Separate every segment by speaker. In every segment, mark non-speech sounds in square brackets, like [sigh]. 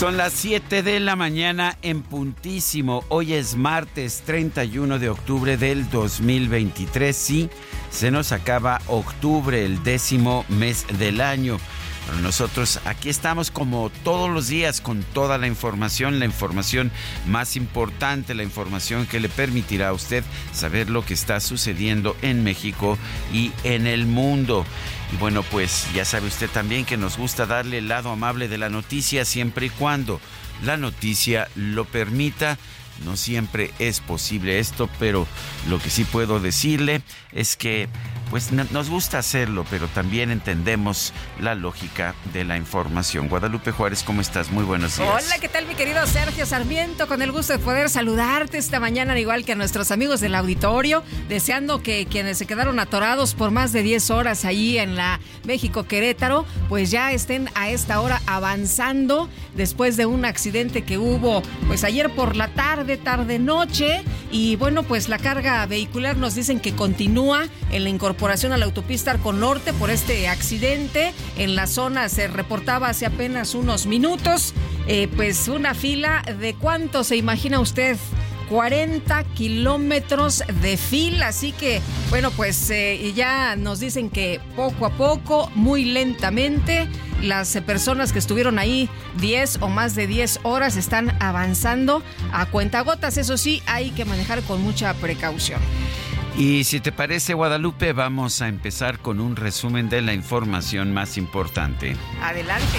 Speaker 1: Son las 7 de la mañana en puntísimo. Hoy es martes 31 de octubre del 2023. Sí, se nos acaba octubre, el décimo mes del año. nosotros aquí estamos como todos los días con toda la información, la información más importante, la información que le permitirá a usted saber lo que está sucediendo en México y en el mundo. Y bueno, pues ya sabe usted también que nos gusta darle el lado amable de la noticia siempre y cuando la noticia lo permita. No siempre es posible esto, pero lo que sí puedo decirle es que pues nos gusta hacerlo, pero también entendemos la lógica de la información. Guadalupe Juárez, ¿cómo estás? Muy buenos días.
Speaker 2: Hola, ¿qué tal mi querido Sergio Sarmiento? Con el gusto de poder saludarte esta mañana, igual que a nuestros amigos del auditorio, deseando que quienes se quedaron atorados por más de 10 horas ahí en la México Querétaro, pues ya estén a esta hora avanzando después de un accidente que hubo pues ayer por la tarde, tarde noche y bueno, pues la carga vehicular nos dicen que continúa en la incorporación a la autopista Arco Norte por este accidente. En la zona se reportaba hace apenas unos minutos, eh, pues una fila de cuánto se imagina usted. 40 kilómetros de fila, así que bueno, pues eh, ya nos dicen que poco a poco, muy lentamente, las personas que estuvieron ahí 10 o más de 10 horas están avanzando a cuentagotas, eso sí, hay que manejar con mucha precaución.
Speaker 1: Y si te parece, Guadalupe, vamos a empezar con un resumen de la información más importante.
Speaker 2: Adelante.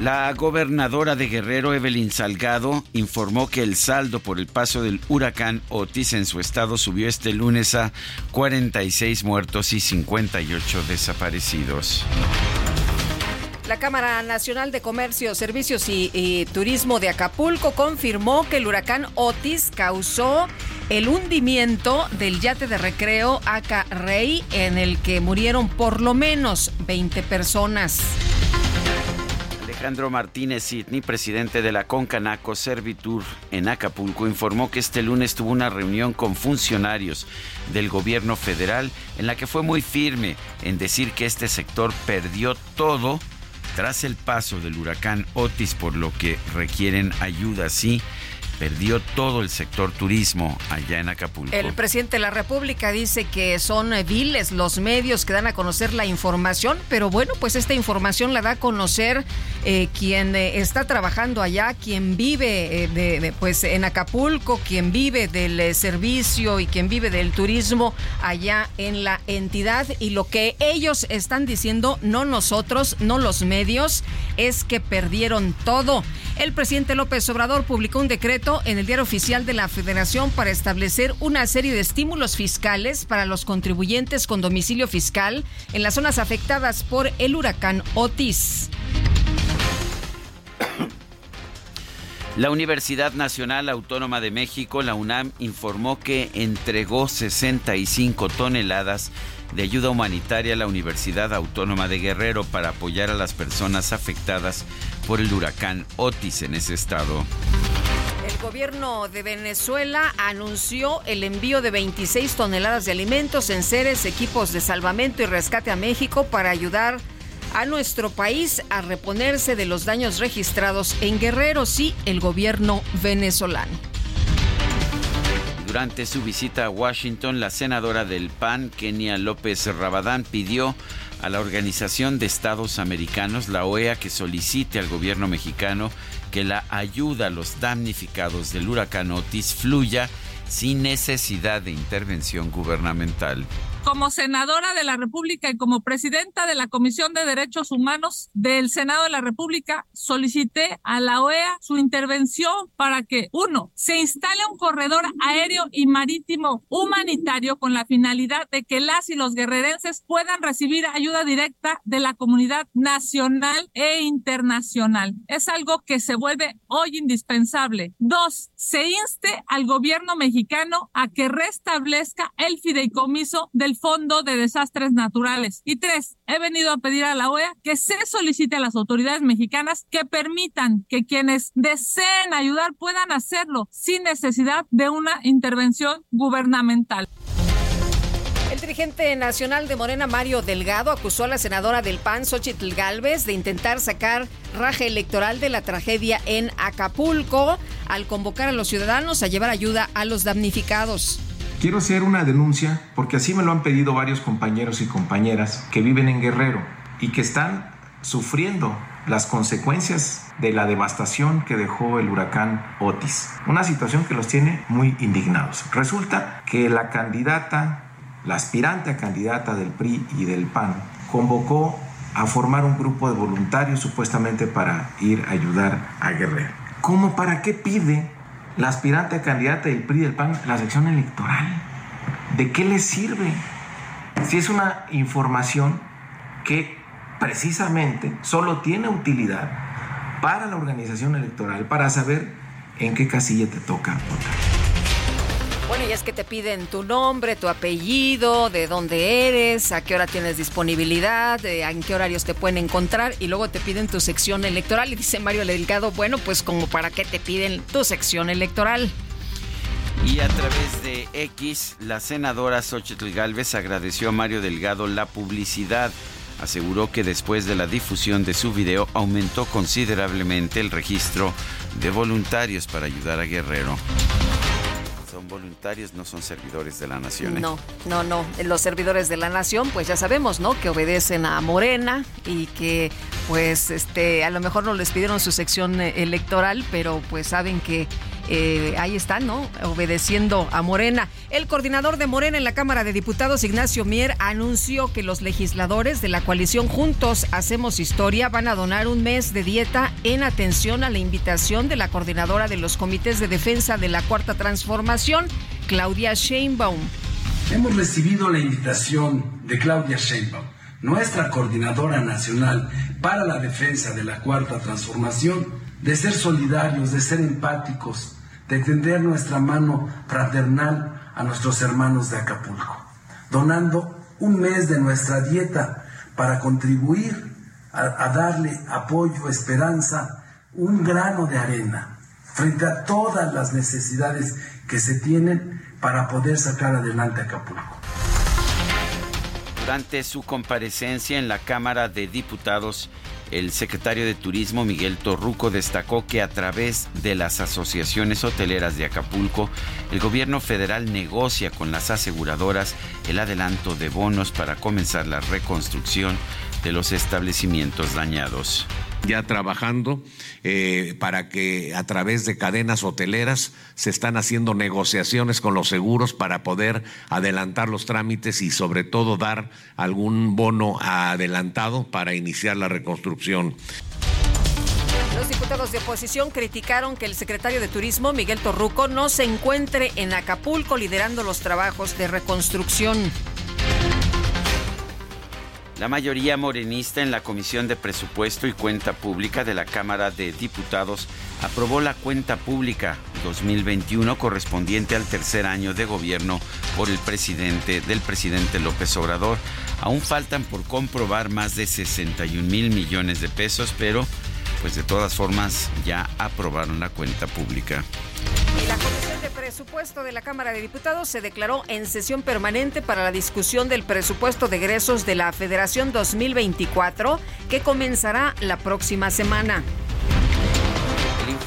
Speaker 1: La gobernadora de Guerrero, Evelyn Salgado, informó que el saldo por el paso del huracán Otis en su estado subió este lunes a 46 muertos y 58 desaparecidos.
Speaker 2: La Cámara Nacional de Comercio, Servicios y, Turismo de Acapulco confirmó que el huracán Otis causó el hundimiento del yate de recreo Aca Rey, en el que murieron por lo menos 20 personas.
Speaker 1: Alejandro Martínez Sidney, presidente de la Concanaco Servitur en Acapulco, informó que este lunes tuvo una reunión con funcionarios del gobierno federal en la que fue muy firme en decir que este sector perdió todo tras el paso del huracán Otis, por lo que requieren ayuda, sí perdió todo el sector turismo allá en Acapulco.
Speaker 2: El presidente de la República dice que son viles los medios que dan a conocer la información, pero bueno, pues esta información la da a conocer eh, quien eh, está trabajando allá, quien vive eh, pues en Acapulco, quien vive del servicio y quien vive del turismo allá en la entidad y lo que ellos están diciendo, no nosotros, no los medios, es que perdieron todo. El presidente López Obrador publicó un decreto en el diario oficial de la Federación para establecer una serie de estímulos fiscales para los contribuyentes con domicilio fiscal en las zonas afectadas por el huracán Otis.
Speaker 1: La Universidad Nacional Autónoma de México, la UNAM, informó que entregó 65 toneladas de ayuda humanitaria a la Universidad Autónoma de Guerrero para apoyar a las personas afectadas por el huracán Otis en ese estado.
Speaker 2: El gobierno de Venezuela anunció el envío de 26 toneladas de alimentos, en seres, equipos de salvamento y rescate a México para ayudar a nuestro país a reponerse de los daños registrados en Guerrero, sí, el gobierno venezolano.
Speaker 1: Durante su visita a Washington, la senadora del PAN, Kenia López Rabadán, pidió a la Organización de Estados Americanos, la OEA, que solicite al gobierno mexicano que la ayuda a los damnificados del huracán Otis fluya sin necesidad de intervención gubernamental.
Speaker 3: Como senadora de la República y como presidenta de la Comisión de Derechos Humanos del Senado de la República, solicité a la OEA su intervención para que, uno, se instale un corredor aéreo y marítimo humanitario con la finalidad de que las y los guerrerenses puedan recibir ayuda directa de la comunidad nacional e internacional. Es algo que se vuelve hoy indispensable. Dos, se inste al gobierno mexicano a que restablezca el fideicomiso del Fondo de Desastres Naturales. Y tres, he venido a pedir a la OEA que se solicite a las autoridades mexicanas que permitan que quienes deseen ayudar puedan hacerlo sin necesidad de una intervención gubernamental.
Speaker 2: El dirigente nacional de Morena, Mario Delgado, acusó a la senadora del PAN, Xochitl Galvez, de intentar sacar raje electoral de la tragedia en Acapulco al convocar a los ciudadanos a llevar ayuda a los damnificados.
Speaker 4: Quiero hacer una denuncia porque así me lo han pedido varios compañeros y compañeras que viven en Guerrero y que están sufriendo las consecuencias de la devastación que dejó el huracán Otis. Una situación que los tiene muy indignados. Resulta que la candidata, la aspirante a candidata del PRI y del PAN, convocó a formar un grupo de voluntarios supuestamente para ir a ayudar a Guerrero. ¿Cómo para qué pide la aspirante candidata del PRI del PAN la sección electoral. ¿De qué le sirve? Si es una información que precisamente solo tiene utilidad para la organización electoral, para saber en qué casilla te toca votar.
Speaker 2: Bueno, y es que te piden tu nombre, tu apellido, de dónde eres, a qué hora tienes disponibilidad, en qué horarios te pueden encontrar y luego te piden tu sección electoral. Y dice Mario Delgado, bueno, pues como para qué te piden tu sección electoral.
Speaker 1: Y a través de X, la senadora Xochitl Galvez agradeció a Mario Delgado la publicidad. Aseguró que después de la difusión de su video aumentó considerablemente el registro de voluntarios para ayudar a Guerrero son voluntarios, no son servidores de la nación.
Speaker 2: ¿eh? No, no, no. Los servidores de la nación, pues ya sabemos, ¿no? Que obedecen a Morena y que, pues, este, a lo mejor no les pidieron su sección eh, electoral, pero pues saben que eh, ahí están, ¿no? Obedeciendo a Morena. El coordinador de Morena en la Cámara de Diputados, Ignacio Mier, anunció que los legisladores de la coalición Juntos Hacemos Historia van a donar un mes de dieta en atención a la invitación de la coordinadora de los comités de defensa de la Cuarta Transformación, Claudia Sheinbaum.
Speaker 5: Hemos recibido la invitación de Claudia Sheinbaum, nuestra coordinadora nacional para la defensa de la Cuarta Transformación, de ser solidarios, de ser empáticos, de tender nuestra mano fraternal a nuestros hermanos de Acapulco, donando un mes de nuestra dieta para contribuir a, darle apoyo, esperanza, un grano de arena frente a todas las necesidades que se tienen para poder sacar adelante Acapulco.
Speaker 1: Durante su comparecencia en la Cámara de Diputados, el secretario de Turismo Miguel Torruco destacó que a través de las asociaciones hoteleras de Acapulco, el gobierno federal negocia con las aseguradoras el adelanto de bonos para comenzar la reconstrucción de los establecimientos dañados
Speaker 6: ya trabajando eh, para que a través de cadenas hoteleras se están haciendo negociaciones con los seguros para poder adelantar los trámites y sobre todo dar algún bono adelantado para iniciar la reconstrucción.
Speaker 2: Los diputados de oposición criticaron que el secretario de Turismo, Miguel Torruco, no se encuentre en Acapulco liderando los trabajos de reconstrucción.
Speaker 1: La mayoría morenista en la Comisión de Presupuesto y Cuenta Pública de la Cámara de Diputados aprobó la cuenta pública 2021 correspondiente al tercer año de gobierno por el presidente del presidente López Obrador. Aún faltan por comprobar más de 61 mil millones de pesos, pero pues de todas formas ya aprobaron la cuenta pública.
Speaker 2: La Comisión de Presupuesto de la Cámara de Diputados se declaró en sesión permanente para la discusión del presupuesto de egresos de la Federación 2024 que comenzará la próxima semana.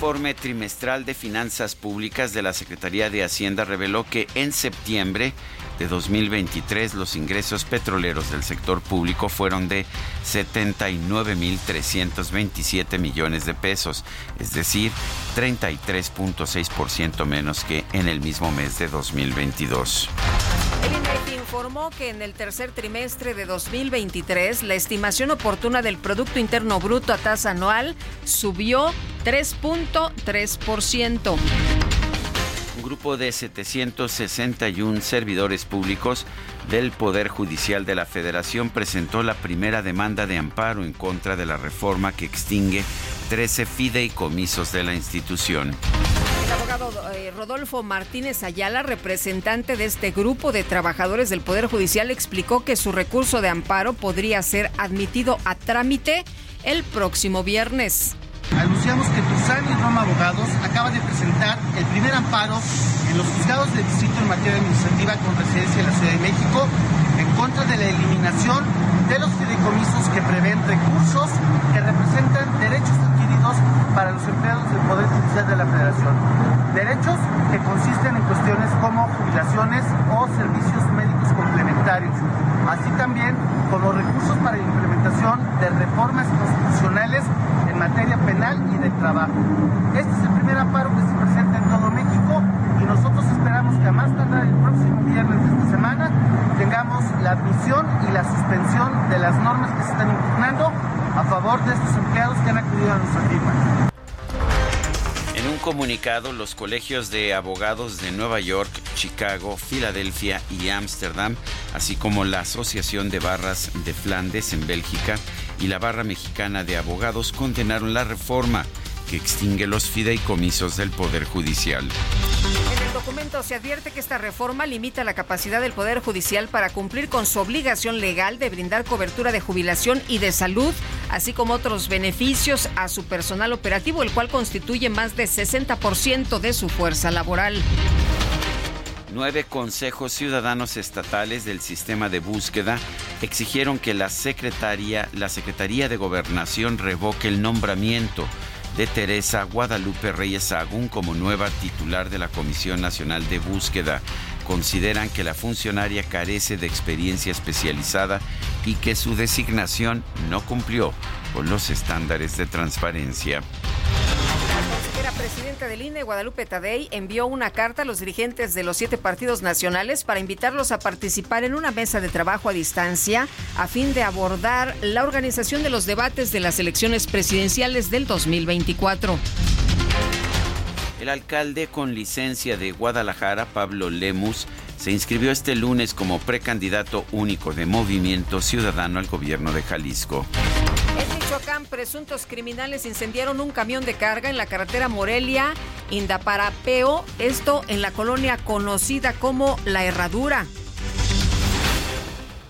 Speaker 1: El informe trimestral de finanzas públicas de la Secretaría de Hacienda reveló que en septiembre de 2023 los ingresos petroleros del sector público fueron de 79.327 millones de pesos, es decir, 33.6% menos que en el mismo mes de 2022.
Speaker 2: Informó que en el tercer trimestre de 2023 la estimación oportuna del Producto Interno Bruto a tasa anual subió 3.3%.
Speaker 1: Un grupo de 761 servidores públicos del Poder Judicial de la Federación presentó la primera demanda de amparo en contra de la reforma que extingue 13 fideicomisos de la institución.
Speaker 2: El abogado eh, Rodolfo Martínez Ayala, representante de este grupo de trabajadores del Poder Judicial, explicó que su recurso de amparo podría ser admitido a trámite el próximo viernes.
Speaker 7: Anunciamos que Tuzán y Roma Abogados acaba de presentar el primer amparo en los juzgados de distrito en materia administrativa con residencia en la Ciudad de México en contra de la eliminación de los fideicomisos que prevén recursos que representan derechos para los empleados del Poder Judicial de la Federación. Derechos que consisten en cuestiones como jubilaciones o servicios médicos complementarios, así también como recursos para la implementación de reformas constitucionales en materia penal y de trabajo. Este es el primer amparo que se presenta en todo México y nosotros esperamos que a más tardar el próximo viernes de esta semana tengamos la admisión y la suspensión de las normas que se están impugnando a favor de estos empleados que han acudido a nuestra firma.
Speaker 1: En un comunicado, los colegios de abogados de Nueva York, Chicago, Filadelfia y Ámsterdam, así como la Asociación de Barras de Flandes en Bélgica y la Barra Mexicana de Abogados condenaron la reforma que extingue los fideicomisos del Poder Judicial.
Speaker 2: En el documento se advierte que esta reforma limita la capacidad del Poder Judicial para cumplir con su obligación legal de brindar cobertura de jubilación y de salud, así como otros beneficios a su personal operativo, el cual constituye más de 60% de su fuerza laboral.
Speaker 1: Nueve consejos ciudadanos estatales del sistema de búsqueda exigieron que la Secretaría, la Secretaría de Gobernación revoque el nombramiento de Teresa Guadalupe Reyes Agún como nueva titular de la Comisión Nacional de Búsqueda. Consideran que la funcionaria carece de experiencia especializada y que su designación no cumplió con los estándares de transparencia.
Speaker 2: La presidenta del INE, Guadalupe Tadei, envió una carta a los dirigentes de los siete partidos nacionales para invitarlos a participar en una mesa de trabajo a distancia a fin de abordar la organización de los debates de las elecciones presidenciales del 2024.
Speaker 1: El alcalde con licencia de Guadalajara, Pablo Lemus, se inscribió este lunes como precandidato único de Movimiento Ciudadano al gobierno de Jalisco.
Speaker 2: Presuntos criminales incendiaron un camión de carga en la carretera Morelia, Indaparapeo, esto en la colonia conocida como La Herradura.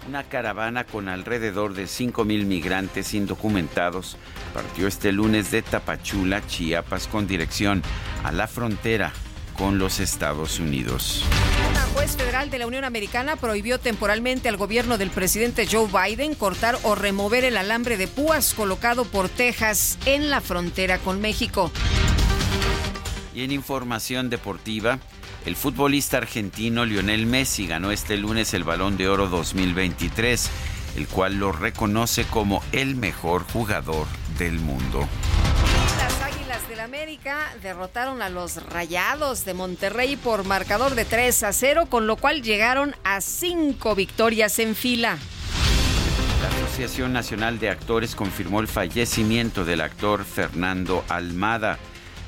Speaker 1: Una caravana con alrededor de 5.000 migrantes indocumentados partió este lunes de Tapachula, Chiapas, con dirección a la frontera con los Estados Unidos.
Speaker 2: Una juez federal de la Unión Americana prohibió temporalmente al gobierno del presidente Joe Biden cortar o remover el alambre de púas colocado por Texas en la frontera con México.
Speaker 1: Y en información deportiva, el futbolista argentino Lionel Messi ganó este lunes el Balón de Oro 2023, el cual lo reconoce como el mejor jugador del mundo.
Speaker 2: América derrotaron a los Rayados de Monterrey por marcador de 3 a 0, con lo cual llegaron a cinco victorias en fila.
Speaker 1: La Asociación Nacional de Actores confirmó el fallecimiento del actor Fernando Almada.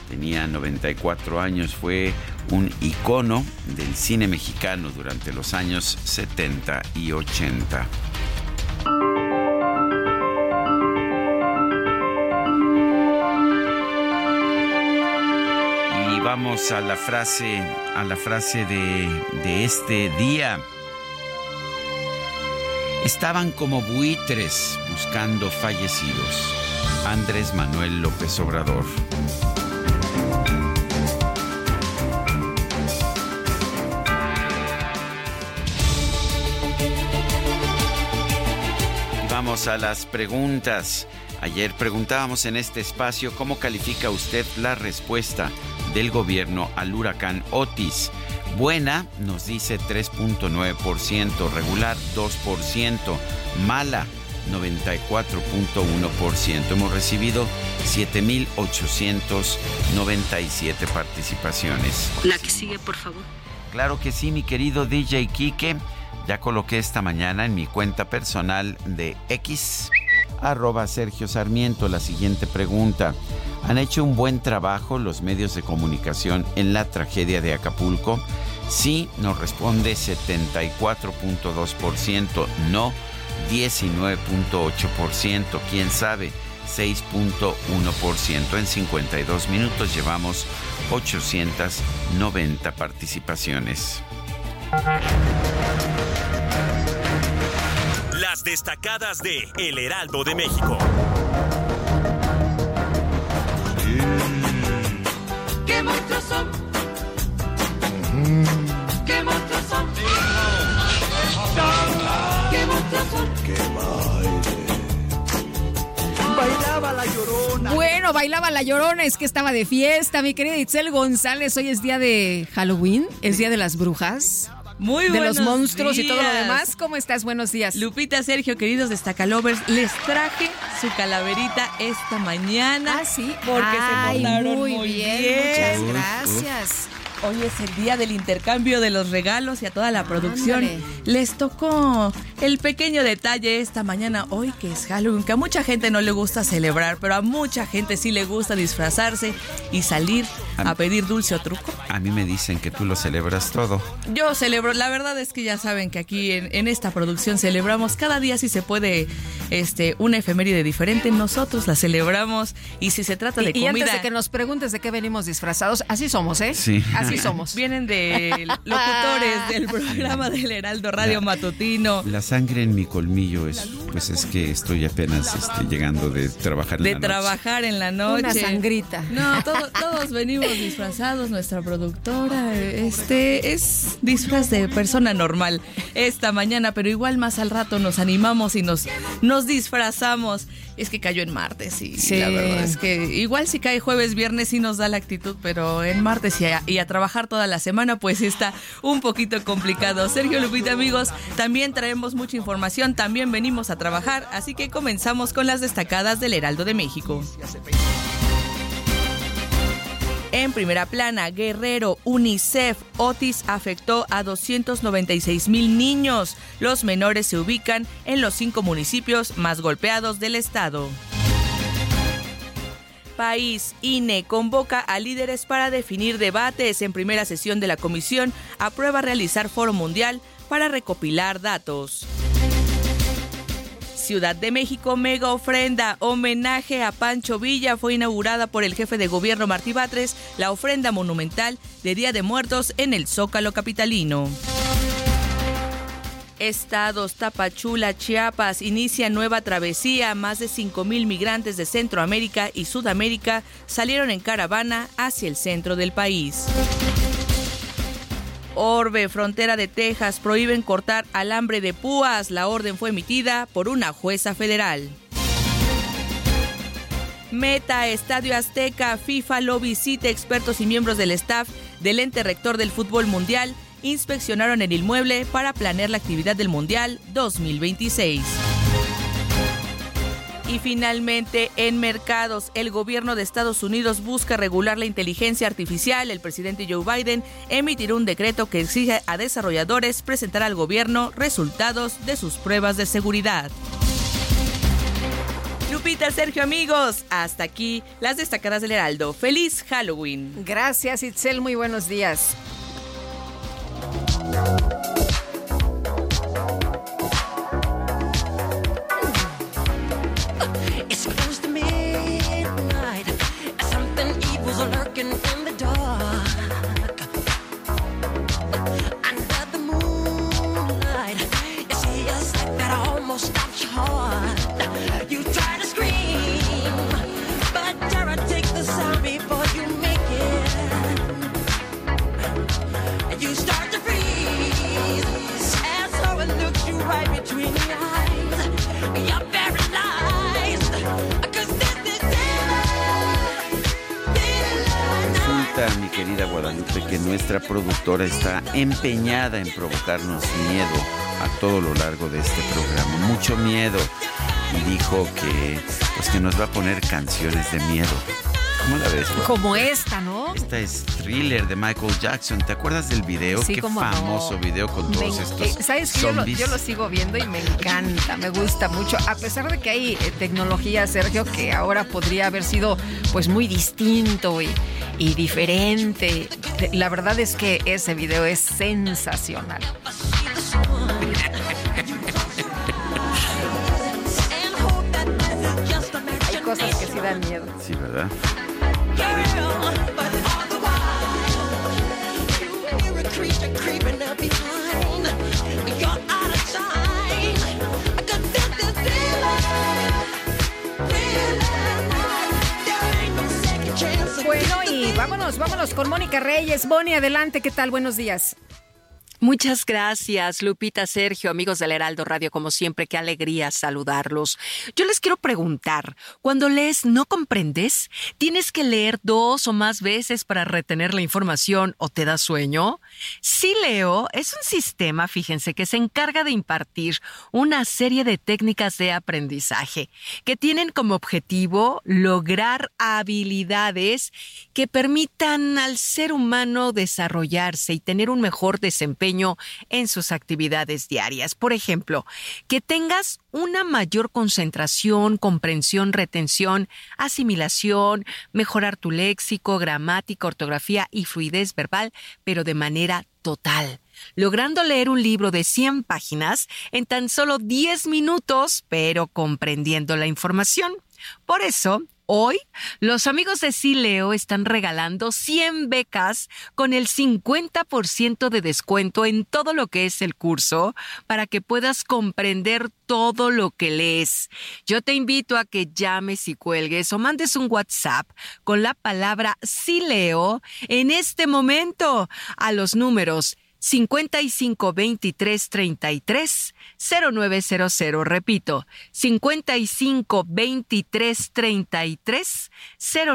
Speaker 1: Tenía 94 años, fue un icono del cine mexicano durante los años 70 y 80. Vamos a la frase, a la frase de, de este día. Estaban como buitres buscando fallecidos. Andrés Manuel López Obrador. Vamos a las preguntas. Ayer preguntábamos en este espacio cómo califica usted la respuesta del gobierno al huracán Otis. Buena nos dice 3.9%, regular 2%, mala 94.1%. Hemos recibido 7.897 participaciones.
Speaker 8: La que sigue, por favor.
Speaker 1: Claro que sí, mi querido DJ Quique. Ya coloqué esta mañana en mi cuenta personal de X, arroba Sergio Sarmiento, la siguiente pregunta. ¿Han hecho un buen trabajo los medios de comunicación en la tragedia de Acapulco? Sí, nos responde 74.2%, no 19.8%, quién sabe, 6.1%. En 52 minutos llevamos 890 participaciones.
Speaker 9: Destacadas de El Heraldo de México.
Speaker 8: ¿Qué monstruos son? ¿Qué monstruos son? ¿Qué monstruos son?
Speaker 2: Bailaba la llorona. Bueno, bailaba la llorona, es que estaba de fiesta, mi querida Itzel González. Hoy es día de Halloween, es día de las brujas.
Speaker 10: Muy
Speaker 2: de los monstruos y todo lo demás. ¿Cómo estás? Buenos días.
Speaker 10: Lupita, Sergio, queridos destacalovers, les traje su calaverita esta mañana.
Speaker 2: Ah, sí.
Speaker 10: Porque
Speaker 2: Ay,
Speaker 10: se portaron
Speaker 2: muy
Speaker 10: muy,
Speaker 2: bien,
Speaker 10: bien.
Speaker 2: muchas gracias.
Speaker 10: Hoy es el día del intercambio de los regalos y a toda la producción
Speaker 2: Ándale.
Speaker 10: les tocó el pequeño detalle esta mañana, hoy que es Halloween, que a mucha gente no le gusta celebrar, pero a mucha gente sí le gusta disfrazarse y salir a pedir dulce o truco.
Speaker 1: A mí me dicen que tú lo celebras todo.
Speaker 10: Yo celebro, la verdad es que ya saben que aquí en, en esta producción celebramos cada día si se puede este una efeméride diferente, nosotros la celebramos y si se trata de
Speaker 2: Y, y
Speaker 10: comida
Speaker 2: antes de que nos preguntes de qué venimos disfrazados, así somos, ¿eh?
Speaker 1: Sí.
Speaker 2: Así somos.
Speaker 10: vienen de locutores del [laughs] programa del Heraldo Radio Matutino.
Speaker 1: La sangre en mi colmillo es, pues es que estoy apenas este, llegando de trabajar en
Speaker 10: De
Speaker 1: la noche.
Speaker 10: trabajar en la noche.
Speaker 2: Una sangrita.
Speaker 10: No, todo- todos venimos disfrazados, nuestra productora. Este es disfraz de persona normal esta mañana, pero igual más al rato nos animamos y nos, nos disfrazamos. Es que cayó en martes y
Speaker 2: Sí.
Speaker 10: la verdad es que igual si cae jueves, viernes sí nos da la actitud, pero en martes y a, y a trabajar toda la semana pues está un poquito complicado. Sergio Lupita amigos, también traemos mucha información, también venimos a trabajar, así que comenzamos con las destacadas del Heraldo de México. En primera plana, Guerrero, UNICEF, Otis afectó a 296 mil niños. Los menores se ubican en los cinco municipios más golpeados del estado. País, INE convoca a líderes para definir debates. En primera sesión de la comisión, aprueba realizar foro mundial para recopilar datos. Ciudad de México, mega ofrenda, homenaje a Pancho Villa, fue inaugurada por el jefe de gobierno Martí Batres, la ofrenda monumental de Día de Muertos en el Zócalo Capitalino. Estados Tapachula, Chiapas inicia nueva travesía. Más de 5.000 migrantes de Centroamérica y Sudamérica salieron en caravana hacia el centro del país. Orbe, frontera de Texas, prohíben cortar alambre de púas. La orden fue emitida por una jueza federal. Meta, Estadio Azteca, FIFA lo visita. Expertos y miembros del staff del ente rector del fútbol mundial inspeccionaron el inmueble para planear la actividad del Mundial 2026. Y finalmente, en mercados, el gobierno de Estados Unidos busca regular la inteligencia artificial. El presidente Joe Biden emitirá un decreto que exige a desarrolladores presentar al gobierno resultados de sus pruebas de seguridad. Lupita, Sergio, amigos, hasta aquí las destacadas del Heraldo. ¡Feliz Halloween!
Speaker 2: Gracias, Itzel. Muy buenos días.
Speaker 1: Empeñada en provocarnos miedo a todo lo largo de este programa. Mucho miedo. Y dijo que, pues que nos va a poner canciones de miedo. ¿Cómo la ves?
Speaker 2: Como esta, ¿no?
Speaker 1: Esta es Thriller de Michael Jackson. ¿Te acuerdas del video?
Speaker 2: Sí,
Speaker 1: Qué
Speaker 2: cómo no.
Speaker 1: famoso video con
Speaker 2: Me
Speaker 1: todos
Speaker 2: en-
Speaker 1: estos
Speaker 2: eh, ¿Sabes que yo lo, yo lo sigo viendo y me encanta, me gusta mucho. A pesar de que hay eh, tecnología, Sergio, que ahora podría haber sido pues muy distinto y, y diferente. De- La verdad es que ese video es sensacional. [laughs] Hay cosas que sí dan miedo.
Speaker 1: Sí, ¿verdad?
Speaker 2: Vámonos, con Mónica Reyes. Boni, adelante, ¿qué tal? Buenos días.
Speaker 11: Muchas gracias, Lupita, Sergio, amigos del Heraldo Radio, como siempre, qué alegría saludarlos. Yo les quiero preguntar, cuando lees no comprendes, ¿tienes que leer dos o más veces para retener la información o te da sueño? Sí Leo es un sistema, fíjense, que se encarga de impartir una serie de técnicas de aprendizaje que tienen como objetivo lograr habilidades que permitan al ser humano desarrollarse y tener un mejor desempeño en sus actividades diarias. Por ejemplo, que tengas una mayor concentración, comprensión, retención, asimilación, mejorar tu léxico, gramática, ortografía y fluidez verbal, pero de manera total logrando leer un libro de 100 páginas en tan solo 10 minutos, pero comprendiendo la información. Por eso, hoy, los amigos de Sileo están regalando 100 becas con el 50% de descuento en todo lo que es el curso para que puedas comprender todo lo que lees. Yo te invito a que llames y cuelgues o mandes un WhatsApp con la palabra Sileo en este momento a los números 55 23 33 0900. Repito, 55 23 33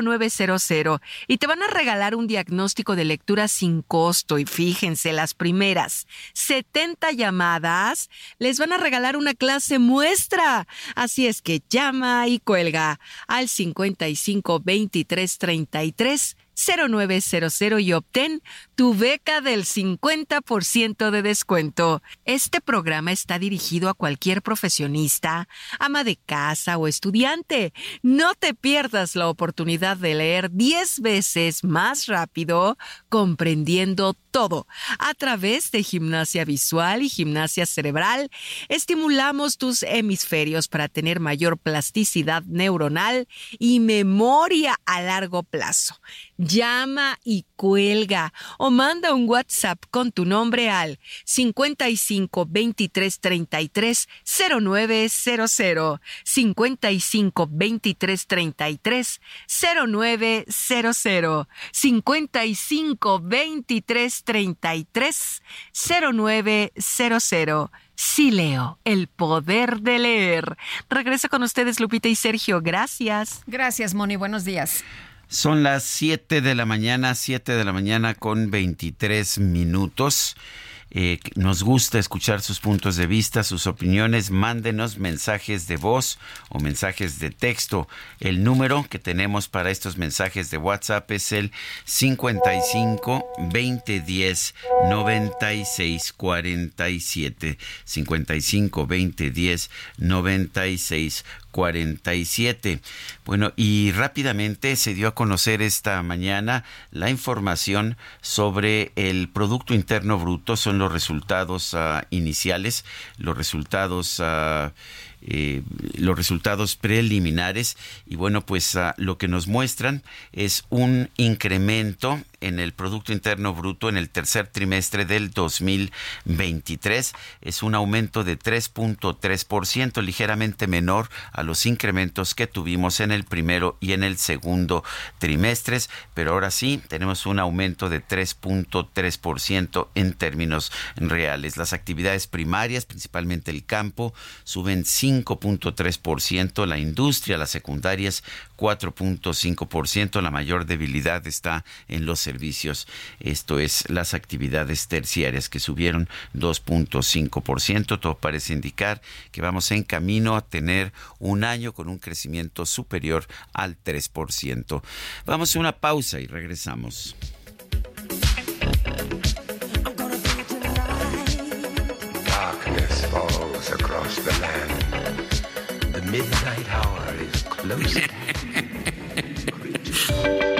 Speaker 11: 0900. Y te van a regalar un diagnóstico de lectura sin costo. Y fíjense, las primeras 70 llamadas les van a regalar una clase muestra. Así es que llama y cuelga al 55 23 33 0900 y obtén tu beca del 50% de descuento. Este programa está dirigido a cualquier profesionista, ama de casa o estudiante. No te pierdas la oportunidad de leer 10 veces más rápido, comprendiendo todo. A través de gimnasia visual y gimnasia cerebral, estimulamos tus hemisferios para tener mayor plasticidad neuronal y memoria a largo plazo. Llama y cuelga manda un WhatsApp con tu nombre al 55 23 33 0900 55 23 33 0900 55 23 33 0900 Sí leo, el poder de leer. Regreso con ustedes Lupita y Sergio. Gracias.
Speaker 2: Gracias, Moni. Buenos días.
Speaker 1: Son las 7 de la mañana, 7 de la mañana con 23 minutos. Eh, nos gusta escuchar sus puntos de vista, sus opiniones. Mándenos mensajes de voz o mensajes de texto. El número que tenemos para estos mensajes de WhatsApp es el 55 2010 96 47. 55 2010 96 47. Bueno, y rápidamente se dio a conocer esta mañana la información sobre el Producto Interno Bruto. Son los resultados ah, iniciales, los resultados... ah, eh, los resultados preliminares y bueno pues ah, lo que nos muestran es un incremento en el Producto Interno Bruto en el tercer trimestre del 2023 es un aumento de 3.3% ligeramente menor a los incrementos que tuvimos en el primero y en el segundo trimestres pero ahora sí tenemos un aumento de 3.3% en términos reales. Las actividades primarias principalmente el campo suben 5 5.3%, la industria, las secundarias 4.5%, la mayor debilidad está en los servicios, esto es las actividades terciarias que subieron 2.5%, todo parece indicar que vamos en camino a tener un año con un crecimiento superior al 3%. Vamos a una pausa y regresamos.
Speaker 12: Darkness falls across the land. The midnight hour is close at [laughs]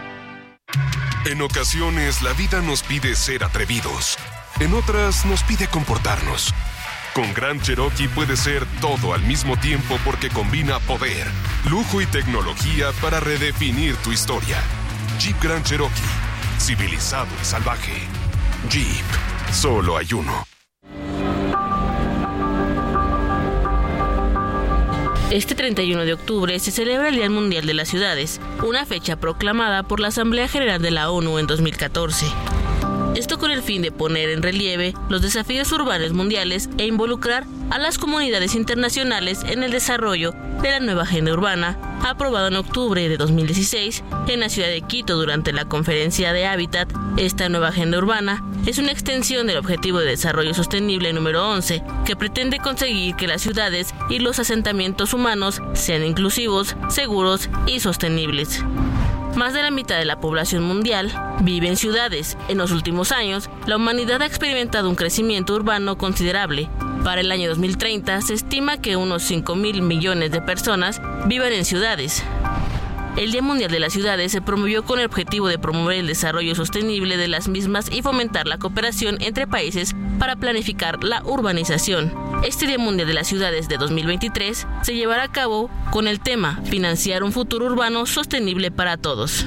Speaker 13: En ocasiones la vida nos pide ser atrevidos. En otras nos pide comportarnos. Con Gran Cherokee puede ser todo al mismo tiempo porque combina poder, lujo y tecnología para redefinir tu historia. Jeep Grand Cherokee. Civilizado y salvaje. Jeep. Solo hay uno.
Speaker 14: Este 31 de octubre se celebra el Día Mundial de las Ciudades, una fecha proclamada por la Asamblea General de la ONU en 2014. Esto con el fin de poner en relieve los desafíos urbanos mundiales e involucrar a las comunidades internacionales en el desarrollo de la nueva agenda urbana, aprobada en octubre de 2016 en la ciudad de Quito durante la conferencia de Hábitat. Esta nueva agenda urbana es una extensión del Objetivo de Desarrollo Sostenible número 11, que pretende conseguir que las ciudades y los asentamientos humanos sean inclusivos, seguros y sostenibles. Más de la mitad de la población mundial vive en ciudades. En los últimos años, la humanidad ha experimentado un crecimiento urbano considerable. Para el año 2030 se estima que unos 5 mil millones de personas vivan en ciudades. El Día Mundial de las Ciudades se promovió con el objetivo de promover el desarrollo sostenible de las mismas y fomentar la cooperación entre países para planificar la urbanización. Este Día Mundial de las Ciudades de 2023 se llevará a cabo con el tema Financiar un futuro urbano sostenible para todos.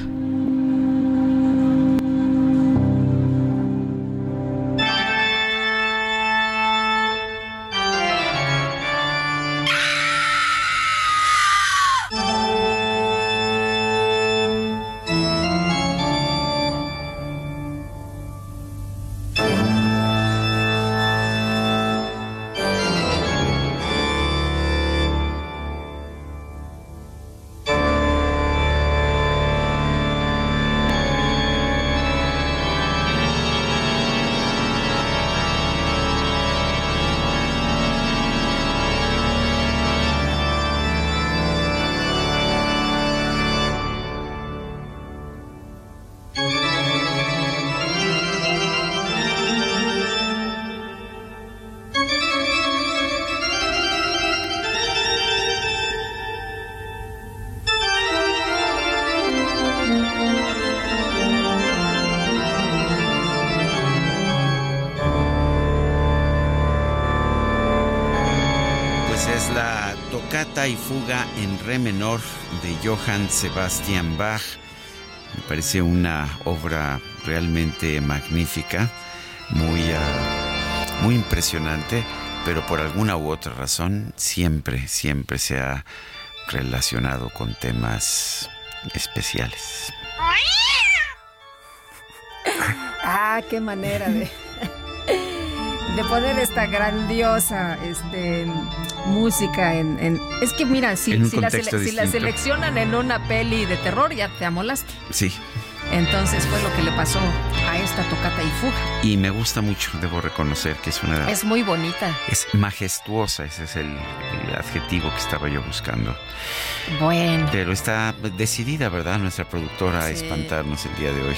Speaker 1: Y fuga en re menor de Johann Sebastian Bach. Me parece una obra realmente magnífica, muy, ah, muy impresionante, pero por alguna u otra razón siempre, siempre se ha relacionado con temas especiales.
Speaker 2: Ah, qué manera de, de poner esta grandiosa este, música en, en- Es que mira, si, la, si seleccionan en una peli de terror, ya te amolaste.
Speaker 1: Sí.
Speaker 2: Entonces fue lo que le pasó a esta tocata y fuga.
Speaker 1: Y me gusta mucho, debo reconocer que es una...
Speaker 2: Es muy bonita.
Speaker 1: es majestuosa, ese es el, el adjetivo que estaba yo buscando.
Speaker 2: Bueno.
Speaker 1: Pero está decidida, ¿verdad? Nuestra productora a espantarnos el día de hoy.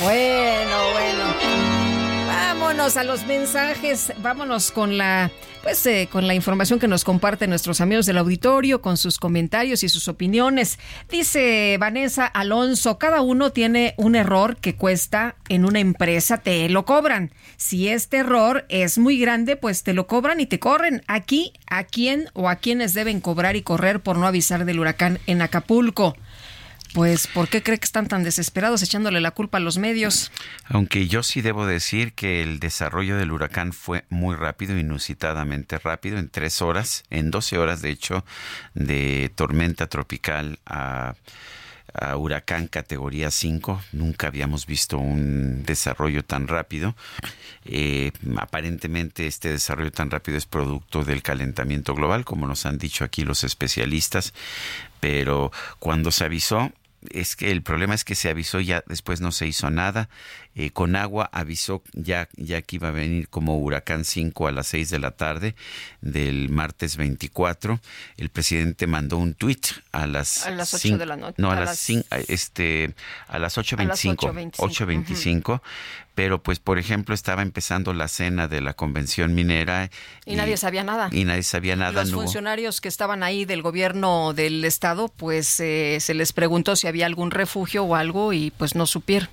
Speaker 2: Bueno, bueno. Vámonos a los mensajes. Vámonos con la, pues, eh, con la información que nos comparten nuestros amigos del auditorio, con sus comentarios y sus opiniones. Dice Vanessa Alonso, cada uno tiene un error que cuesta en una empresa, te lo cobran. Si este error es muy grande, pues te lo cobran y te corren. Aquí, ¿a quién o a quiénes deben cobrar y correr por no avisar del huracán en Acapulco? Pues, ¿por qué cree que están tan desesperados echándole la culpa a los medios?
Speaker 1: Aunque yo sí debo decir que el desarrollo del huracán fue muy rápido, inusitadamente rápido, en tres horas, en 12 horas de hecho, de tormenta tropical a, a huracán categoría 5. Nunca habíamos visto un desarrollo tan rápido. Eh, aparentemente este desarrollo tan rápido es producto del calentamiento global, como nos han dicho aquí los especialistas, pero cuando se avisó, es que el problema es que se avisó ya después no se hizo nada. Eh, con agua avisó ya, ya que iba a venir como huracán 5 a las 6 de la tarde del martes 24. El presidente mandó un tuit a las
Speaker 2: A las ocho
Speaker 1: cin-
Speaker 2: de la noche.
Speaker 1: No, a,
Speaker 2: A
Speaker 1: las, este a las 8.25.
Speaker 2: 8:25,
Speaker 1: 8.25. Pero pues por ejemplo estaba empezando la cena de la convención minera
Speaker 2: Y nadie sabía nada.
Speaker 1: y nadie sabía nada.
Speaker 2: Los
Speaker 1: no hubo-
Speaker 2: funcionarios que estaban ahí del gobierno del estado, pues eh, se les preguntó si había algún refugio o algo y pues no supieron.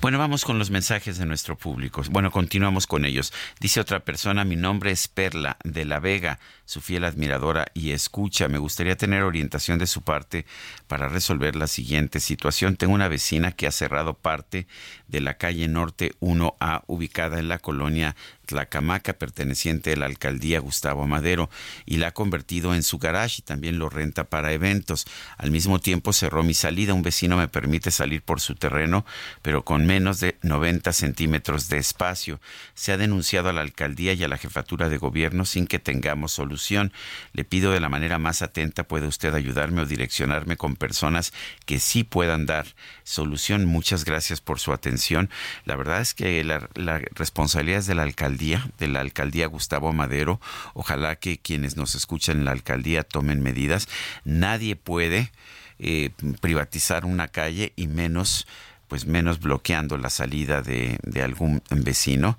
Speaker 1: Bueno, vamos con los mensajes de nuestro público. Bueno, continuamos con ellos. Dice otra persona, mi nombre es Perla de la Vega, su fiel admiradora y escucha. Me gustaría tener orientación de su parte para resolver la siguiente situación. Tengo una vecina que ha cerrado parte de la calle Norte 1A, ubicada en la colonia Tlacamaca, perteneciente a la alcaldía Gustavo Madero, y la ha convertido en su garage y también lo renta para eventos. Al mismo tiempo cerró mi salida. Un vecino me permite salir por su terreno, pero con menos de 90 centímetros de espacio. Se ha denunciado a la alcaldía y a la jefatura de gobierno sin que tengamos solución. Le pido de la manera más atenta, ¿puede usted ayudarme o direccionarme con personas que sí puedan dar solución? Muchas gracias por su atención. La verdad es que la, responsabilidad es de la alcaldía, de la alcaldía Gustavo Madero. Ojalá que quienes nos escuchan en la alcaldía tomen medidas. Nadie puede eh, privatizar una calle y menos pues menos bloqueando la salida de, de algún vecino.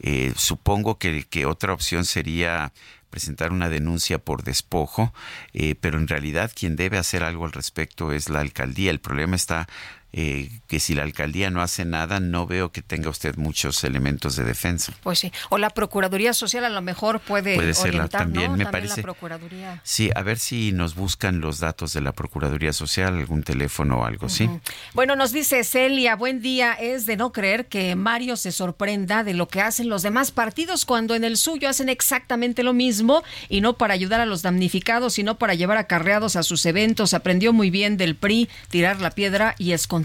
Speaker 1: Eh, supongo que, que otra opción sería presentar una denuncia por despojo, eh, pero en realidad quien debe hacer algo al respecto es la alcaldía. El problema está eh, que si la alcaldía no hace nada, no veo que tenga usted muchos elementos de defensa.
Speaker 2: Pues sí. O la Procuraduría Social a lo mejor puede,
Speaker 1: Puede
Speaker 2: orientar,
Speaker 1: también,
Speaker 2: ¿no?
Speaker 1: me
Speaker 2: también
Speaker 1: parece.
Speaker 2: la Procuraduría.
Speaker 1: Sí, a ver si nos buscan los datos de la Procuraduría Social, algún teléfono o algo, ¿sí?
Speaker 2: Bueno, nos dice Celia, buen día. Es de no creer que Mario se sorprenda de lo que hacen los demás partidos cuando en el suyo hacen exactamente lo mismo y no para ayudar a los damnificados, sino para llevar acarreados a sus eventos. Aprendió muy bien del PRI, tirar la piedra y esconder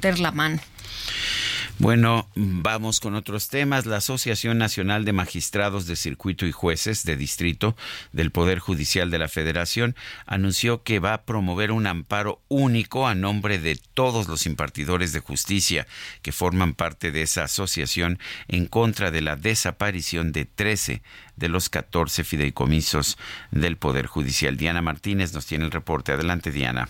Speaker 1: Bueno, vamos con otros temas. La Asociación Nacional de Magistrados de Circuito y Jueces de Distrito del Poder Judicial de la Federación anunció que va a promover un amparo único a nombre de todos los impartidores de justicia que forman parte de esa asociación en contra de la desaparición de 13 de los 14 fideicomisos del Poder Judicial. Diana Martínez nos tiene el reporte. Adelante, Diana.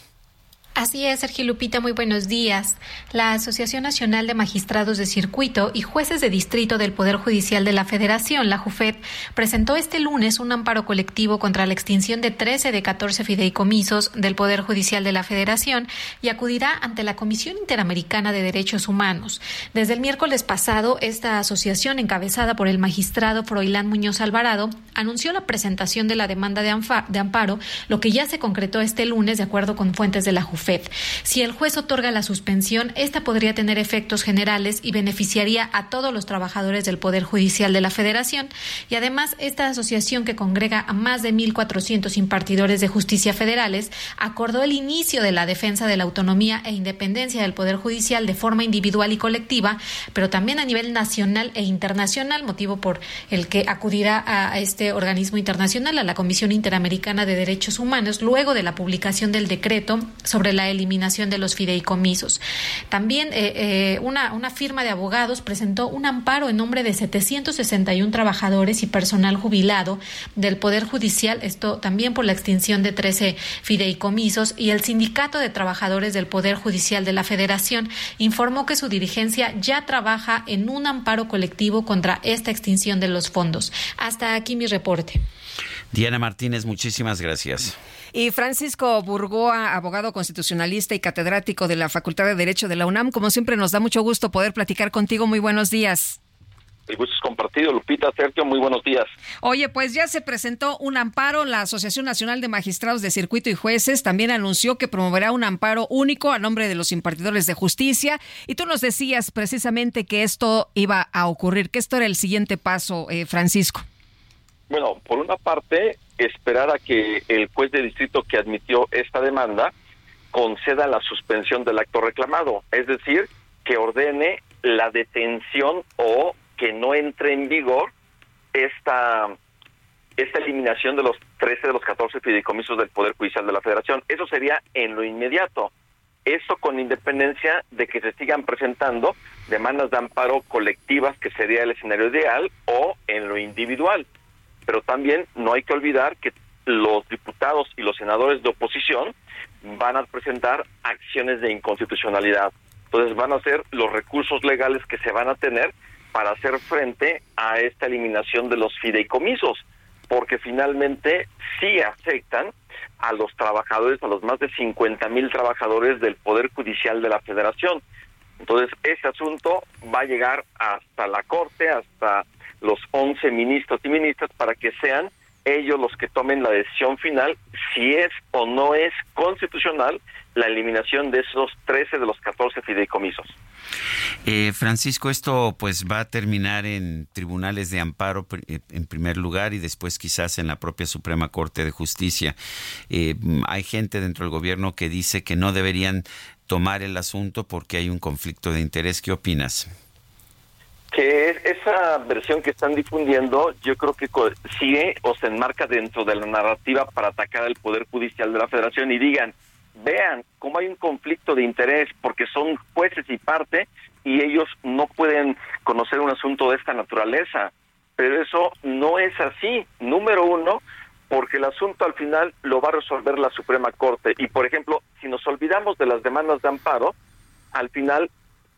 Speaker 15: Así es, Sergio Lupita, muy buenos días. La Asociación Nacional de Magistrados de Circuito y Jueces de Distrito del Poder Judicial de la Federación, la JUFED, presentó este lunes un amparo colectivo contra la extinción de 13 de 14 fideicomisos del Poder Judicial de la Federación y acudirá ante la Comisión Interamericana de Derechos Humanos. Desde el miércoles pasado, esta asociación, encabezada por el magistrado Froilán Muñoz Alvarado, anunció la presentación de la demanda de, de amparo, lo que ya se concretó este lunes de acuerdo con fuentes de la JUFED.
Speaker 16: JUFED. Si el juez otorga la suspensión, esta podría tener efectos generales y beneficiaría a todos los trabajadores del Poder Judicial de la Federación. Y además, esta asociación que congrega a más de 1.400 impartidores de justicia federales acordó el inicio de la defensa de la autonomía e independencia del Poder Judicial de forma individual y colectiva, pero también a nivel nacional e internacional, motivo por el que acudirá a este organismo internacional, a la Comisión Interamericana de Derechos Humanos, luego de la publicación del decreto sobre la eliminación de los fideicomisos. También eh, eh, una, una firma de abogados presentó un amparo en nombre de 761 trabajadores y personal jubilado del Poder Judicial, esto también por la extinción de 13 fideicomisos, y el Sindicato de Trabajadores del Poder Judicial de la Federación informó que su dirigencia ya trabaja en un amparo colectivo contra esta extinción de los fondos. Hasta aquí mi reporte.
Speaker 1: Diana Martínez, muchísimas gracias.
Speaker 2: Y Francisco Burgoa, abogado constitucionalista y catedrático de la Facultad de Derecho de la UNAM, como siempre nos da mucho gusto poder platicar contigo. Muy buenos días.
Speaker 17: El gusto es compartido. Lupita, Sergio, muy buenos días.
Speaker 2: Oye, pues ya se presentó un amparo. La Asociación Nacional de Magistrados de Circuito y Jueces también anunció que promoverá un amparo único a nombre de los impartidores de justicia. Y tú nos decías precisamente que esto iba a ocurrir, que esto era el siguiente paso, eh, Francisco.
Speaker 17: Bueno, por una parte, esperar a que el juez de distrito que admitió esta demanda conceda la suspensión del acto reclamado, es decir, que ordene la detención o que no entre en vigor esta esta eliminación de los 13 de los 14 fideicomisos del Poder Judicial de la Federación. Eso sería en lo inmediato. Eso con independencia de que se sigan presentando demandas de amparo colectivas, que sería el escenario ideal, o en lo individual pero también no hay que olvidar que los diputados y los senadores de oposición van a presentar acciones de inconstitucionalidad. Entonces van a ser los recursos legales que se van a tener para hacer frente a esta eliminación de los fideicomisos, porque finalmente sí afectan a los trabajadores, a los más de 50 mil trabajadores del Poder Judicial de la Federación. Entonces, ese asunto va a llegar hasta la Corte, hasta los 11 ministros y ministras para que sean ellos los que tomen la decisión final si es o no es constitucional la eliminación de esos 13 de los 14 fideicomisos.
Speaker 1: Eh, Francisco, esto pues va a terminar en tribunales de amparo eh, en primer lugar y después quizás en la propia Suprema Corte de Justicia. Eh, hay gente dentro del gobierno que dice que no deberían tomar el asunto porque hay un conflicto de interés. ¿Qué opinas?
Speaker 17: Que esa versión que están difundiendo yo creo que sigue o se enmarca dentro de la narrativa para atacar al Poder Judicial de la Federación y digan, vean cómo hay un conflicto de interés porque son jueces y parte y ellos no pueden conocer un asunto de esta naturaleza. Pero eso no es así. Número uno, porque el asunto al final lo va a resolver la Suprema Corte. Y por ejemplo, si nos olvidamos de las demandas de amparo, al final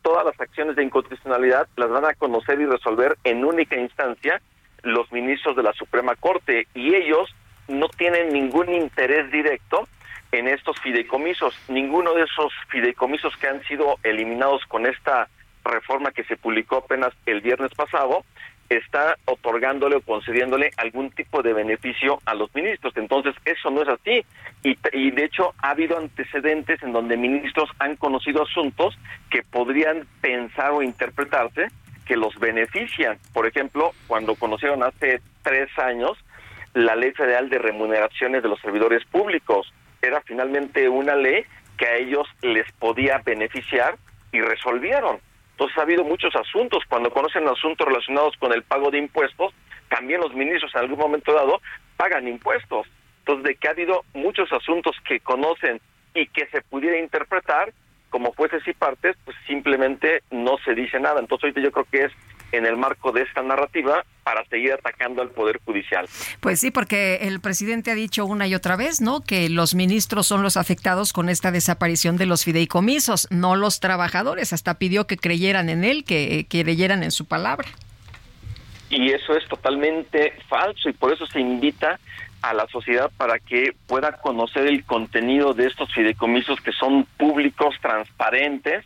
Speaker 17: todas las acciones de inconstitucionalidad las van a conocer y resolver en única instancia los ministros de la Suprema Corte y ellos no tienen ningún interés directo en estos fideicomisos. Ninguno de esos fideicomisos que han sido eliminados con esta reforma que se publicó apenas el viernes pasado está otorgándole o concediéndole algún tipo de beneficio a los ministros. Entonces, eso no es así. Y, de hecho, ha habido antecedentes en donde ministros han conocido asuntos que podrían pensar o interpretarse que los benefician. Por ejemplo, cuando conocieron hace tres años la Ley Federal de Remuneraciones de los Servidores Públicos, era finalmente una ley que a ellos les podía beneficiar y resolvieron. Entonces ha habido muchos asuntos. Cuando conocen asuntos relacionados con el pago de impuestos, también los ministros en algún momento dado pagan impuestos. Entonces, de que ha habido muchos asuntos que conocen y que se pudiera interpretar como jueces y partes, pues simplemente no se dice nada. Entonces, ahorita yo creo que es en el marco de esta narrativa para seguir atacando al Poder Judicial.
Speaker 2: Pues sí, porque el presidente ha dicho una y otra vez, ¿no? Que los ministros son los afectados con esta desaparición de los fideicomisos, no los trabajadores. Hasta pidió que creyeran en él, que, que creyeran en su palabra.
Speaker 17: Y eso es totalmente falso y por eso se invita a la sociedad para que pueda conocer el contenido de estos fideicomisos que son públicos, transparentes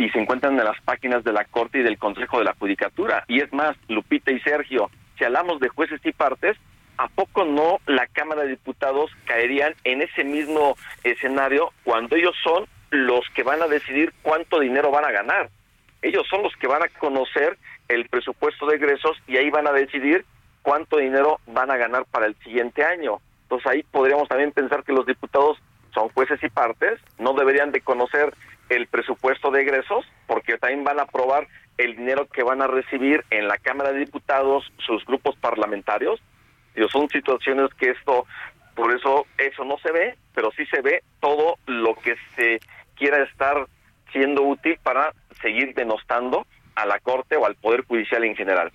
Speaker 17: y se encuentran en las páginas de la Corte y del Consejo de la Judicatura. Y es más, Lupita y Sergio, si hablamos de jueces y partes, ¿a poco no la Cámara de Diputados caerían en ese mismo escenario cuando ellos son los que van a decidir cuánto dinero van a ganar? Ellos son los que van a conocer el presupuesto de egresos y ahí van a decidir cuánto dinero van a ganar para el siguiente año. Entonces ahí podríamos también pensar que los diputados son jueces y partes, no deberían de conocer el presupuesto de egresos porque también van a aprobar el dinero que van a recibir en la Cámara de Diputados sus grupos parlamentarios. Y son situaciones que esto, por eso eso no se ve, pero sí se ve todo lo que se quiera estar siendo útil para seguir denostando a la Corte o al Poder Judicial en general.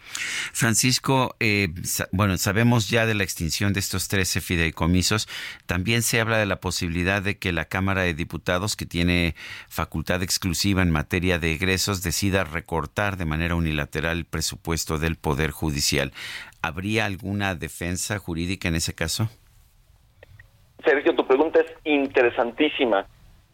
Speaker 1: Francisco, eh, bueno, sabemos ya de la extinción de estos 13 fideicomisos. También se habla de la posibilidad de que la Cámara de Diputados, que tiene facultad exclusiva en materia de egresos, decida recortar de manera unilateral el presupuesto del Poder Judicial. ¿Habría alguna defensa jurídica en ese caso?
Speaker 17: Sergio, tu pregunta es interesantísima,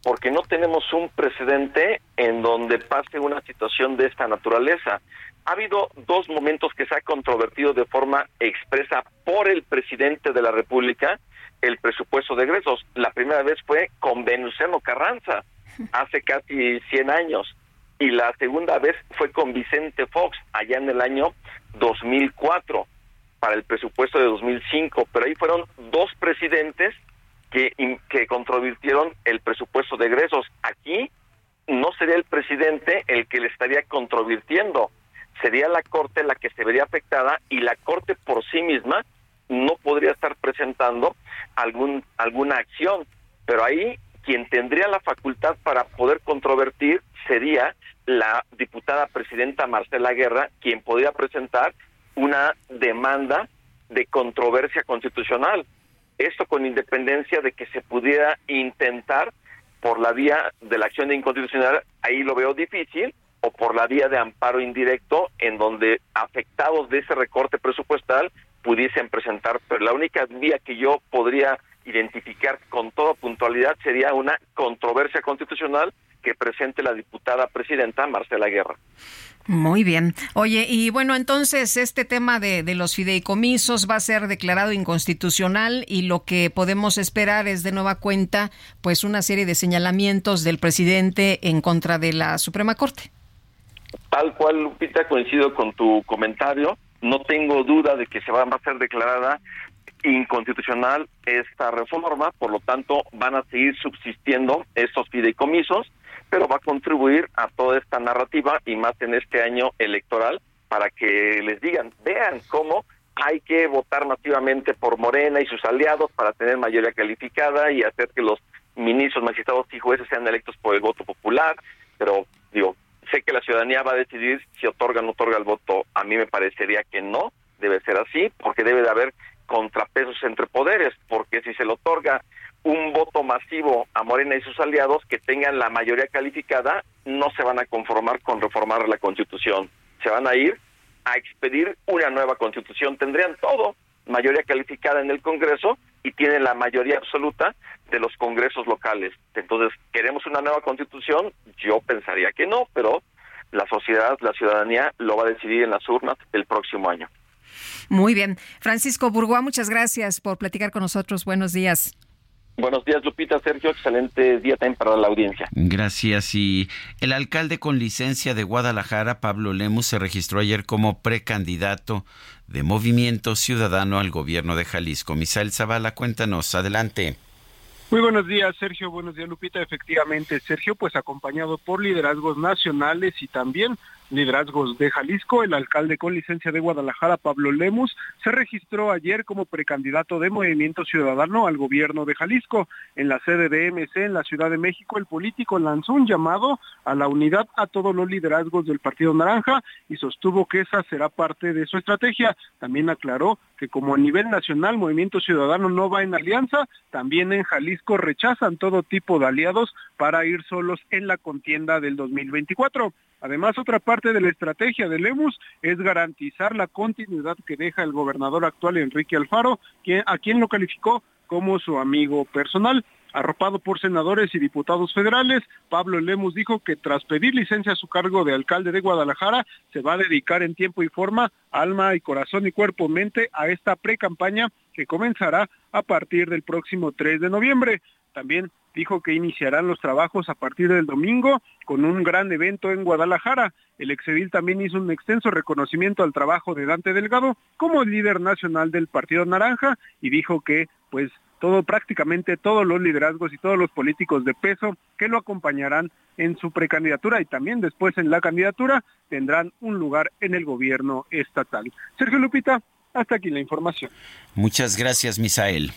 Speaker 17: porque no tenemos un precedente en donde pase una situación de esta naturaleza. Ha habido dos momentos que se ha controvertido de forma expresa por el presidente de la República el presupuesto de egresos. La primera vez fue con Venustiano Carranza, [laughs] hace casi 100 años, y la segunda vez fue con Vicente Fox, allá en el año 2004, para el presupuesto de 2005, pero ahí fueron dos presidentes que, que controvirtieron el presupuesto de egresos. Aquí no sería el presidente el que le estaría controvirtiendo, sería la Corte la que se vería afectada y la Corte por sí misma no podría estar presentando algún alguna acción, pero ahí quien tendría la facultad para poder controvertir sería la diputada presidenta Marcela Guerra, quien podría presentar una demanda de controversia constitucional. Esto con independencia de que se pudiera intentar por la vía de la acción inconstitucional, ahí lo veo difícil, o por la vía de amparo indirecto, en donde afectados de ese recorte presupuestal pudiesen presentar. Pero la única vía que yo podría identificar con toda puntualidad sería una controversia constitucional que presente la diputada presidenta Marcela Guerra.
Speaker 2: Muy bien. Oye, y bueno, entonces este tema de, de los fideicomisos va a ser declarado inconstitucional y lo que podemos esperar es de nueva cuenta, pues una serie de señalamientos del presidente en contra de la Suprema Corte.
Speaker 17: Tal cual, Lupita, coincido con tu comentario. No tengo duda de que se va a ser declarada inconstitucional esta reforma, por lo tanto van a seguir subsistiendo estos fideicomisos, pero va a contribuir a toda esta narrativa y más en este año electoral para que les digan, vean cómo hay que votar masivamente por Morena y sus aliados para tener mayoría calificada y hacer que los ministros, magistrados y jueces sean electos por el voto popular, pero digo, sé que la ciudadanía va a decidir si otorga o no otorga el voto. A mí me parecería que no, debe ser así, porque debe de haber contrapesos entre poderes, porque si se le otorga un voto masivo a Morena y sus aliados que tengan la mayoría calificada, no se van a conformar con reformar la Constitución. Se van a ir a expedir una nueva Constitución. Tendrían todo, mayoría calificada en el Congreso y tienen la mayoría absoluta de los congresos locales. Entonces, ¿queremos una nueva Constitución? Yo pensaría que no, pero la sociedad, la ciudadanía lo va a decidir en las urnas el próximo año.
Speaker 2: Muy bien. Francisco Burgoa, muchas gracias por platicar con nosotros. Buenos días.
Speaker 17: Buenos días, Lupita, Sergio. Excelente día también para la audiencia.
Speaker 1: Gracias. Y el alcalde con licencia de Guadalajara, Pablo Lemus, se registró ayer como precandidato de Movimiento Ciudadano al gobierno de Jalisco. Misael Zavala, cuéntanos, adelante.
Speaker 18: Muy buenos días, Sergio. Buenos días, Lupita. Efectivamente, Sergio, pues acompañado por liderazgos nacionales y también liderazgos de Jalisco, el alcalde con licencia de Guadalajara, Pablo Lemus, se registró ayer como precandidato de Movimiento Ciudadano al gobierno de Jalisco. En la sede de MC en la Ciudad de México, el político lanzó un llamado a la unidad a todos los liderazgos del Partido Naranja y sostuvo que esa será parte de su estrategia. También aclaró que como a nivel nacional Movimiento Ciudadano no va en alianza, también en Jalisco rechazan todo tipo de aliados para ir solos en la contienda del 2024. Además, otra parte de la estrategia de Lemus es garantizar la continuidad que deja el gobernador actual Enrique Alfaro, quien, a quien lo calificó como su amigo personal. arropado por senadores y diputados federales. Pablo Lemus dijo que tras pedir licencia a su cargo de alcalde de Guadalajara, se va a dedicar en tiempo y forma, alma y corazón y cuerpo mente a esta pre-campaña que comenzará a partir del próximo 3 de noviembre. También dijo que iniciarán los trabajos a partir del domingo con un gran evento en Guadalajara. El exedil también hizo un extenso reconocimiento al trabajo de Dante Delgado como líder nacional del Partido Naranja y dijo que pues todo prácticamente todos los liderazgos y todos los políticos de peso que lo acompañarán en su precandidatura y también después en la candidatura tendrán un lugar en el gobierno estatal. Sergio Lupita, hasta aquí la información.
Speaker 1: Muchas gracias, Misael.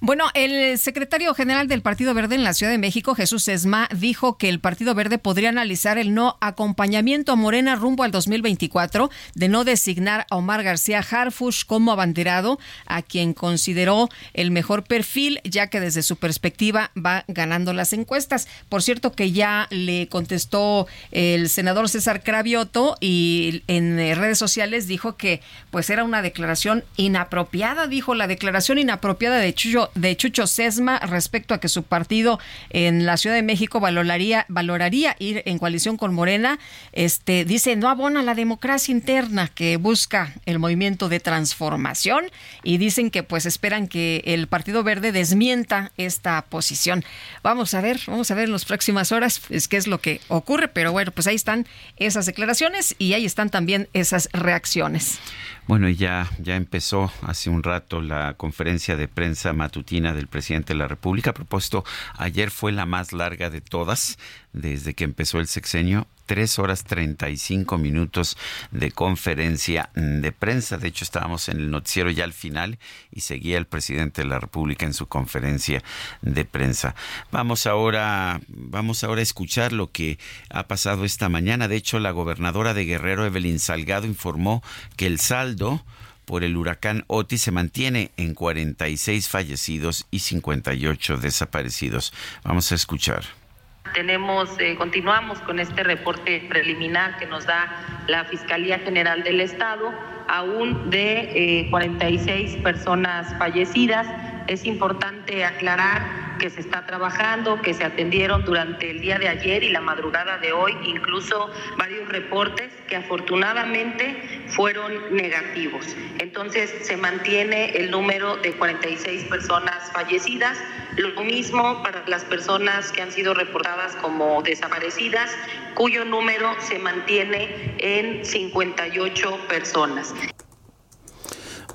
Speaker 2: Bueno, el secretario general del Partido Verde en la Ciudad de México, Jesús Esma, dijo que el Partido Verde podría analizar el no acompañamiento a Morena rumbo al 2024 de no designar a Omar García Harfush como abanderado, a quien consideró el mejor perfil, ya que desde su perspectiva va ganando las encuestas. Por cierto, que ya le contestó el senador César Cravioto y en redes sociales dijo que pues era una declaración inapropiada, dijo la declaración inapropiada de Chuyo de Chucho Sesma respecto a que su partido en la Ciudad de México valoraría, valoraría ir en coalición con Morena, este dice no abona la democracia interna que busca el movimiento de transformación y dicen que pues esperan que el Partido Verde desmienta esta posición. Vamos a ver, vamos a ver en las próximas horas es qué es lo que ocurre, pero bueno, pues ahí están esas declaraciones y ahí están también esas reacciones.
Speaker 1: Bueno, ya, ya empezó hace un rato la conferencia de prensa matutina del presidente de la República. A propósito, ayer fue la más larga de todas desde que empezó el sexenio. Tres horas treinta y cinco minutos de conferencia de prensa. De hecho, estábamos en el noticiero ya al final y seguía el presidente de la República en su conferencia de prensa. Vamos ahora, vamos ahora a escuchar lo que ha pasado esta mañana. De hecho, la gobernadora de Guerrero, Evelyn Salgado, informó que el saldo por el huracán Otis se mantiene en 46 fallecidos y 58 desaparecidos. Vamos a escuchar.
Speaker 19: Tenemos, eh, continuamos con este reporte preliminar que nos da la Fiscalía General del Estado, aún de eh, 46 personas fallecidas. Es importante aclarar que se está trabajando, que se atendieron durante el día de ayer y la madrugada de hoy, incluso varios reportes que afortunadamente fueron negativos. Entonces se mantiene el número de 46 personas fallecidas, lo mismo para las personas que han sido reportadas como desaparecidas, cuyo número se mantiene en 58 personas.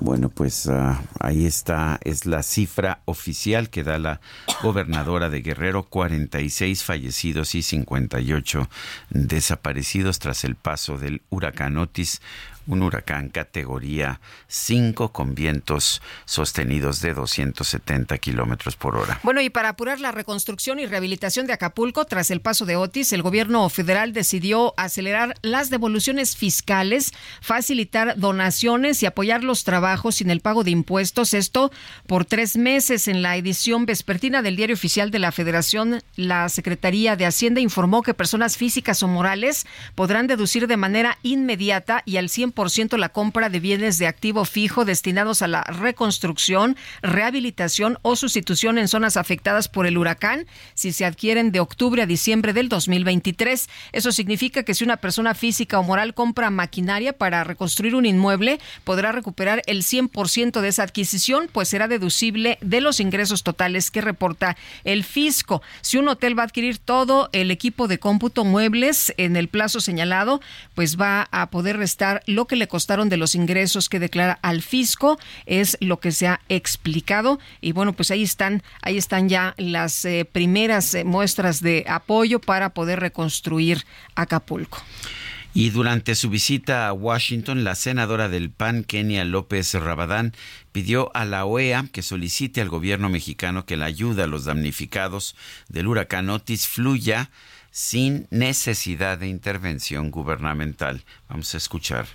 Speaker 1: Bueno, pues uh, ahí está, es la cifra oficial que da la gobernadora de Guerrero, 46 fallecidos y 58 desaparecidos tras el paso del huracán Otis un huracán categoría 5 con vientos sostenidos de 270 kilómetros por hora.
Speaker 2: Bueno, y para apurar la reconstrucción y rehabilitación de Acapulco tras el paso de Otis, el gobierno federal decidió acelerar las devoluciones fiscales, facilitar donaciones y apoyar los trabajos sin el pago de impuestos. Esto por tres meses. En la edición vespertina del Diario Oficial de la Federación, la Secretaría de Hacienda informó que personas físicas o morales podrán deducir de manera inmediata y al 100% la compra de bienes de activo fijo destinados a la reconstrucción, rehabilitación o sustitución en zonas afectadas por el huracán si se adquieren de octubre a diciembre del 2023. Eso significa que si una persona física o moral compra maquinaria para reconstruir un inmueble, podrá recuperar el 100% de esa adquisición, pues será deducible de los ingresos totales que reporta el fisco. Si un hotel va a adquirir todo el equipo de cómputo muebles en el plazo señalado, pues va a poder restar que le costaron de los ingresos que declara al fisco, es lo que se ha explicado. Y bueno, pues ahí están, ahí están ya las eh, primeras eh, muestras de apoyo para poder reconstruir Acapulco.
Speaker 1: Y durante su visita a Washington, la senadora del PAN, Kenia López Rabadán, pidió a la OEA que solicite al gobierno mexicano que la ayuda a los damnificados del huracán Otis fluya sin necesidad de intervención gubernamental. Vamos a escuchar.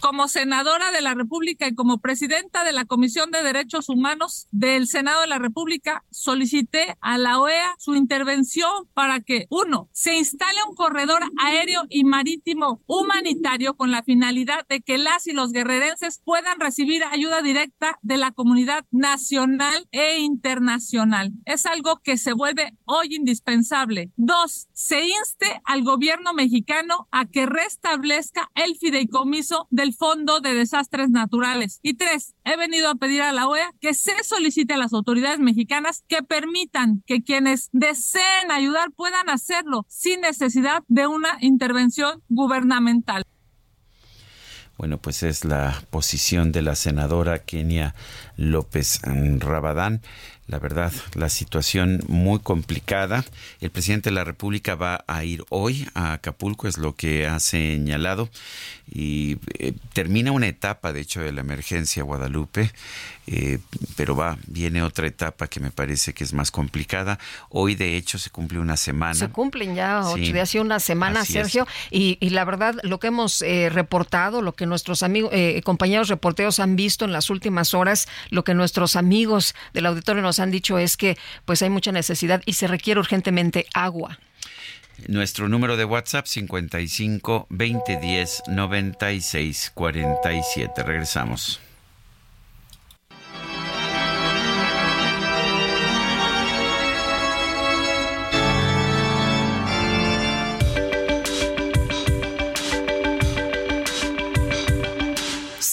Speaker 3: Como senadora de la República y como presidenta de la Comisión de Derechos Humanos del Senado de la República, solicité a la OEA su intervención para que, uno, se instale un corredor aéreo y marítimo humanitario con la finalidad de que las y los guerrerenses puedan recibir ayuda directa de la comunidad nacional e internacional. Es algo que se vuelve hoy indispensable. Dos, se inste al gobierno mexicano a que restablezca el fideicomiso del Fondo de Desastres Naturales. Y tres, he venido a pedir a la OEA que se solicite a las autoridades mexicanas que permitan que quienes deseen ayudar puedan hacerlo sin necesidad de una intervención gubernamental.
Speaker 1: Bueno, pues es la posición de la senadora Kenia López Rabadán. La verdad, la situación muy complicada. El presidente de la República va a ir hoy a Acapulco, es lo que ha señalado, y eh, termina una etapa, de hecho, de la emergencia Guadalupe, eh, pero va, viene otra etapa que me parece que es más complicada. Hoy, de hecho, se cumple una semana.
Speaker 2: Se cumplen ya ocho
Speaker 1: Sí,
Speaker 2: días y una semana,
Speaker 1: así
Speaker 2: Sergio, y, y la verdad, lo que hemos eh, reportado, lo que nuestros amigos, eh, compañeros reporteros han visto en las últimas horas, lo que nuestros amigos del auditorio nos han dicho es que pues hay mucha necesidad y se requiere urgentemente agua.
Speaker 1: Nuestro número de WhatsApp 55 2010 96 47. Regresamos.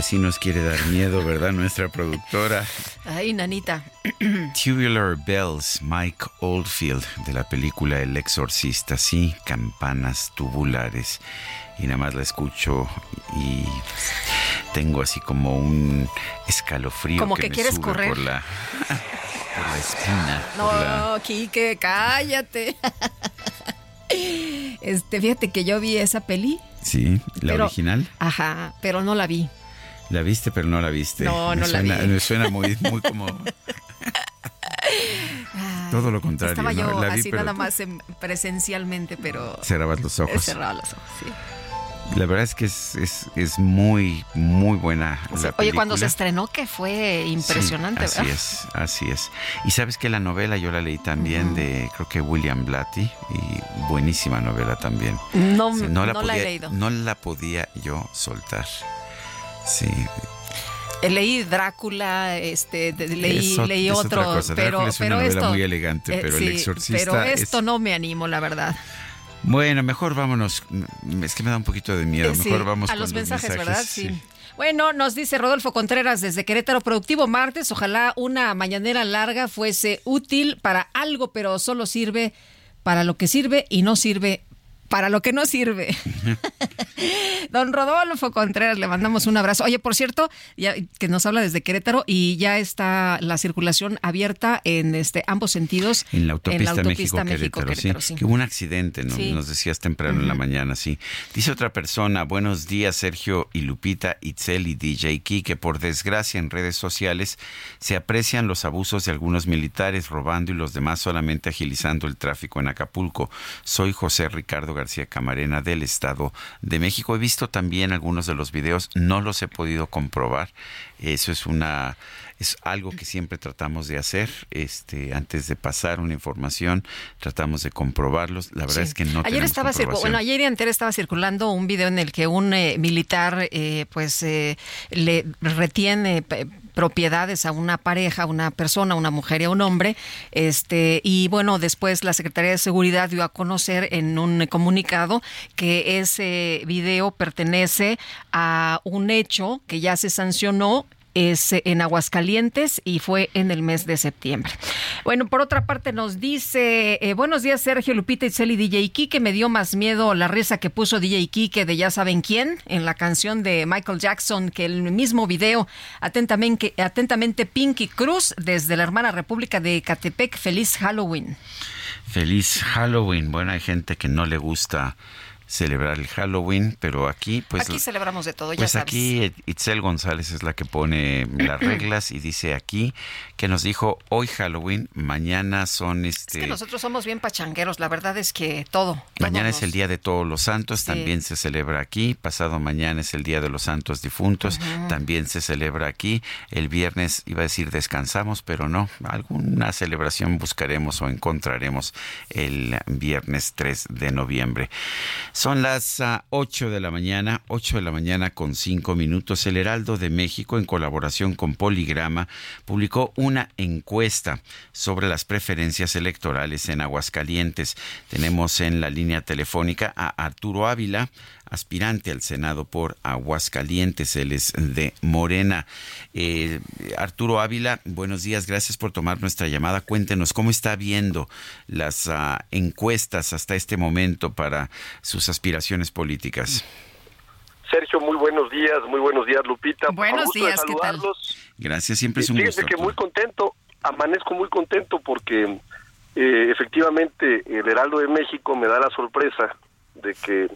Speaker 1: Pues sí nos quiere dar miedo, ¿verdad? Nuestra productora.
Speaker 2: Ay, nanita. [clears throat]
Speaker 1: Tubular Bells, Mike Oldfield, de la película El Exorcista, sí, campanas tubulares. Y nada más la escucho y tengo así como un escalofrío.
Speaker 2: Como que
Speaker 1: me
Speaker 2: quieres
Speaker 1: sube
Speaker 2: correr.
Speaker 1: Por la, por la espina. por la-
Speaker 2: No, Quique, cállate. [laughs] Este, fíjate que yo vi esa peli.
Speaker 1: Sí, la
Speaker 2: pero-
Speaker 1: original.
Speaker 2: Ajá, pero no la vi.
Speaker 1: La viste, pero no la viste.
Speaker 2: No,
Speaker 1: Me
Speaker 2: no la
Speaker 1: suena,
Speaker 2: vi.
Speaker 1: Me suena muy, muy como... Todo lo contrario.
Speaker 2: Estaba yo
Speaker 1: ¿no? La vi,
Speaker 2: así
Speaker 1: pero
Speaker 2: nada más en- presencialmente, pero
Speaker 1: Cerrabas los ojos.
Speaker 2: cerraba los ojos, sí.
Speaker 1: La verdad es que es, es, es muy, muy buena la
Speaker 2: Oye, cuando se estrenó que fue impresionante,
Speaker 1: Sí, así
Speaker 2: ¿verdad?
Speaker 1: es, así es. Y sabes que la novela yo la leí también de, creo que William Blatty, y buenísima novela también.
Speaker 2: No,
Speaker 1: Sí,
Speaker 2: no la,
Speaker 1: podía,
Speaker 2: he leído.
Speaker 1: No la podía yo soltar. Sí,
Speaker 2: Eh, Leí Drácula, este, leí,
Speaker 1: Es ot-
Speaker 2: leí
Speaker 1: es
Speaker 2: otro,
Speaker 1: cosa.
Speaker 2: pero,
Speaker 1: es una
Speaker 2: pero
Speaker 1: novela
Speaker 2: esto,
Speaker 1: muy elegante, pero El Exorcista
Speaker 2: Pero
Speaker 1: es-
Speaker 2: esto no me animo, la verdad.
Speaker 1: Bueno, mejor vámonos. Mm, Es que me da un poquito de miedo.
Speaker 2: Eh, sí,
Speaker 1: Mejor vamos
Speaker 2: a
Speaker 1: con
Speaker 2: los mensajes,
Speaker 1: mensajes,
Speaker 2: ¿verdad? Sí. Bueno, nos dice Rodolfo Contreras desde Querétaro Productivo Martes. Ojalá una mañanera larga fuese útil para algo, pero solo sirve para lo que sirve y no sirve para lo que no sirve. Don Rodolfo Contreras, le mandamos un abrazo. Oye, por cierto, ya, que nos habla desde Querétaro y ya está la circulación abierta en este ambos sentidos.
Speaker 1: En la autopista, México-Querétaro, sí. Que hubo un accidente, ¿no? nos decías temprano en la mañana, sí. Dice otra persona, buenos días Sergio y Lupita, Itzel y DJ Key, que por desgracia en redes sociales se aprecian los abusos de algunos militares robando y los demás solamente agilizando el tráfico en Acapulco. Soy José Ricardo García Camarena del Estado de México. He visto también algunos de los videos, no los he podido comprobar. Eso es una es algo que siempre tratamos de hacer este antes de pasar una información tratamos de comprobarlos la verdad es que no
Speaker 2: ayer estaba bueno ayer antes estaba circulando un video en el que un eh, militar eh, pues eh, le retiene propiedades a una pareja, a una persona, una mujer y a un hombre. Este, y bueno, después la Secretaría de Seguridad dio a conocer en un comunicado que ese video pertenece a un hecho que ya se sancionó es en Aguascalientes y fue en el mes de septiembre. Bueno, por otra parte nos dice, eh, buenos días Sergio Lupita y Celi DJ Kike, me dio más miedo la risa que puso DJ Kike de ya saben quién en la canción de Michael Jackson que el mismo video, atentamente, atentamente Pinky Cruz desde la hermana República de Catepec, feliz Halloween.
Speaker 1: Feliz Halloween. Bueno, hay gente que no le gusta celebrar el Halloween, pero aquí pues...
Speaker 2: Aquí celebramos de todo, ya
Speaker 1: Pues aquí Itzel González es la que pone las reglas y dice aquí que nos dijo hoy Halloween, mañana son este...
Speaker 2: Es que nosotros somos bien pachangueros, la verdad es que todo.
Speaker 1: Mañana es el Día de Todos los Santos, también se celebra aquí, pasado mañana es el Día de los Santos Difuntos, también se celebra aquí, el viernes iba a decir descansamos, pero no, alguna celebración buscaremos o encontraremos el viernes 3 de noviembre. Son las 8 ah, de la mañana, 8 de la mañana con 5 minutos. El Heraldo de México, en colaboración con Poligrama, publicó una encuesta sobre las preferencias electorales en Aguascalientes. Tenemos en la línea telefónica a Arturo Ávila, aspirante al Senado por Aguascalientes, él es de Morena. Eh, Arturo Ávila, buenos días, gracias por tomar nuestra llamada. Cuéntenos cómo está viendo las ah, encuestas hasta este momento para sus aspiraciones políticas.
Speaker 20: Sergio, muy buenos días, muy buenos días, Lupita.
Speaker 2: Buenos días, ¿qué tal?
Speaker 1: Gracias, siempre es un
Speaker 20: Fíjese que muy contento, amanezco muy contento porque eh, efectivamente el Heraldo de México me da la sorpresa de que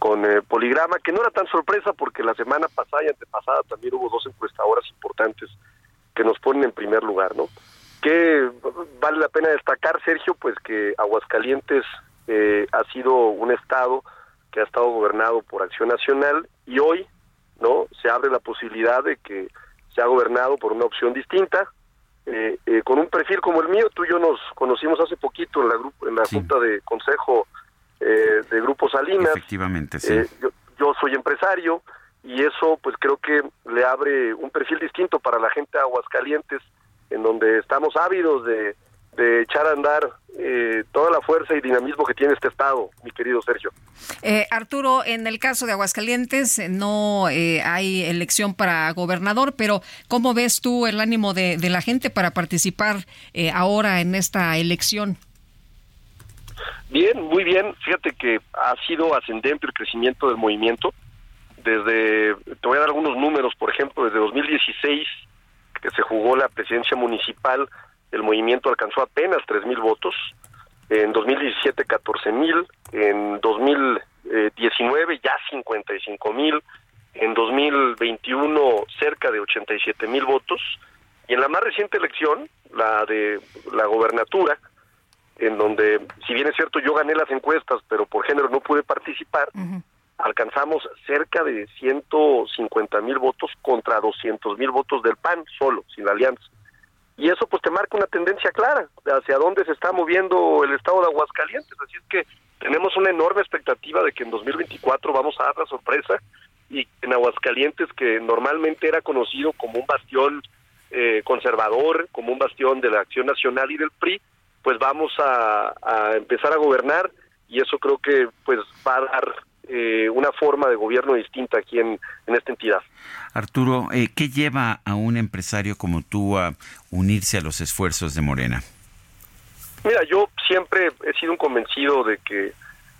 Speaker 20: con eh, Poligrama, que no era tan sorpresa porque la semana pasada y antepasada también hubo dos encuestadoras importantes que nos ponen en primer lugar, ¿no? Que vale la pena destacar, Sergio, pues que Aguascalientes eh, ha sido un estado que ha estado gobernado por Acción Nacional y hoy, ¿no? Se abre la posibilidad de que sea gobernado por una opción distinta, eh, con un perfil como el mío. Tú y yo nos conocimos hace poquito en la, en la Junta de Consejo eh, de Grupo Salinas.
Speaker 1: Efectivamente, sí.
Speaker 20: Eh, yo, soy empresario y eso pues creo que le abre un perfil distinto para la gente de Aguascalientes, en donde estamos ávidos de, de echar a andar eh, toda la fuerza y dinamismo que tiene este estado, mi querido Sergio.
Speaker 2: Arturo, en el caso de Aguascalientes no hay elección para gobernador, pero ¿cómo ves tú el ánimo de, de la gente para participar ahora en esta elección?
Speaker 20: Bien, muy bien. Fíjate que ha sido ascendente el crecimiento del movimiento. Desde, te voy a dar algunos números, por ejemplo, desde 2016, que se jugó la presidencia municipal, el movimiento alcanzó apenas 3.000 votos. En 2017, 14.000. En 2019, ya 55.000. En 2021, cerca de 87.000 votos. Y en la más reciente elección, la de la gobernatura, en donde, si bien es cierto, yo gané las encuestas, pero por género no pude participar, alcanzamos cerca de 150 mil votos contra 200 mil votos del PAN solo, sin la alianza. Y eso pues te marca una tendencia clara hacia dónde se está moviendo el estado de Aguascalientes. Así es que tenemos una enorme expectativa de que en 2024 vamos a dar la sorpresa y en Aguascalientes, que normalmente era conocido como un bastión eh, conservador, como un bastión de la Acción Nacional y del PRI, pues vamos a, empezar a gobernar y eso creo que pues va a dar eh, una forma de gobierno distinta aquí en, esta entidad.
Speaker 1: Arturo, eh, ¿qué lleva a un empresario como tú a unirse a los esfuerzos de Morena?
Speaker 20: Mira, yo siempre he sido un convencido de que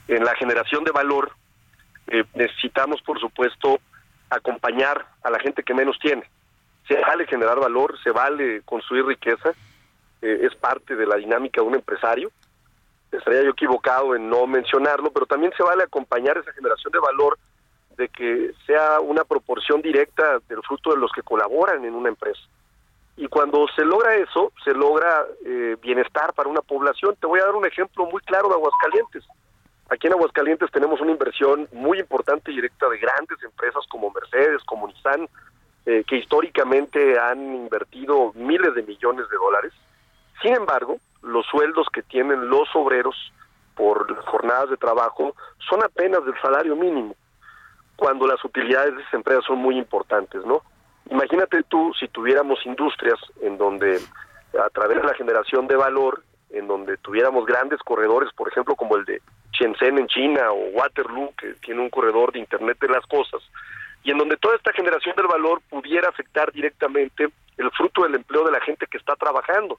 Speaker 20: en la generación de valor eh, necesitamos, por supuesto, acompañar a la gente que menos tiene. Se vale generar valor, se vale construir riqueza, eh, es parte de la dinámica de un empresario. Estaría yo equivocado en no mencionarlo, pero también se vale acompañar esa generación de valor de que sea una proporción directa del fruto de los que colaboran en una empresa. Y cuando se logra eso, se logra eh, bienestar para una población. Te voy a dar un ejemplo muy claro de Aguascalientes. Aquí en Aguascalientes tenemos una inversión muy importante y directa de grandes empresas como Mercedes, como Nissan, eh, que históricamente han invertido miles de millones de dólares. Sin embargo, los sueldos que tienen los obreros por jornadas de trabajo son apenas del salario mínimo, cuando las utilidades de esas empresas son muy importantes, ¿no? Imagínate tú si tuviéramos industrias en donde a través de la generación de valor, en donde tuviéramos grandes corredores, por ejemplo, como el de Shenzhen en China o Waterloo, que tiene un corredor de Internet de las Cosas, y en donde toda esta generación del valor pudiera afectar directamente el fruto del empleo de la gente que está trabajando.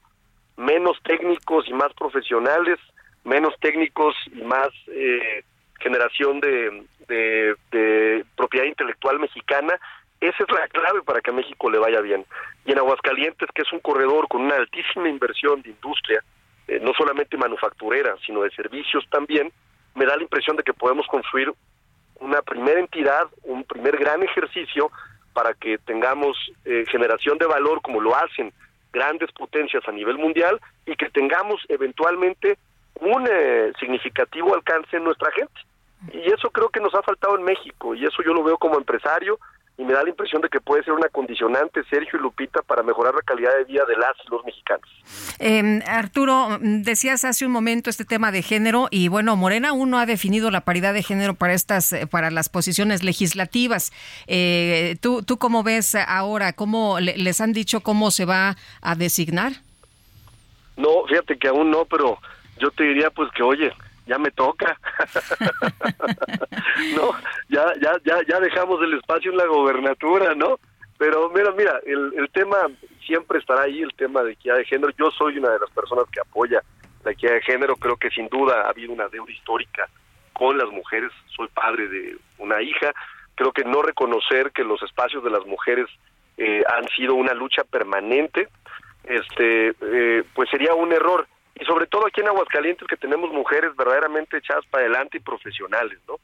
Speaker 20: Menos técnicos y más profesionales, menos técnicos y más eh, generación de, de, propiedad intelectual mexicana. Esa es la clave para que a México le vaya bien. Y en Aguascalientes, que es un corredor con una altísima inversión de industria, eh, no solamente manufacturera, sino de servicios también, me da la impresión de que podemos construir una primera entidad, un primer gran ejercicio para que tengamos eh, generación de valor como lo hacen grandes potencias a nivel mundial y que tengamos eventualmente un eh, significativo alcance en nuestra gente. Y eso creo que nos ha faltado en México y eso yo lo veo como empresario y me da la impresión de que puede ser una condicionante, Sergio y Lupita, para mejorar la calidad de vida de las y los mexicanos.
Speaker 2: Eh, Arturo, decías hace un momento este tema de género y bueno, Morena aún no ha definido la paridad de género para estas, eh, para las posiciones legislativas. Eh, ¿tú, ¿Tú cómo ves ahora? ¿Cómo le- les han dicho cómo se va a designar?
Speaker 20: No, fíjate que aún no, pero yo te diría pues que oye, ya me toca. [laughs] no, ya, ya, ya, ya dejamos el espacio en la gobernatura, ¿no? Pero mira, mira, el, el tema siempre estará ahí, el tema de equidad de género. Yo soy una de las personas que apoya la equidad de género. Creo que sin duda ha habido una deuda histórica con las mujeres. Soy padre de una hija. Creo que no reconocer que los espacios de las mujeres eh, han sido una lucha permanente, este, eh, pues sería un error. Y sobre todo aquí en Aguascalientes que tenemos mujeres verdaderamente echadas para adelante y profesionales, ¿no?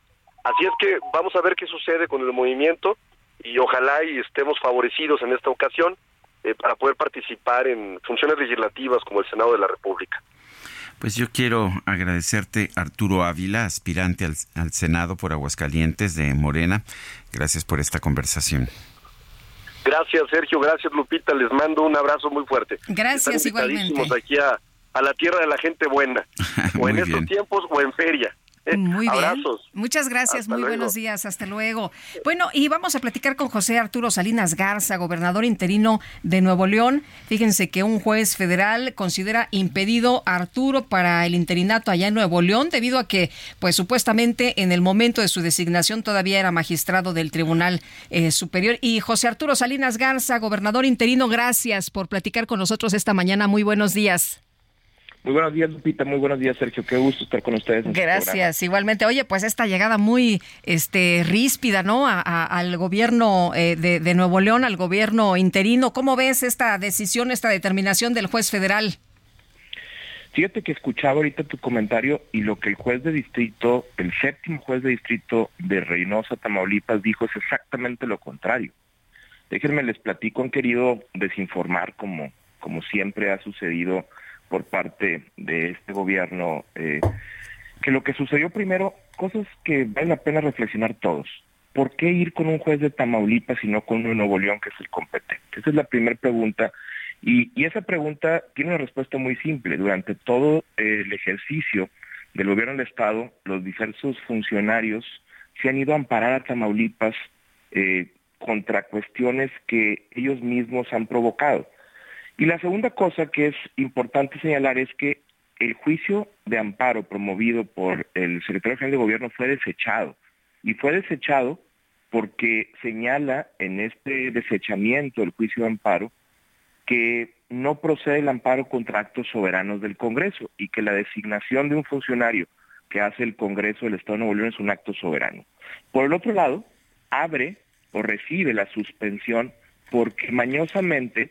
Speaker 20: Así es que vamos a ver qué sucede con el movimiento y ojalá y estemos favorecidos en esta ocasión eh, para poder participar en funciones legislativas como el Senado de la República.
Speaker 1: Pues yo quiero agradecerte, Arturo Ávila, aspirante al, al Senado por Aguascalientes de Morena. Gracias por esta conversación.
Speaker 20: Gracias, Sergio. Gracias, Lupita. Les mando un abrazo muy fuerte.
Speaker 2: Gracias,
Speaker 20: Están
Speaker 2: igualmente.
Speaker 20: aquí a, a la tierra de la gente buena, [laughs] o en
Speaker 1: Muy
Speaker 20: estos tiempos o en feria.
Speaker 2: Muy bien.
Speaker 20: Abrazos.
Speaker 2: Muchas gracias,
Speaker 20: Hasta
Speaker 2: muy
Speaker 20: luego.
Speaker 2: buenos días, hasta luego. Bueno, y vamos a platicar con José Arturo Salinas Garza, gobernador interino de Nuevo León. Fíjense que un juez federal considera impedido a Arturo para el interinato allá en Nuevo León debido a que, pues supuestamente en el momento de su designación todavía era magistrado del Tribunal eh, Superior. Y José Arturo Salinas Garza, gobernador interino, gracias por platicar con nosotros esta mañana. Muy buenos días.
Speaker 21: Muy buenos días, Lupita. Muy buenos días, Sergio. Qué gusto estar con ustedes. en programa.
Speaker 2: Gracias, igualmente. Oye, pues esta llegada muy este ríspida, ¿no? A- a- al gobierno eh, de, de Nuevo León, al gobierno interino. ¿Cómo ves esta decisión, esta determinación del juez federal?
Speaker 21: Fíjate que escuchaba ahorita tu comentario y lo que el juez de distrito, el séptimo juez de distrito de Reynosa, Tamaulipas, dijo es exactamente lo contrario. Déjenme les platico, han querido desinformar como, como siempre ha sucedido por parte de este gobierno, eh, que lo que sucedió primero, cosas que vale la pena reflexionar todos. ¿Por qué ir con un juez de Tamaulipas y no con uno de Nuevo León que es el competente? Esa es la primera pregunta. Y, y esa pregunta tiene una respuesta muy simple. Durante todo eh, el ejercicio del gobierno del Estado, los diversos funcionarios se han ido a amparar a Tamaulipas eh, contra cuestiones que ellos mismos han provocado. Y la segunda cosa que es importante señalar es que el juicio de amparo promovido por el secretario general de gobierno fue desechado. Y fue desechado porque señala en este desechamiento del juicio de amparo que no procede el amparo contra actos soberanos del Congreso y que la designación de un funcionario que hace el Congreso del Estado de Nuevo León es un acto soberano. Por el otro lado, abre o recibe la suspensión porque mañosamente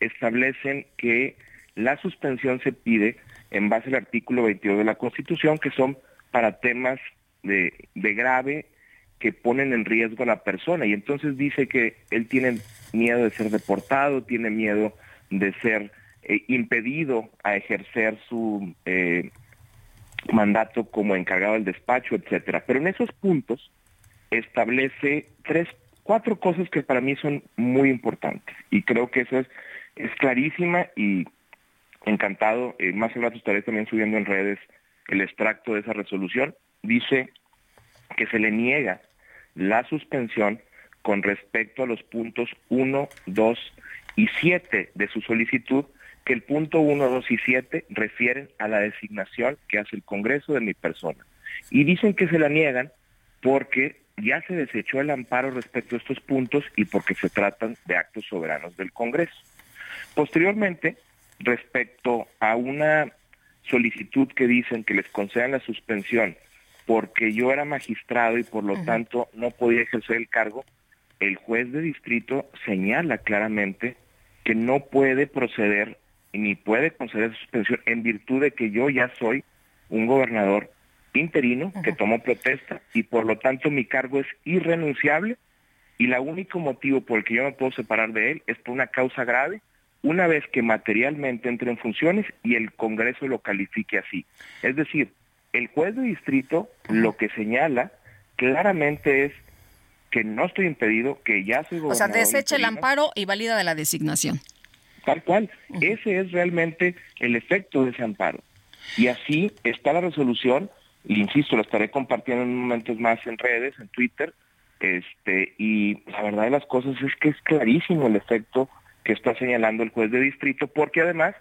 Speaker 21: establecen que la suspensión se pide en base al artículo 22 de la Constitución, que son para temas de, de grave que ponen en riesgo a la persona. Y entonces dice que él tiene miedo de ser deportado, tiene miedo de ser eh, impedido a ejercer su eh, mandato como encargado del despacho, etcétera. Pero en esos puntos establece tres, cuatro cosas que para mí son muy importantes. Y creo que eso es, es clarísima y encantado. eh, más al rato estaré también subiendo en redes el extracto de esa resolución. Dice que se le niega la suspensión con respecto a los puntos 1, 2 y 7 de su solicitud, que el punto 1, 2 y 7 refieren a la designación que hace el Congreso de mi persona. Y dicen que se la niegan porque ya se desechó el amparo respecto a estos puntos y porque se tratan de actos soberanos del Congreso. Posteriormente, respecto a una solicitud que dicen que les concedan la suspensión porque yo era magistrado y por lo tanto no podía ejercer el cargo, el juez de distrito señala claramente que no puede proceder ni puede conceder suspensión en virtud de que yo ya soy un gobernador interino que tomó protesta y por lo tanto mi cargo es irrenunciable y el único motivo por el que yo me puedo separar de él es por una causa grave una vez que materialmente entre en funciones y el Congreso lo califique así. Es decir, el juez de distrito lo que señala claramente es que no estoy impedido, que ya soy
Speaker 2: O
Speaker 21: gobernador.
Speaker 2: sea, desecha el amparo y valida de la designación.
Speaker 21: Tal cual. Ese es realmente el efecto de ese amparo. Y así está la resolución, y insisto, la estaré compartiendo en momentos más en redes, en Twitter, este, y la verdad de las cosas es que es clarísimo el efecto que está señalando el juez de distrito, porque además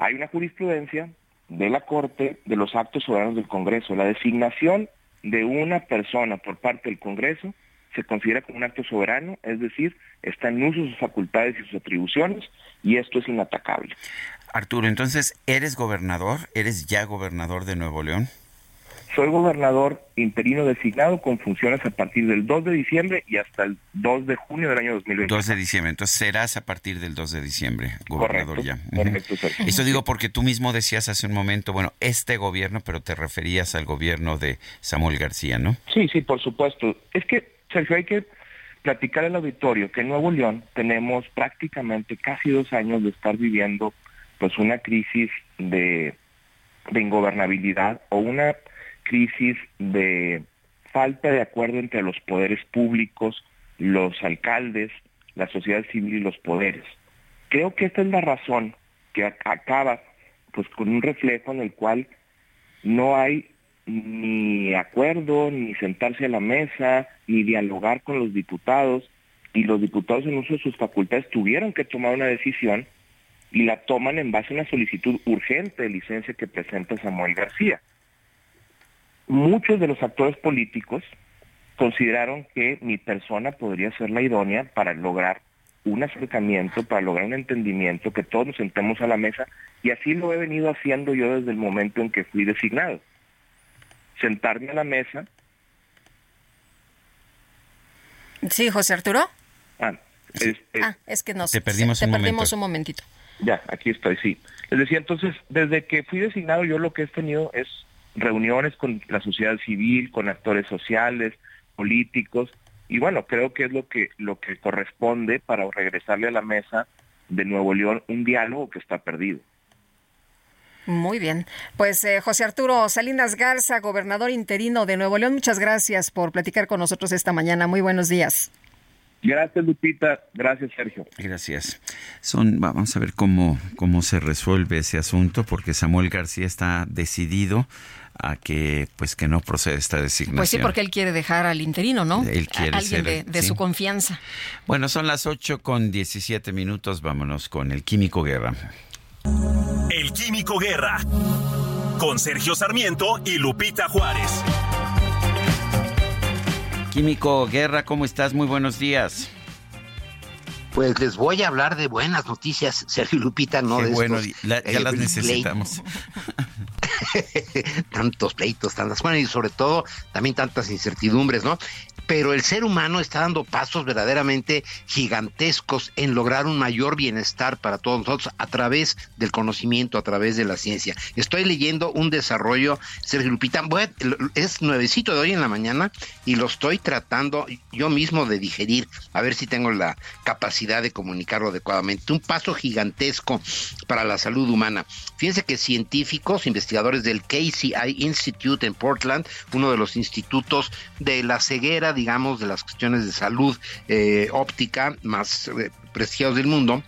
Speaker 21: hay una jurisprudencia de la Corte de los actos soberanos del Congreso. La designación de una persona por parte del Congreso se considera como un acto soberano, es decir, está en uso sus facultades y sus atribuciones, y esto es inatacable.
Speaker 1: Arturo, entonces, ¿eres gobernador? ¿Eres ya gobernador de Nuevo León?
Speaker 21: Soy gobernador interino designado con funciones a partir del 2 de diciembre y hasta el 2 de junio del año 2020.
Speaker 1: 2 de diciembre, entonces serás a partir del 2 de diciembre gobernador
Speaker 21: Correcto,
Speaker 1: ya.
Speaker 21: correcto.
Speaker 1: Eso digo porque tú mismo decías hace un momento, bueno, este gobierno, pero te referías al gobierno de Samuel García, ¿no?
Speaker 21: Sí, sí, por supuesto. Es que, Sergio, hay que platicar al auditorio que en Nuevo León tenemos prácticamente casi dos años de estar viviendo pues una crisis de, de ingobernabilidad o una crisis de falta de acuerdo entre los poderes públicos, los alcaldes, la sociedad civil y los poderes. Creo que esta es la razón que ac- acaba pues con un reflejo en el cual no hay ni acuerdo, ni sentarse a la mesa, ni dialogar con los diputados, y los diputados en uso de sus facultades tuvieron que tomar una decisión y la toman en base a una solicitud urgente de licencia que presenta Samuel García. Muchos de los actores políticos consideraron que mi persona podría ser la idónea para lograr un acercamiento, para lograr un entendimiento, que todos nos sentemos a la mesa, y así lo he venido haciendo yo desde el momento en que fui designado. Sentarme a la mesa,
Speaker 2: Sí, José Arturo.
Speaker 21: ah, este,
Speaker 2: Ah, es que nos
Speaker 21: Te perdimos
Speaker 2: te
Speaker 21: un
Speaker 2: perdimos
Speaker 21: momento.
Speaker 2: un momentito.
Speaker 21: Ya, aquí estoy, sí. Les decía, entonces, desde que fui designado, yo lo que he tenido es reuniones con la sociedad civil, con actores sociales, políticos, y bueno, creo que es lo que, lo que corresponde para regresarle a la mesa de Nuevo León un diálogo que está perdido.
Speaker 2: Muy bien. Pues eh, José Arturo Salinas Garza, gobernador interino de Nuevo León, muchas gracias por platicar con nosotros esta mañana. Muy buenos días.
Speaker 21: Gracias, Lupita. Gracias, Sergio.
Speaker 1: Gracias. Son, vamos a ver cómo, cómo se resuelve ese asunto, porque Samuel García está decidido a que, pues, que no procede esta designación.
Speaker 2: Pues sí, porque él quiere dejar al interino, ¿no?
Speaker 1: Él quiere
Speaker 2: A alguien
Speaker 1: ser-
Speaker 2: de, de
Speaker 1: sí.
Speaker 2: su confianza.
Speaker 1: Bueno, son las 8 con 17 minutos. Vámonos con el Químico Guerra.
Speaker 9: El Químico Guerra. Con Sergio Sarmiento y Lupita Juárez.
Speaker 1: Químico Guerra, ¿cómo estás? Muy buenos días.
Speaker 22: Pues les voy a hablar de buenas noticias, Sergio y Lupita, no
Speaker 1: Qué
Speaker 22: de
Speaker 1: bueno,
Speaker 22: estos,
Speaker 1: la- ya
Speaker 22: eh,
Speaker 1: las necesitamos. [laughs] [laughs]
Speaker 23: tantos pleitos, tantas, bueno, y sobre todo también tantas incertidumbres, ¿no? pero el ser humano está dando pasos verdaderamente gigantescos en lograr un mayor bienestar para todos nosotros a través del conocimiento, a través de la ciencia. Estoy leyendo un desarrollo, Sergio Lupita, es nuevecito de hoy en la mañana y lo estoy tratando yo mismo de digerir, a ver si tengo la capacidad de comunicarlo adecuadamente. Un paso gigantesco para la salud humana. Fíjense que científicos, investigadores del KCI Institute en Portland, uno de los institutos de la ceguera, digamos, de las cuestiones de salud eh, óptica más eh, del mundo,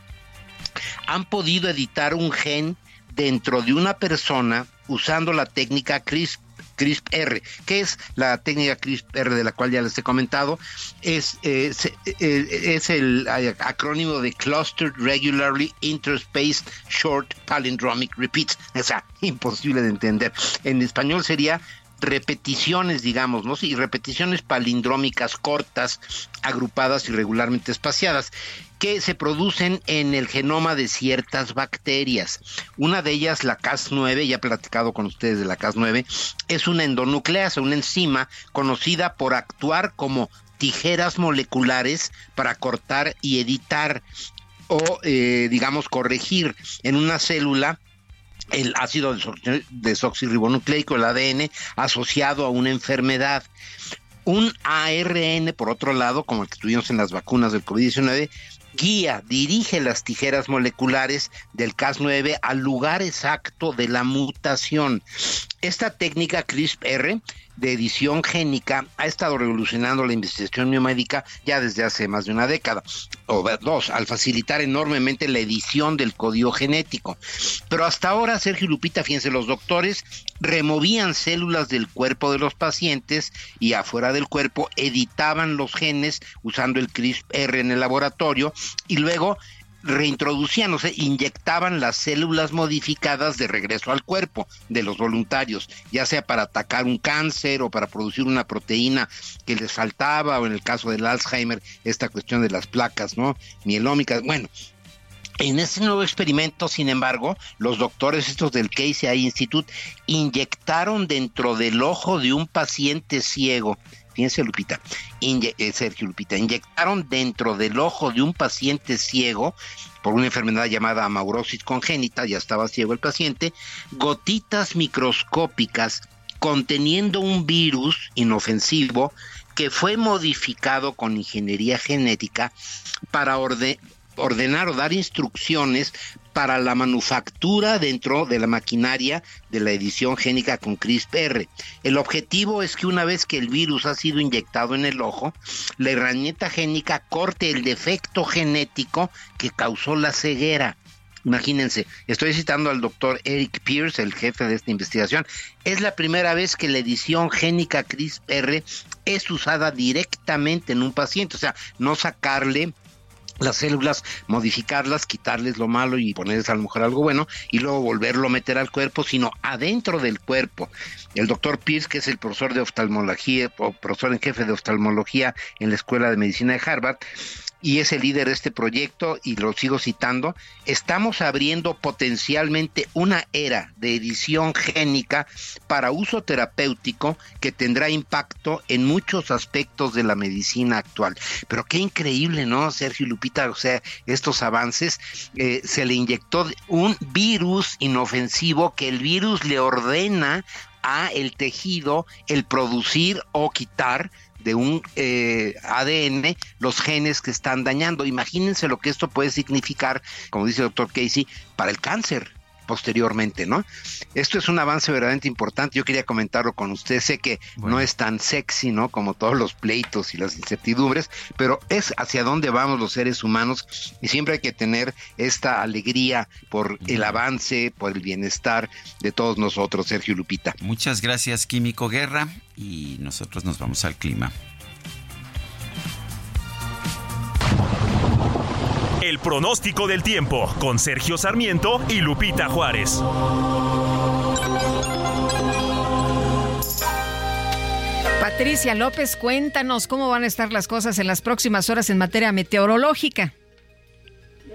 Speaker 23: han podido editar un gen dentro de una persona usando la técnica CRISP CRISP-R. ¿Qué es la técnica CRISP-R de la cual ya les he comentado? Es, eh, es el acrónimo de Clustered Regularly Interspaced Short Palindromic Repeats. O sea, imposible de entender. En español sería repeticiones, digamos, ¿no? Y repeticiones palindrómicas cortas, agrupadas y regularmente espaciadas, que se producen en el genoma de ciertas bacterias. Una de ellas, la Cas9, ya he platicado con ustedes de la Cas9, es una endonucleasa, una enzima conocida por actuar como tijeras moleculares para cortar y editar o, eh, digamos, corregir en una célula el ácido desoxirribonucleico, el ADN, asociado a una enfermedad. Un ARN, por otro lado, como el que tuvimos en las vacunas del COVID-19, guía, dirige las tijeras moleculares del Cas9 al lugar exacto de la mutación. Esta técnica CRISPR de edición génica ha estado revolucionando la investigación biomédica ya desde hace más de una década, o dos, al facilitar enormemente la edición del código genético. Pero hasta ahora, Sergio Lupita, fíjense, los doctores removían células del cuerpo de los pacientes y afuera del cuerpo editaban los genes usando el CRISPR en el laboratorio y luego reintroducían, o sea, inyectaban las células modificadas de regreso al cuerpo de los voluntarios, ya sea para atacar un cáncer o para producir una proteína que les faltaba, o en el caso del Alzheimer, esta cuestión de las placas, ¿no? Mielómicas. Bueno, en este nuevo experimento, sin embargo, los doctores estos del Casey Institute inyectaron dentro del ojo de un paciente ciego fíjense Lupita, eh, Sergio Lupita, inyectaron dentro del ojo de un paciente ciego por una enfermedad llamada amaurosis congénita, ya estaba ciego el paciente, gotitas microscópicas conteniendo un virus inofensivo que fue modificado con ingeniería genética para ordenar o dar instrucciones para la manufactura dentro de la maquinaria de la edición génica con CRISPR. El objetivo es que una vez que el virus ha sido inyectado en el ojo, la herramienta génica corte el defecto genético que causó la ceguera. Imagínense, estoy citando al doctor Eric Pierce, el jefe de esta investigación. Es la primera vez que la edición génica CRISPR es usada directamente en un paciente, o sea, no sacarle las células, modificarlas, quitarles lo malo y ponerles a lo mejor algo bueno y luego volverlo a meter al cuerpo, sino adentro del cuerpo. El doctor Pierce, que es el profesor de oftalmología o profesor en jefe de oftalmología en la Escuela de Medicina de Harvard, y es el líder de este proyecto y lo sigo citando, estamos abriendo potencialmente una era de edición génica para uso terapéutico que tendrá impacto en muchos aspectos de la medicina actual. Pero qué increíble, ¿no, Sergio Lupita? O sea, estos avances, eh, se le inyectó un virus inofensivo que el virus le ordena a el tejido el producir o quitar de un eh, ADN los genes que están dañando. Imagínense lo que esto puede significar, como dice el doctor Casey, para el cáncer posteriormente, ¿no? Esto es un avance verdaderamente importante. Yo quería comentarlo con usted. Sé que no es tan sexy, ¿no? Como todos los pleitos y las incertidumbres, pero es hacia dónde vamos los seres humanos y siempre hay que tener esta alegría por el avance, por el bienestar de todos nosotros, Sergio Lupita.
Speaker 1: Muchas gracias, Químico Guerra, y nosotros nos vamos al clima.
Speaker 9: El pronóstico del tiempo con Sergio Sarmiento y Lupita Juárez.
Speaker 2: Patricia López, cuéntanos cómo van a estar las cosas en las próximas horas en materia meteorológica.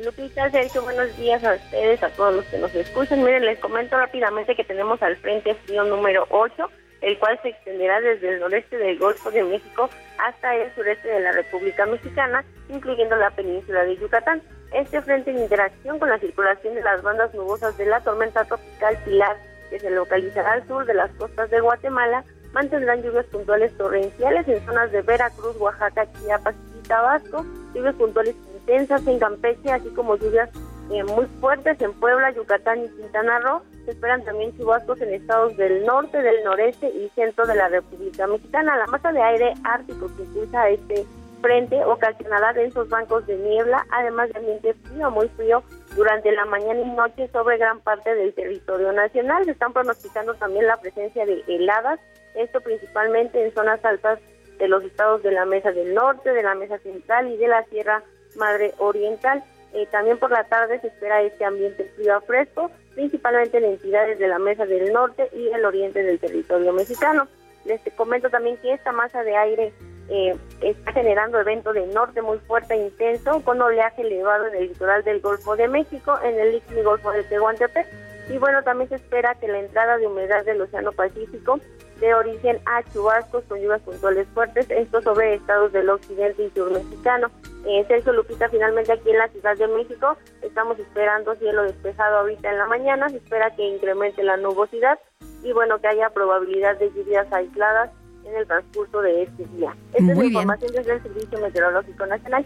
Speaker 24: Lupita, Sergio, buenos días a ustedes, a todos los que nos escuchan. Miren, les comento rápidamente que tenemos al Frente Frío número 8, el cual se extenderá desde el noreste del Golfo de México hasta el sureste de la República Mexicana, incluyendo la península de Yucatán. Este frente en interacción con la circulación de las bandas nubosas de la tormenta tropical Pilar, que se localizará al sur de las costas de Guatemala, mantendrán lluvias puntuales torrenciales en zonas de Veracruz, Oaxaca, Chiapas y Tabasco, lluvias puntuales intensas en Campeche, así como lluvias eh, muy fuertes en Puebla, Yucatán y Quintana Roo. Se esperan también chubascos en estados del norte, del noreste y centro de la República Mexicana. La masa de aire ártico que impulsa este frente ocasionará densos bancos de niebla, además de ambiente frío, muy frío, durante la mañana y noche sobre gran parte del territorio nacional. Se están pronosticando también la presencia de heladas, esto principalmente en zonas altas de los estados de la Mesa del Norte, de la Mesa Central y de la Sierra Madre Oriental. Eh, también por la tarde se espera este ambiente frío a fresco, principalmente en entidades de la Mesa del Norte y el oriente del territorio mexicano. Les comento también que esta masa de aire eh, está generando eventos de norte muy fuerte e intenso, con oleaje elevado en el litoral del Golfo de México, en el líquido Golfo de Tehuantepec. Y bueno, también se espera que la entrada de humedad del Océano Pacífico de origen a chubascos con lluvias puntuales fuertes, esto sobre estados del occidente y sur mexicano. Eh, Sergio Lupita, finalmente aquí en la Ciudad de México estamos esperando cielo despejado ahorita en la mañana, se espera que incremente la nubosidad y bueno, que haya probabilidad de lluvias aisladas en el transcurso de este día. Esta es la información desde el Servicio Meteorológico Nacional.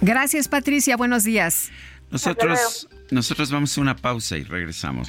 Speaker 2: Gracias, Patricia. Buenos días.
Speaker 1: Nosotros, nosotros vamos a una pausa y regresamos.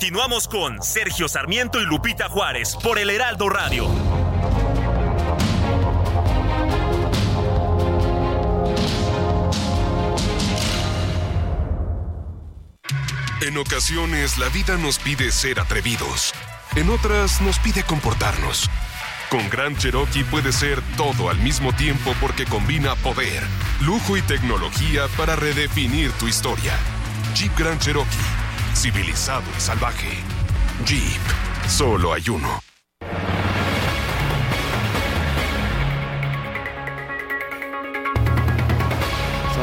Speaker 9: Continuamos con Sergio Sarmiento y Lupita Juárez por el Heraldo Radio.
Speaker 13: En ocasiones la vida nos pide ser atrevidos. En otras nos pide comportarnos. Con Gran Cherokee puede ser todo al mismo tiempo porque combina poder, lujo y tecnología para redefinir tu historia. Jeep Grand Cherokee civilizado y salvaje. Jeep, solo hay uno.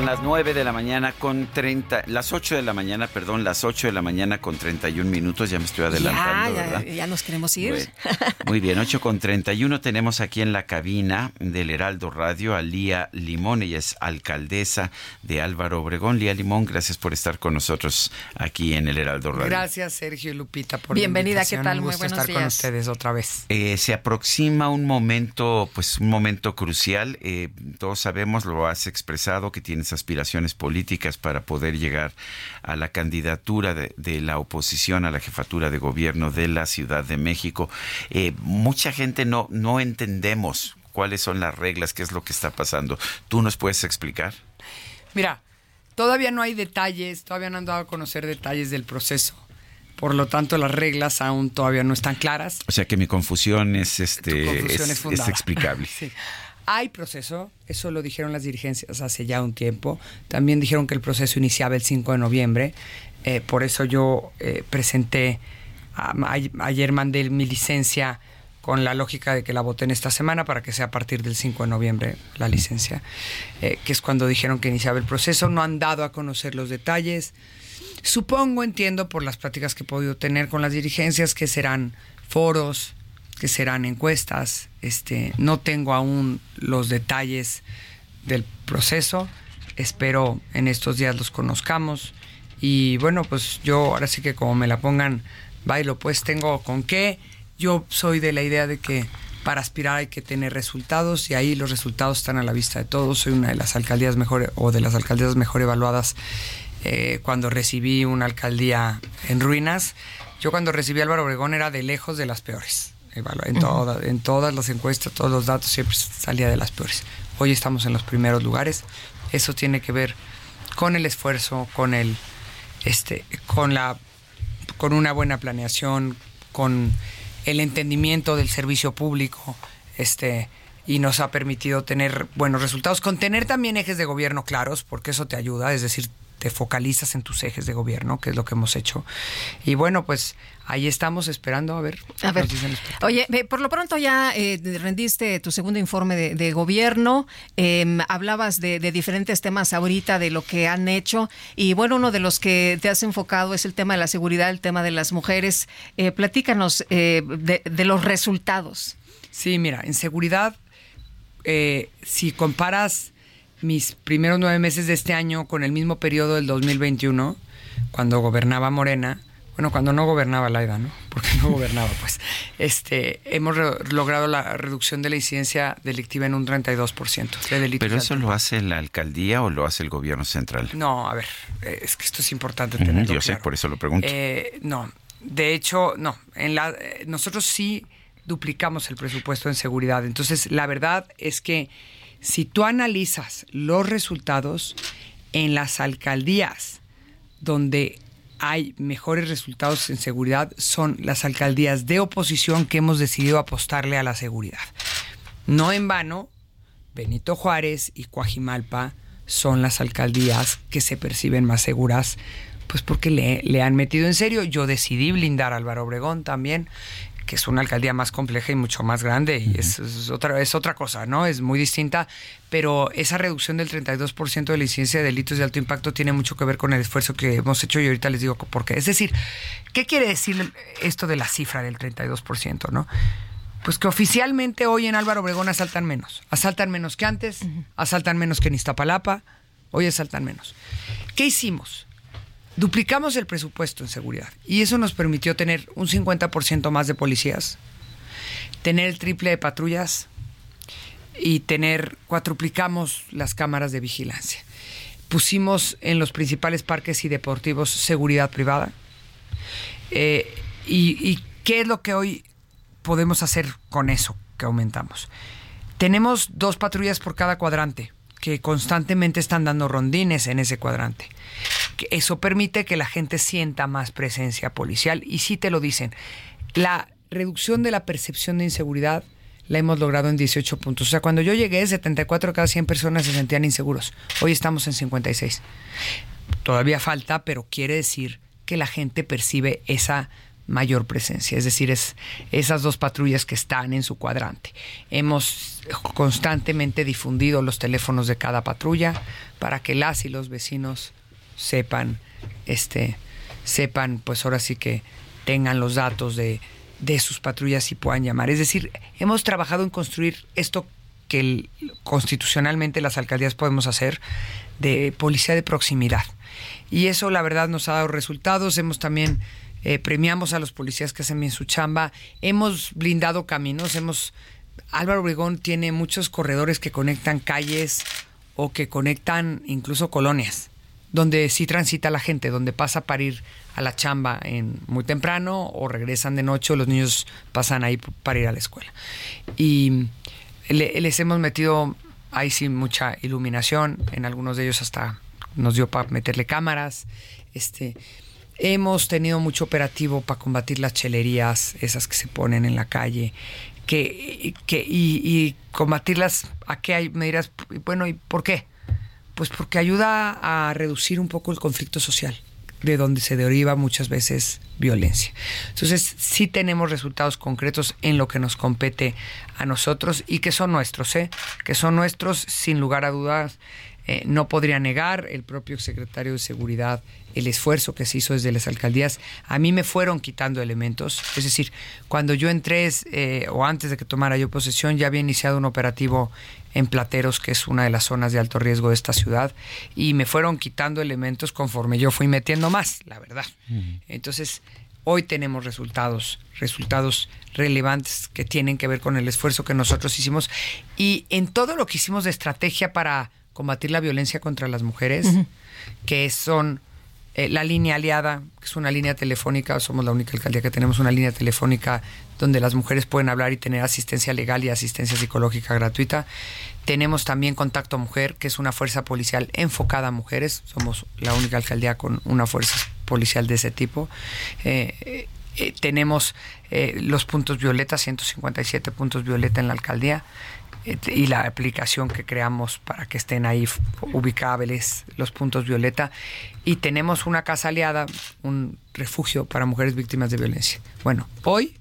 Speaker 1: Son las 9 de la mañana con 30, las 8 de la mañana, perdón, las 8 de la mañana con 31 minutos, ya me estoy adelantando,
Speaker 2: ya,
Speaker 1: ¿verdad?
Speaker 2: Ya, ya nos queremos ir.
Speaker 1: Bueno, [laughs] muy bien, 8 con 31 tenemos aquí en la cabina del Heraldo Radio a Lía Limón, ella es alcaldesa de Álvaro Obregón. Lía Limón, gracias por estar con nosotros aquí en el Heraldo Radio.
Speaker 25: Gracias, Sergio y Lupita, por
Speaker 2: Bienvenida,
Speaker 25: la
Speaker 2: ¿qué tal?
Speaker 25: Un
Speaker 2: Muy
Speaker 25: gusto
Speaker 2: buenos
Speaker 25: estar con
Speaker 2: días.
Speaker 25: ustedes otra vez.
Speaker 1: Eh, se aproxima un momento, pues un momento crucial. Eh, todos sabemos, lo has expresado, que tienes aspiraciones políticas para poder llegar a la candidatura de, de la oposición a la jefatura de gobierno de la Ciudad de México. Eh, mucha gente no, no entendemos cuáles son las reglas, qué es lo que está pasando. ¿Tú nos puedes explicar?
Speaker 25: Mira, todavía no hay detalles, todavía no han dado a conocer detalles del proceso. Por lo tanto, las reglas aún todavía no están claras.
Speaker 1: O sea que mi confusión es este
Speaker 25: confusión
Speaker 1: es- es explicable. [laughs]
Speaker 25: Sí. Hay proceso, eso lo dijeron las dirigencias hace ya un tiempo. También dijeron que el proceso iniciaba el 5 de noviembre. Eh, por eso yo eh, presenté, a- a- ayer mandé mi licencia con la lógica de que la voten esta semana para que sea a partir del 5 de noviembre la licencia, eh, que es cuando dijeron que iniciaba el proceso. No han dado a conocer los detalles. Supongo, entiendo por las pláticas que he podido tener con las dirigencias que serán foros, que serán encuestas. Este, no tengo aún los detalles del proceso. Espero en estos días los conozcamos. Y bueno, pues yo ahora sí que como me la pongan, bailo, pues tengo con qué. Yo soy de la idea de que para aspirar hay que tener resultados y ahí los resultados están a la vista de todos. Soy una de las alcaldías mejor o de las alcaldías mejor evaluadas eh, cuando recibí una alcaldía en ruinas. Yo cuando recibí Álvaro Obregón era de lejos de las peores. En, en todas las encuestas, todos los datos siempre salía de las peores. Hoy estamos en los primeros lugares. Eso tiene que ver con el esfuerzo, con el este, con la con una buena planeación, con el entendimiento del servicio público, este, y nos ha permitido tener buenos resultados, con tener también ejes de gobierno claros, porque eso te ayuda, es decir, te focalizas en tus ejes de gobierno, que es lo que hemos hecho. Y bueno, pues ahí estamos esperando a ver.
Speaker 2: A ver. Oye, por lo pronto ya eh, rendiste tu segundo informe de, gobierno, em, hablabas de, diferentes temas ahorita, de lo que han hecho, y bueno, uno de los que te has enfocado es el tema de la seguridad, el tema de las mujeres. Eh, platícanos eh, de, los resultados.
Speaker 25: Sí, mira, en seguridad, si comparas mis primeros nueve meses de este año con el mismo periodo del 2021, cuando gobernaba Morena, bueno, cuando no gobernaba Laida, ¿no? [laughs] Porque no gobernaba, pues, este, hemos logrado la reducción de la incidencia delictiva en un 32% de delitos.
Speaker 1: ¿Pero eso lo hace la alcaldía o lo hace el gobierno central?
Speaker 25: No, a ver, es que esto es importante tenerlo
Speaker 1: Yo sé, por eso lo pregunto.
Speaker 25: Eh, no, de hecho, no, en la, eh, nosotros sí duplicamos el presupuesto en seguridad. Entonces, la verdad es que si tú analizas los resultados en las alcaldías donde hay mejores resultados en seguridad son las alcaldías de oposición que hemos decidido apostarle a la seguridad. No en vano, Benito Juárez y Coajimalpa son las alcaldías que se perciben más seguras, pues porque le, le han metido en serio. Yo decidí blindar a Álvaro Obregón también que es una alcaldía más compleja y mucho más grande, y es, otra, es otra cosa, ¿no? Es muy distinta, pero esa reducción del 32% de la incidencia de delitos de alto impacto tiene mucho que ver con el esfuerzo que hemos hecho y ahorita les digo por qué. Es decir, ¿qué quiere decir esto de la cifra del 32%, no? Pues que oficialmente hoy en Álvaro Obregón asaltan menos. Asaltan menos que antes, asaltan menos que en Iztapalapa, hoy asaltan menos. ¿Qué hicimos? Duplicamos el presupuesto en seguridad y eso nos permitió tener un 50% más de policías, tener el triple de patrullas y tener, cuatruplicamos las cámaras de vigilancia. Pusimos en los principales parques y deportivos seguridad privada. Eh, y, ¿Y qué es lo que hoy podemos hacer con eso que aumentamos? Tenemos dos patrullas por cada cuadrante que constantemente están dando rondines en ese cuadrante. Eso permite que la gente sienta más presencia policial y sí te lo dicen. La reducción de la percepción de inseguridad la hemos logrado en 18 puntos. O sea, cuando yo llegué, 74 de cada 100 personas se sentían inseguros. Hoy estamos en 56. Todavía falta, pero quiere decir que la gente percibe esa mayor presencia, es decir, es esas dos patrullas que están en su cuadrante. Hemos constantemente difundido los teléfonos de cada patrulla para que las y los vecinos sepan, este, sepan, pues ahora sí que tengan los datos de, de sus patrullas y puedan llamar. Es decir, hemos trabajado en construir esto que constitucionalmente las alcaldías podemos hacer de policía de proximidad. Y eso la verdad nos ha dado resultados. Hemos también eh, premiamos a los policías que hacen bien su chamba, hemos blindado caminos, hemos Álvaro Obregón tiene muchos corredores que conectan calles o que conectan incluso colonias, donde sí transita la gente, donde pasa para ir a la chamba en muy temprano o regresan de noche los niños pasan ahí para ir a la escuela. Y les hemos metido ahí sí mucha iluminación, en algunos de ellos hasta nos dio para meterle cámaras, este Hemos tenido mucho operativo para combatir las chelerías, esas que se ponen en la calle, que, que y, combatirlas, ¿a qué hay? Me dirás, bueno, ¿y por qué? Pues porque ayuda a reducir un poco el conflicto social, de donde se deriva muchas veces violencia. Entonces, sí tenemos resultados concretos en lo que nos compete a nosotros y que son nuestros, ¿eh? Que son nuestros, sin lugar a dudas. Eh, no podría negar el propio secretario de Seguridad el esfuerzo que se hizo desde las alcaldías. A mí me fueron quitando elementos. Es decir, cuando yo entré eh, o antes de que tomara yo posesión ya había iniciado un operativo en Plateros, que es una de las zonas de alto riesgo de esta ciudad, y me fueron quitando elementos conforme yo fui metiendo más, la verdad. Entonces, hoy tenemos resultados, resultados relevantes que tienen que ver con el esfuerzo que nosotros hicimos y en todo lo que hicimos de estrategia para combatir la violencia contra las mujeres, que son eh, la línea aliada, que es una línea telefónica, somos la única alcaldía que tenemos una línea telefónica donde las mujeres pueden hablar y tener asistencia legal y asistencia psicológica gratuita. Tenemos también Contacto Mujer, que es una fuerza policial enfocada a mujeres. Somos la única alcaldía con una fuerza policial de ese tipo. Eh, eh, tenemos los puntos violeta, 157 puntos violeta en la alcaldía y la aplicación que creamos para que estén ahí ubicables los puntos violeta. Y tenemos una casa aliada, un refugio para mujeres víctimas de violencia. Bueno, hoy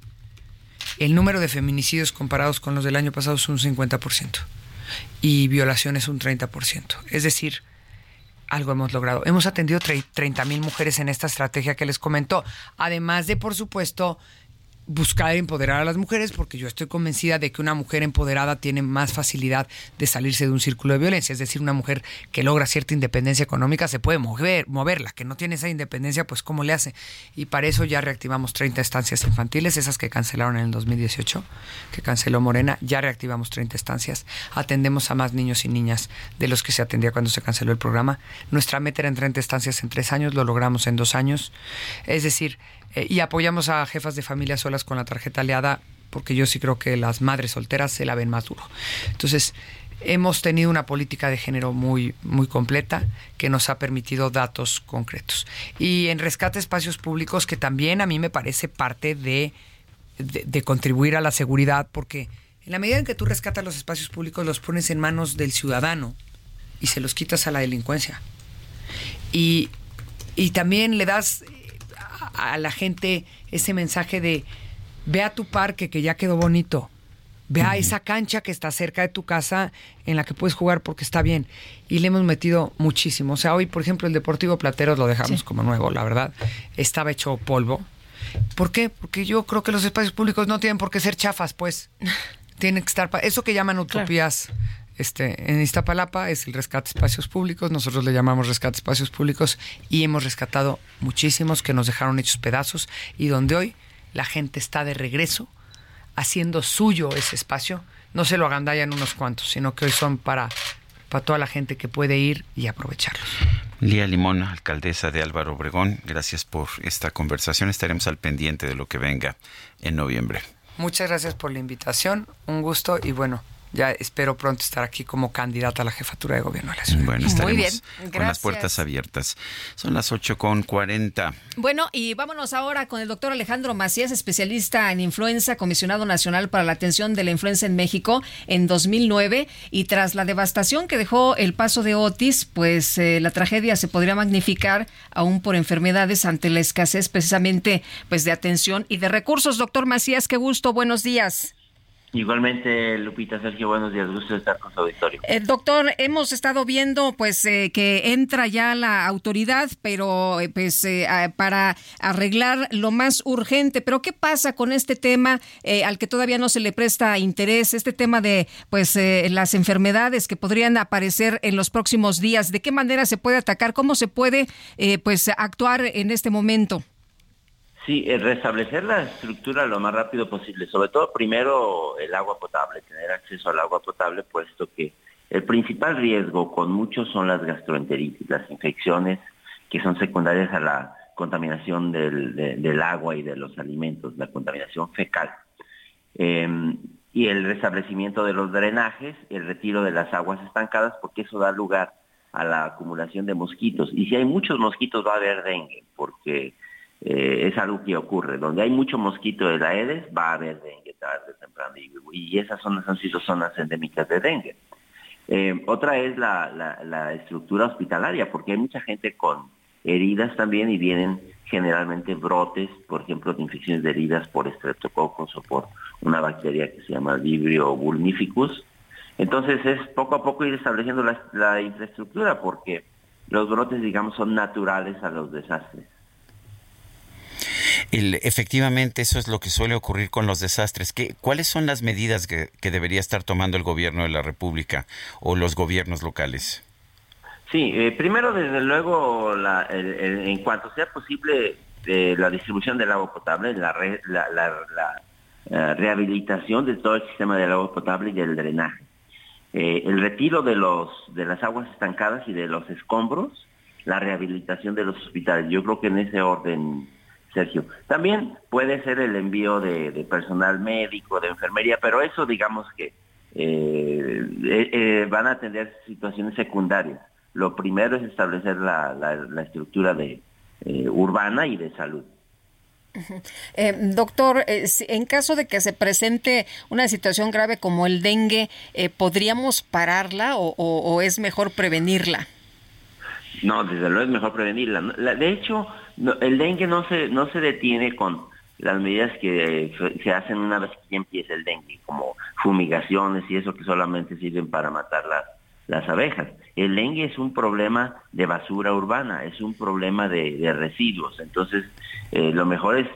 Speaker 25: el número de feminicidios comparados con los del año pasado es un 50% y violaciones un 30%. Es decir, algo hemos logrado. Hemos atendido 30 mil mujeres en esta estrategia que les comentó, además de, por supuesto, buscar empoderar a las mujeres porque yo estoy convencida de que una mujer empoderada tiene más facilidad de salirse de un círculo de violencia, es decir, una mujer que logra cierta independencia económica se puede mover, moverla, que no tiene esa independencia, pues cómo le hace. Y para eso ya reactivamos 30 estancias infantiles, esas que cancelaron en el 2018, que canceló Morena, ya reactivamos 30 estancias, atendemos a más niños y niñas de los que se atendía cuando se canceló el programa. Nuestra meta era en 30 estancias en tres años, lo logramos en dos años. Es decir, eh, y apoyamos a jefas de familia solas con la tarjeta aliada, porque yo sí creo que las madres solteras se la ven más duro. Entonces, hemos tenido una política de género muy, muy completa que nos ha permitido datos concretos. Y en rescate de espacios públicos, que también a mí me parece parte de, de, contribuir a la seguridad, porque en la medida en que tú rescatas los espacios públicos, los pones en manos del ciudadano y se los quitas a la delincuencia. Y, y también le das a la gente ese mensaje de ve a tu parque que ya quedó bonito. Ve a esa cancha que está cerca de tu casa en la que puedes jugar porque está bien. Y le hemos metido muchísimo. O sea, hoy, por ejemplo, el Deportivo Plateros lo dejamos como nuevo, la verdad. Estaba hecho polvo. ¿Por qué? Porque yo creo que los espacios públicos no tienen por qué ser chafas, pues. [laughs] Tienen que estar... Eso que llaman utopías este, en Iztapalapa es el rescate de espacios públicos, nosotros le llamamos rescate de espacios públicos y hemos rescatado muchísimos que nos dejaron hechos pedazos y donde hoy la gente está de regreso haciendo suyo ese espacio, no se lo agandallan unos cuantos, sino que hoy son para, para toda la gente que puede ir y aprovecharlos.
Speaker 1: Lía Limón, alcaldesa de Álvaro Obregón, gracias por esta conversación. Estaremos al pendiente de lo que venga en noviembre.
Speaker 25: Muchas gracias por la invitación, un gusto y bueno, ya espero pronto estar aquí como candidata a la jefatura de gobierno de la ciudad.
Speaker 1: Bueno, estaremos Muy bien. con las puertas abiertas. Son las 8 con 40.
Speaker 2: Bueno, y vámonos ahora con el doctor Alejandro Macías, especialista en influenza, comisionado nacional para la atención de la influenza en México en 2009. Y tras la devastación que dejó el paso de Otis, pues eh, la tragedia se podría magnificar aún por enfermedades ante la escasez precisamente pues de atención y de recursos. Doctor Macías, qué gusto, buenos días.
Speaker 26: Igualmente, Lupita, Sergio, buenos días, gusto estar con su auditorio.
Speaker 2: Eh, doctor, hemos estado viendo pues eh, que entra ya la autoridad, pero eh, pues para arreglar lo más urgente. Pero ¿qué pasa con este tema al que todavía no se le presta interés? Este tema de pues las enfermedades que podrían aparecer en los próximos días. ¿De qué manera se puede atacar? ¿Cómo se puede pues actuar en este momento?
Speaker 26: Sí, restablecer la estructura lo más rápido posible, sobre todo primero el agua potable, tener acceso al agua potable, puesto que el principal riesgo con muchos son las gastroenteritis, las infecciones que son secundarias a la contaminación del, agua y de los alimentos, la contaminación fecal. Em, y el restablecimiento de los drenajes, el retiro de las aguas estancadas, porque eso da lugar a la acumulación de mosquitos. Y si hay muchos mosquitos va a haber dengue, porque eh, es algo que ocurre. Donde hay mucho mosquito de la Aedes, va a haber dengue tarde o temprano. Y, esas zonas han sido zonas endémicas de dengue. Eh, otra es la, estructura hospitalaria, porque hay mucha gente con heridas también y vienen generalmente brotes, por ejemplo, de infecciones de heridas por estreptococos o por una bacteria que se llama Vibrio vulnificus. Entonces es poco a poco ir estableciendo la, la infraestructura porque los brotes, digamos, son naturales a los desastres
Speaker 1: efectivamente, eso es lo que suele ocurrir con los desastres. ¿Qué, ¿Cuáles son las medidas que, debería estar tomando el gobierno de la República o los gobiernos locales?
Speaker 26: Sí, eh, primero, desde luego, en cuanto sea posible, eh, la distribución del agua potable, la, la, eh, rehabilitación de todo el sistema del agua potable y del drenaje. eh, el retiro de, los, de las aguas estancadas y de los escombros, la rehabilitación de los hospitales. Yo creo que en ese orden, Sergio. También puede ser el envío de, personal médico, de enfermería, pero eso digamos que eh, eh, van a tener situaciones secundarias. Lo primero es establecer la, la, estructura de, urbana y de salud. [laughs]
Speaker 2: Eh, doctor, eh, en caso de que se presente una situación grave como el dengue, eh, ¿podríamos pararla o, es mejor prevenirla?
Speaker 26: No, desde luego es mejor prevenirla. De hecho, el dengue no se, no se detiene con las medidas que se hacen una vez que empieza el dengue, como fumigaciones y eso que solamente sirven para matar las, las abejas. El dengue es un problema de basura urbana, es un problema de residuos. Entonces, eh, lo mejor es,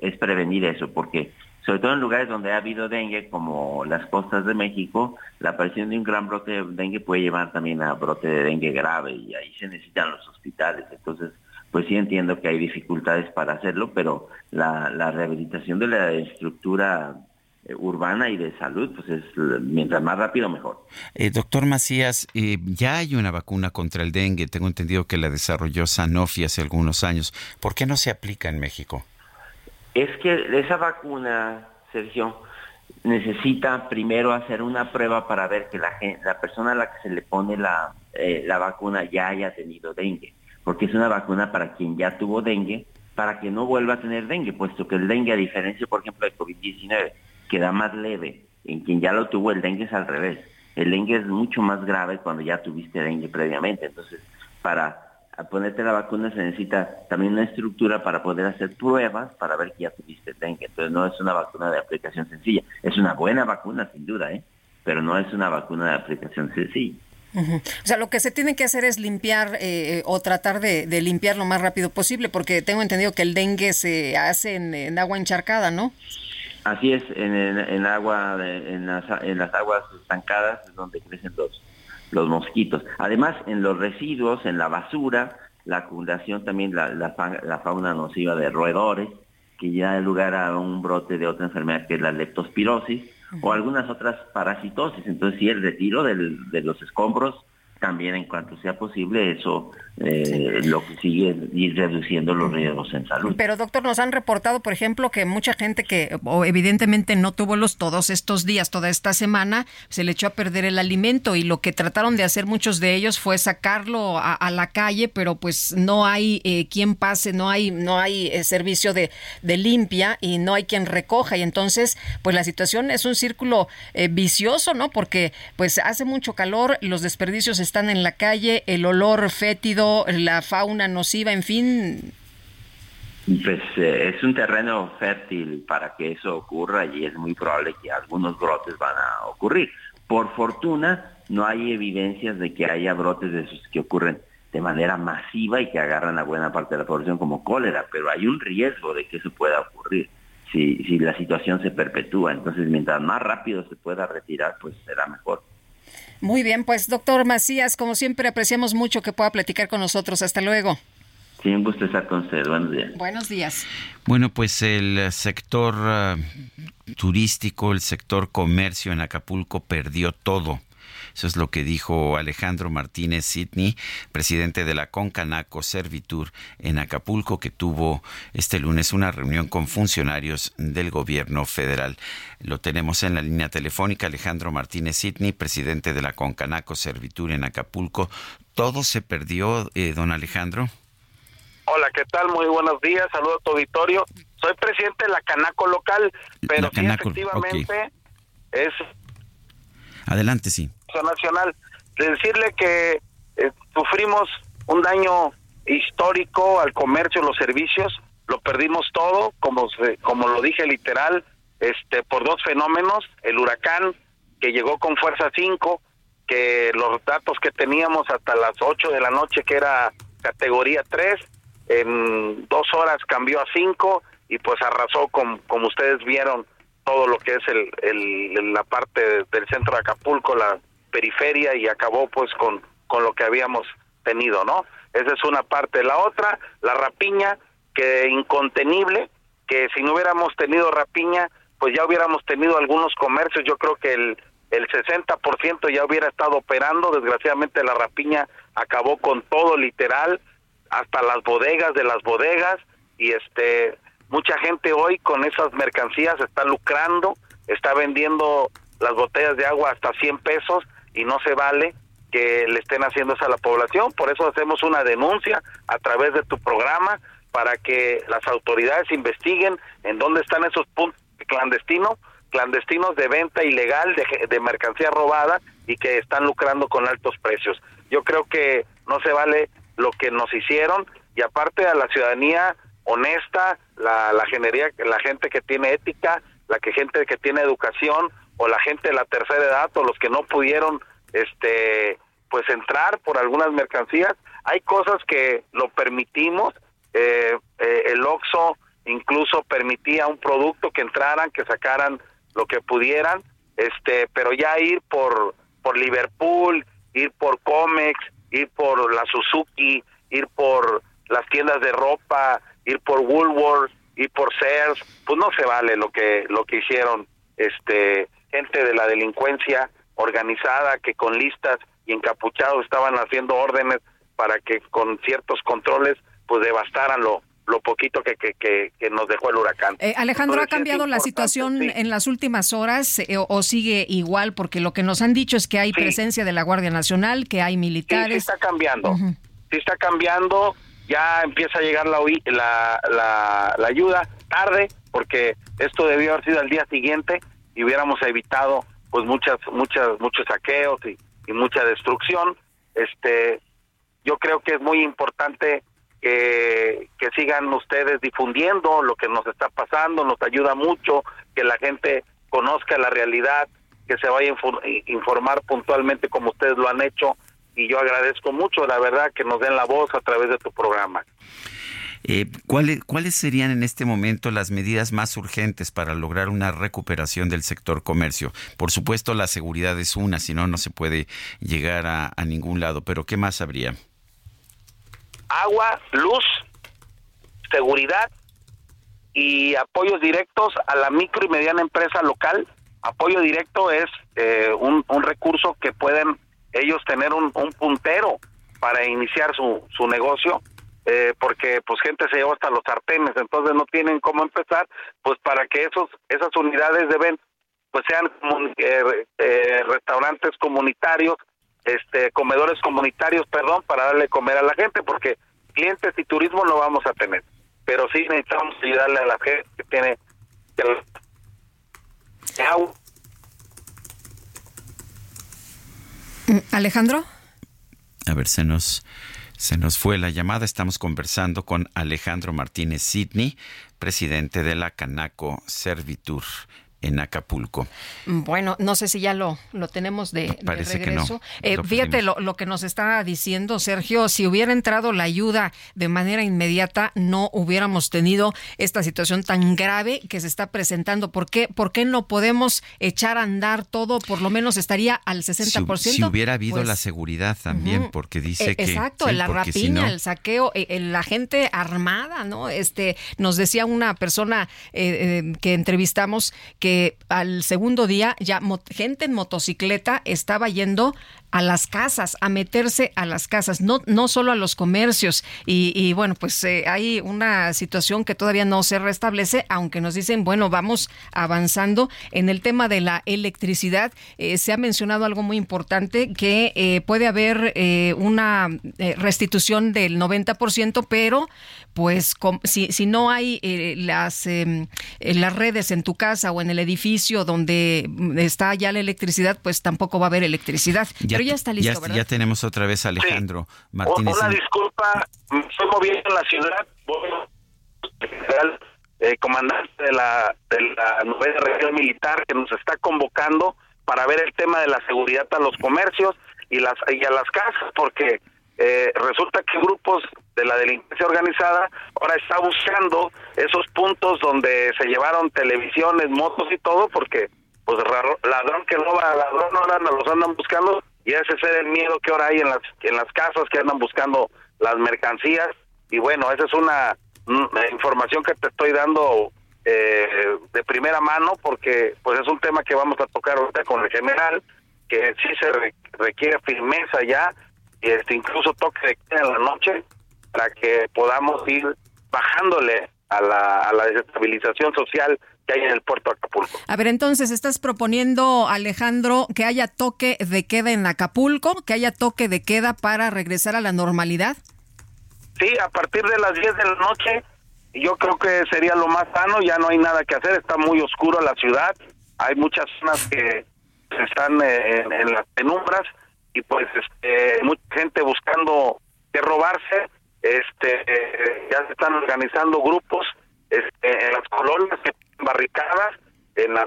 Speaker 26: es, prevenir eso, porque sobre todo en lugares donde ha habido dengue, como las costas de México, la aparición de un gran brote de dengue puede llevar también a brote de dengue grave y ahí se necesitan los hospitales. Entonces, pues sí entiendo que hay dificultades para hacerlo, pero la, rehabilitación de la estructura eh, urbana y de salud, pues es mientras más rápido mejor.
Speaker 1: Eh, doctor Macías, ya hay una vacuna contra el dengue, tengo entendido que la desarrolló Sanofi hace algunos años. ¿Por qué no se aplica en México?
Speaker 26: Es que esa vacuna, Sergio, necesita primero hacer una prueba para ver que la, la persona a la que se le pone la, eh, la vacuna ya haya tenido dengue, porque es una vacuna para quien ya tuvo dengue, para que no vuelva a tener dengue, puesto que el dengue, a diferencia, por ejemplo, de COVID-19, queda más leve. En quien ya lo tuvo el dengue es al revés. El dengue es mucho más grave cuando ya tuviste dengue previamente. Entonces, para ponerte la vacuna se necesita también una estructura para poder hacer pruebas para ver que ya tuviste dengue. Entonces, no es una vacuna de aplicación sencilla. Es una buena vacuna, sin duda, ¿eh? pero no es una vacuna de aplicación sencilla.
Speaker 2: O sea, lo que se tiene que hacer es limpiar eh, o tratar de, limpiar lo más rápido posible, porque tengo entendido que el dengue se hace en agua encharcada, ¿no?
Speaker 26: Así es, en, agua, en las, aguas estancadas es donde crecen los, los mosquitos. Además, en los residuos, en la basura, la acumulación también, la, la, fauna nociva de roedores, que ya da lugar a un brote de otra enfermedad que es la leptospirosis, o algunas otras parasitosis. Entonces, sí, el retiro de los escombros también en cuanto sea posible eso eh, lo que sigue ir reduciendo los riesgos en salud.
Speaker 2: Pero doctor, nos han reportado, por ejemplo, que mucha gente que evidentemente no tuvo los todos estos días, toda esta semana, se le echó a perder el alimento y lo que trataron de hacer muchos de ellos fue sacarlo a, la calle, pero pues no hay eh, quien pase, no hay no hay eh, servicio de, de, limpia y no hay quien recoja y entonces pues la situación es un círculo vicioso, ¿no? Porque pues hace mucho calor, los desperdicios están están en la calle, el olor fétido, la fauna nociva, en fin.
Speaker 26: Pues eh, es un terreno fértil para que eso ocurra y es muy probable que algunos brotes van a ocurrir. Por fortuna, no hay evidencias de que haya brotes de esos que ocurren de manera masiva y que agarran a buena parte de la población como cólera, pero hay un riesgo de que eso pueda ocurrir si, si la situación se perpetúa. Entonces, mientras más rápido se pueda retirar, pues será mejor.
Speaker 2: Muy bien, pues doctor Macías, como siempre apreciamos mucho que pueda platicar con nosotros. Hasta luego.
Speaker 26: Sí, un gusto estar con usted. Buenos días.
Speaker 2: Buenos días.
Speaker 1: Bueno, pues el sector ah, turístico, el sector comercio en Acapulco perdió todo eso es lo que dijo Alejandro Martínez Sidney, presidente de la Concanaco Servitur en Acapulco, que tuvo este lunes una reunión con funcionarios del gobierno federal. Lo tenemos en la línea telefónica, Alejandro Martínez Sidney, presidente de la Concanaco Servitur en Acapulco. ¿Todo se perdió, eh, don Alejandro?
Speaker 27: Hola, ¿qué tal? Muy buenos días, saludo a tu auditorio. Soy presidente de la Canaco local, pero sí, efectivamente es...
Speaker 1: Adelante, sí
Speaker 27: nacional. Decirle que eh, sufrimos un daño histórico al comercio, los servicios, lo perdimos todo, como como lo dije literal, este por dos fenómenos, el huracán que llegó con fuerza 5, que los datos que teníamos hasta las 8 de la noche que era categoría 3, en dos horas cambió a 5 y pues arrasó con, como ustedes vieron todo lo que es el, el la parte del centro de Acapulco, la periferia y acabó pues con, con lo que habíamos tenido, ¿no? Esa es una parte. La otra, la rapiña, que incontenible, que si no hubiéramos tenido rapiña, pues ya hubiéramos tenido algunos comercios. Yo creo que el, el 60% ya hubiera estado operando, desgraciadamente la rapiña acabó con todo literal, hasta las bodegas de las bodegas y este mucha gente hoy con esas mercancías está lucrando, está vendiendo las botellas de agua hasta 100 pesos y no se vale que le estén haciendo eso a la población, por eso hacemos una denuncia a través de tu programa para que las autoridades investiguen en dónde están esos puntos clandestinos clandestinos de venta ilegal de, de mercancía robada y que están lucrando con altos precios. Yo creo que no se vale lo que nos hicieron y aparte a la ciudadanía honesta, la, la, la gente que tiene ética, la que gente que tiene educación o la gente de la tercera edad o los que no pudieron este pues entrar por algunas mercancías, hay cosas que lo permitimos, eh, eh, el OXO incluso permitía un producto que entraran, que sacaran lo que pudieran, este, pero ya ir por por Liverpool, ir por Comex, ir por la Suzuki, ir por las tiendas de ropa, ir por Woolworth, ir por Sears, pues no se vale lo que lo que hicieron este gente de la delincuencia organizada que con listas y encapuchados estaban haciendo órdenes para que con ciertos controles pues devastaran lo lo poquito que, que, que, nos dejó el huracán.
Speaker 2: Eh, Alejandro, ¿ha cambiado la situación en las últimas horas eh, o, sigue igual? Porque lo que nos han dicho es que hay presencia de la Guardia Nacional, que hay militares. Sí,
Speaker 27: está cambiando. Sí está cambiando. Ya empieza a llegar la, la, la, ayuda tarde, porque esto debió haber sido al día siguiente y hubiéramos evitado pues muchas muchas muchos saqueos y, mucha destrucción. Este, yo creo que es muy importante que, que sigan ustedes difundiendo lo que nos está pasando, nos ayuda mucho que la gente conozca la realidad, que se vaya a informar puntualmente como ustedes lo han hecho y yo agradezco mucho, la verdad, que nos den la voz a través de tu programa.
Speaker 1: Eh, ¿cuáles, ¿Cuáles serían en este momento las medidas más urgentes para lograr una recuperación del sector comercio? Por supuesto, la seguridad es una, si no, no se puede llegar a, ningún lado, pero ¿qué más habría?
Speaker 27: agua, luz, seguridad y apoyos directos a la micro y mediana empresa local. Apoyo directo es eh, un, recurso que pueden ellos tener un, puntero para iniciar su, su negocio, eh, porque pues gente se lleva hasta los sartenes, entonces no tienen cómo empezar, pues para que esos esas unidades deben pues sean eh, restaurantes comunitarios este comedores comunitarios, perdón, para darle comer a la gente, porque clientes y turismo no vamos a tener, pero sí necesitamos ayudarle a la gente que tiene
Speaker 2: mm, Alejandro.
Speaker 1: A ver, se nos se nos fue la llamada. Estamos conversando con Alejandro Martínez Sidney, presidente de la Canaco Servitur en Acapulco.
Speaker 2: Bueno, no sé si ya lo, lo tenemos de, regreso. Eh, fíjate lo, lo, que nos está diciendo Sergio, si hubiera entrado la ayuda de manera inmediata, no hubiéramos tenido esta situación tan grave que se está presentando. ¿Por qué, ¿Por qué no podemos echar a andar todo? Por lo menos estaría al 60%.
Speaker 1: Si, si hubiera habido la pues, seguridad también, porque dice
Speaker 2: eh,
Speaker 1: que...
Speaker 2: Exacto, la rapiña, el saqueo, eh, la gente armada, ¿no? Este, nos decía una persona que entrevistamos que al segundo día ya gente en motocicleta estaba yendo a las casas, a meterse a las casas, no, no solo a los comercios. Y, bueno, pues eh, hay una situación que todavía no se restablece, aunque nos dicen, bueno, vamos avanzando. En el tema de la electricidad, eh, se ha mencionado algo muy importante, que eh, puede haber una restitución del 90%, pero pues si, si no hay las, em, las redes en tu casa o en el edificio donde está ya la electricidad, pues tampoco va a haber electricidad ya está listo, ¿verdad?
Speaker 1: Ya tenemos otra vez a Alejandro Martínez.
Speaker 27: Una disculpa, me estoy moviendo en la ciudad. Eh, comandante de la, de la novena región militar que nos está convocando para ver el tema de la seguridad a los comercios y las y a las casas porque eh, resulta que grupos de la delincuencia organizada ahora está buscando esos puntos donde se llevaron televisiones, motos y todo porque pues ladrón que roba ladrón ahora nos los andan buscando y ese es el miedo que ahora hay en las en las casas que andan buscando las mercancías. Y bueno esa es una, información que te estoy dando eh, de primera mano porque pues es un tema que vamos a tocar ahorita con el general, que sí se requiere firmeza ya, y este incluso toque de queda en la noche para que podamos ir bajándole a la, a la desestabilización social que hay en el puerto de Acapulco.
Speaker 2: A ver, entonces, ¿estás proponiendo, Alejandro, que haya toque de queda en Acapulco, que haya toque de queda para regresar a la normalidad?
Speaker 27: Sí, a partir de las 10 de la noche, yo creo que sería lo más sano, ya no hay nada que hacer, está muy oscuro la ciudad, hay muchas zonas que están eh, en, las penumbras y pues este, mucha gente buscando que robarse, este, eh, ya se están organizando grupos este, en las colonias que barricadas en las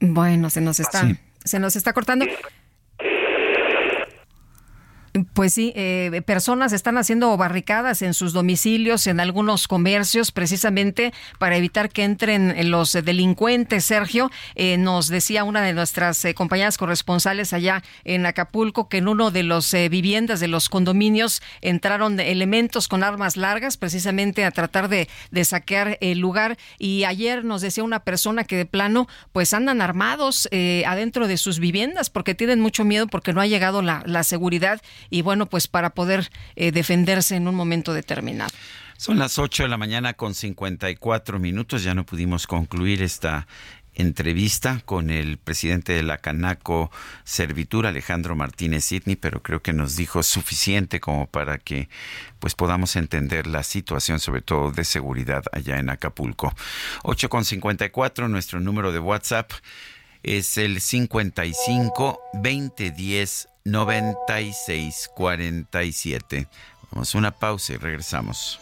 Speaker 2: bueno se nos está se nos está cortando pues sí, eh, personas están haciendo barricadas en sus domicilios, en algunos comercios, precisamente para evitar que entren los delincuentes. Sergio, eh, nos decía una de nuestras eh, compañeras corresponsales allá en Acapulco que en uno de los viviendas de los condominios entraron elementos con armas largas, precisamente a tratar de, saquear el lugar. Y ayer nos decía una persona que de plano, pues andan armados adentro de sus viviendas porque tienen mucho miedo porque no ha llegado la seguridad y bueno, pues para poder eh, defenderse en un momento determinado.
Speaker 1: Son las 8 de la mañana con 54 minutos, ya no pudimos concluir esta entrevista con el presidente de la Canaco Servitur, Alejandro Martínez Sidney, pero creo que nos dijo suficiente como para que pues podamos entender la situación, sobre todo de seguridad allá en Acapulco. 8 con 54, nuestro número de WhatsApp es el 55 2010 9647. Vamos a una pausa y regresamos.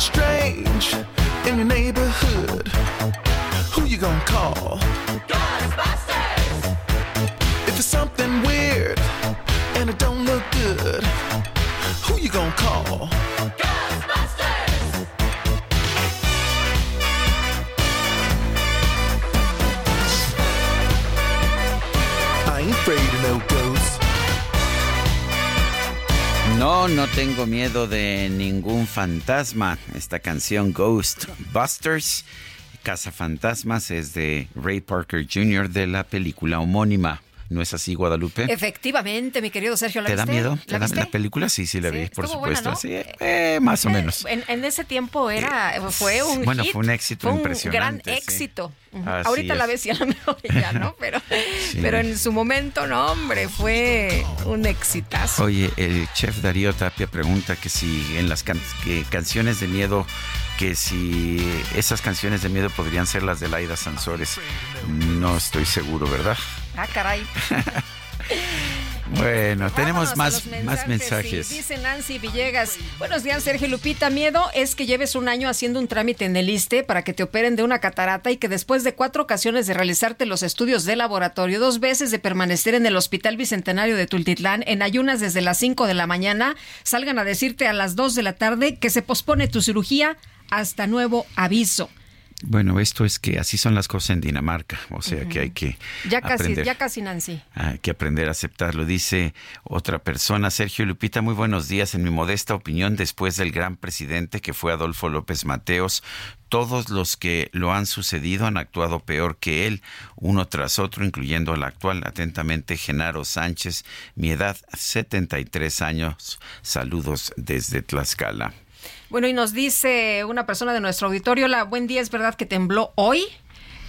Speaker 13: Strange in your neighborhood, who you gonna call? Ghostbusters! If it's something weird and it don't look good, who you gonna call? Ghostbusters!
Speaker 1: I ain't afraid of no ghosts. No, no tengo miedo de ningún fantasma. Esta canción Ghostbusters, Casa Fantasmas, es de Ray Parker Jr. de la película homónima. ¿No es así, Guadalupe?
Speaker 2: Efectivamente, mi querido Sergio. ¿la
Speaker 1: ¿Te da miedo?
Speaker 2: ¿La,
Speaker 1: ¿La, película? Sí, sí, la vi, por supuesto. sí, eh, más o menos.
Speaker 2: En, ese tiempo era, fue un
Speaker 1: Bueno, fue un éxito
Speaker 2: fue
Speaker 1: impresionante.
Speaker 2: Un gran éxito. Ahorita la ves y a lo mejor ya, ¿no? [laughs] Pero, pero en su momento, no, hombre, fue un exitazo.
Speaker 1: Oye, el chef Darío Tapia pregunta que si en las canciones de miedo que si esas canciones de miedo podrían ser las de Laida Sansores. No estoy seguro, ¿verdad?
Speaker 2: Ah, caray. [laughs]
Speaker 1: Bueno, tenemos
Speaker 2: Vámonos
Speaker 1: más,
Speaker 2: mensajes,
Speaker 1: más mensajes.
Speaker 2: sí. Dice Nancy Villegas. Buenos días, Sergio Lupita. Miedo es que lleves un año haciendo un trámite en el ISTE para que te operen de una catarata y que después de cuatro ocasiones de realizarte los estudios de laboratorio, dos veces de permanecer en el Hospital Bicentenario de Tultitlán en ayunas desde las 5 de la mañana, salgan a decirte a las 2 de la tarde que se pospone tu cirugía hasta nuevo aviso.
Speaker 1: Bueno, esto es que así son las cosas en Dinamarca, o sea que hay que
Speaker 2: Ya casi,
Speaker 1: aprender.
Speaker 2: ya casi, Nancy.
Speaker 1: Hay que aprender a aceptarlo. Dice otra persona, Sergio Lupita, muy buenos días. En mi modesta opinión, después del gran presidente que fue Adolfo López Mateos, todos los que lo han sucedido han actuado peor que él, uno tras otro, incluyendo al actual. Atentamente, Genaro Sánchez, mi edad, 73 años. Saludos desde Tlaxcala.
Speaker 2: Bueno, y nos dice una persona de nuestro auditorio, la buen día, es verdad que tembló hoy.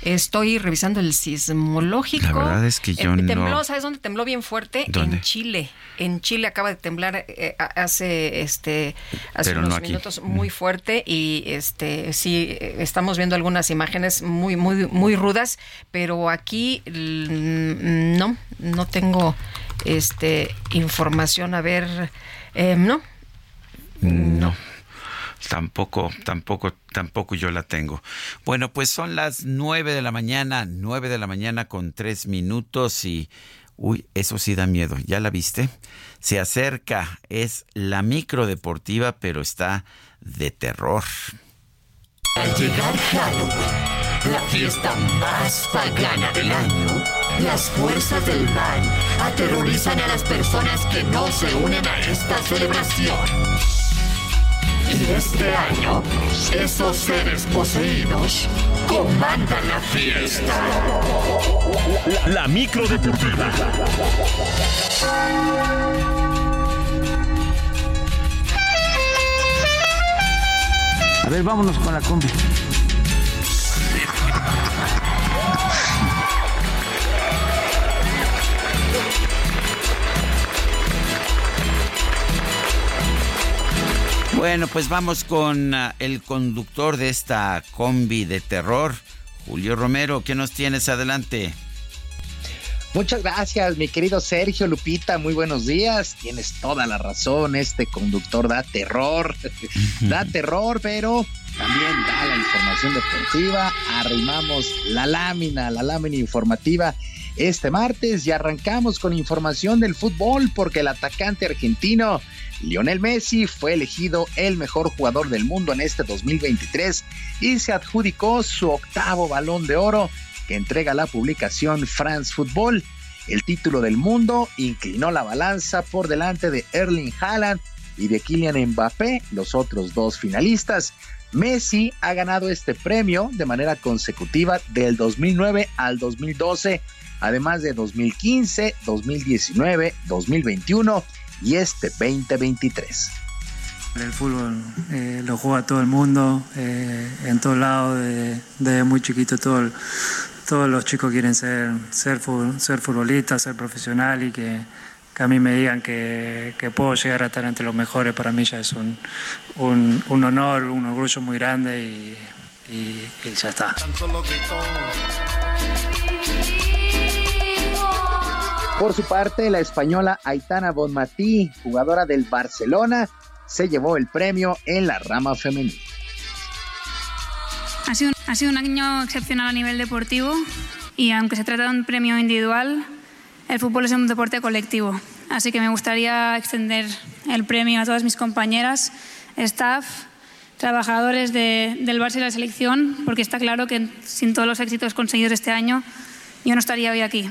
Speaker 2: Estoy revisando el sismológico.
Speaker 1: La verdad es que yo
Speaker 2: Eh, tembló,
Speaker 1: no-
Speaker 2: ¿sabes dónde tembló bien fuerte?
Speaker 1: ¿Dónde?
Speaker 2: En Chile. En Chile acaba de temblar eh, hace este hace
Speaker 1: Pero
Speaker 2: unos minutos muy fuerte y este sí eh, estamos viendo algunas imágenes muy muy muy rudas, pero aquí mm, no no tengo este información a ver eh, no
Speaker 1: No. Tampoco, tampoco, tampoco yo la tengo. Bueno, pues son las nueve de la mañana, nueve de la mañana con tres minutos y, uy, eso sí da miedo. ¿Ya la viste? Se acerca, es la micro deportiva, pero está de terror.
Speaker 28: Al llegar Halloween, la fiesta más pagana del año, las fuerzas del mal aterrorizan a las personas que no se unen a esta celebración. Y este año, esos seres poseídos comandan la fiesta.
Speaker 9: La micro deportiva.
Speaker 29: A ver, vámonos con la combi.
Speaker 1: Bueno, pues vamos con ah, el conductor de esta combi de terror, Julio Romero. ¿Qué nos tienes adelante?
Speaker 23: Muchas gracias, mi querido Sergio Lupita. Muy buenos días. Tienes toda la razón. Este conductor da terror. [laughs] da terror, pero también da la información deportiva. Arrimamos la lámina, la lámina informativa este martes y arrancamos con información del fútbol porque el atacante argentino Lionel Messi fue elegido el mejor jugador del mundo en este 2023 y se adjudicó su octavo balón de oro que entrega la publicación France Football. El título del mundo inclinó la balanza por delante de Erling Haaland y de Kylian Mbappé, los otros dos finalistas. Messi ha ganado este premio de manera consecutiva del 2009 al 2012, además de 2015, 2019, 2021 y este 2023.
Speaker 30: El fútbol eh, lo juega todo el mundo, eh, en todos lados, de- desde muy chiquito todo el- todos los chicos quieren ser, ser, ser futbolistas, ser profesional y que, que a mí me digan que, que puedo llegar a estar entre los mejores, para mí ya es un, un, un honor, un orgullo muy grande y, y- y ya está.
Speaker 23: Por su parte, la española Aitana Bonmatí, jugadora del Barcelona, se llevó el premio en la rama femenina.
Speaker 31: Ha sido, ha sido un año excepcional a nivel deportivo y aunque se trata de un premio individual, el fútbol es un deporte colectivo. Así que me gustaría extender el premio a todas mis compañeras, staff, trabajadores de- del Barça y la selección, porque está claro que sin todos los éxitos conseguidos este año, yo no estaría hoy aquí.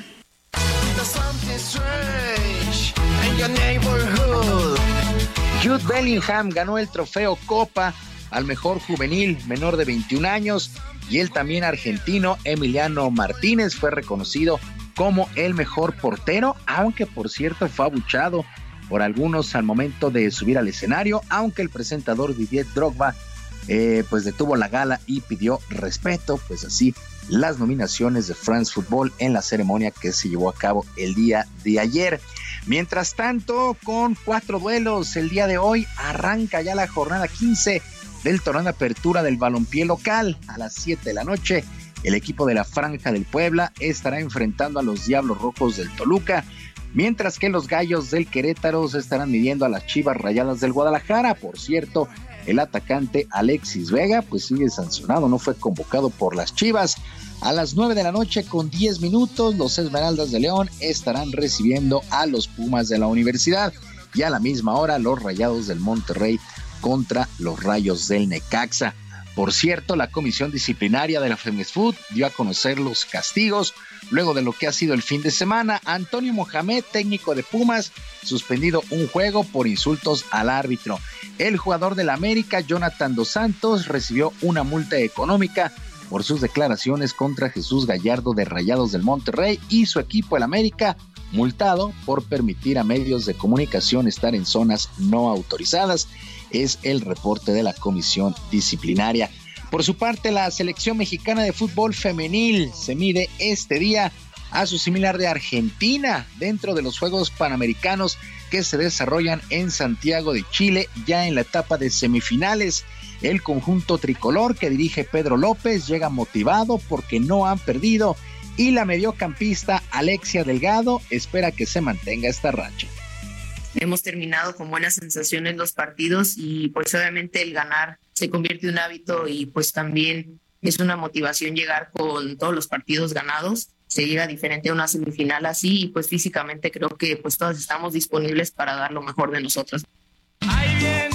Speaker 23: Jude Bellingham ganó el trofeo Copa al mejor juvenil menor de 21 años y el también argentino Emiliano Martínez fue reconocido como el mejor portero, aunque por cierto fue abuchado por algunos al momento de subir al escenario, aunque el presentador Didier Drogba eh, pues detuvo la gala y pidió respeto, pues así las nominaciones de France Football en la ceremonia que se llevó a cabo el día de ayer. Mientras tanto, con cuatro duelos el día de hoy arranca ya la jornada 15 del torneo de apertura del balompié local a las 7 de la noche. El equipo de la Franja del Puebla estará enfrentando a los Diablos Rojos del Toluca. mientras que los gallos del Querétaro se estarán midiendo a las Chivas Rayadas del Guadalajara. Por cierto, el atacante Alexis Vega pues sigue sancionado, no fue convocado por las Chivas. A las 9 de la noche con 10 minutos, los Esmeraldas de León estarán recibiendo a los Pumas de la Universidad y a la misma hora los Rayados del Monterrey contra los Rayos del Necaxa. Por cierto, la comisión disciplinaria de la Femes Food dio a conocer los castigos luego de lo que ha sido el fin de semana. Antonio Mohamed, técnico de Pumas, suspendido un juego por insultos al árbitro. El jugador del América, Jonathan Dos Santos, recibió una multa económica por sus declaraciones contra Jesús Gallardo de Rayados del Monterrey y su equipo el América, multado por permitir a medios de comunicación estar en zonas no autorizadas es el reporte de la comisión disciplinaria. Por su parte, la selección mexicana de fútbol femenil se mide este día a su similar de Argentina dentro de los Juegos Panamericanos que se desarrollan en Santiago de Chile ya en la etapa de semifinales. El conjunto tricolor que dirige Pedro López llega motivado porque no han perdido y la mediocampista Alexia Delgado espera que se mantenga esta racha
Speaker 32: hemos terminado con buenas sensaciones los partidos y pues obviamente el ganar se convierte en un hábito y pues también es una motivación llegar con todos los partidos ganados. Se llega diferente a una semifinal así y pues físicamente creo que pues todos estamos disponibles para dar lo mejor de nosotros. Ahí viene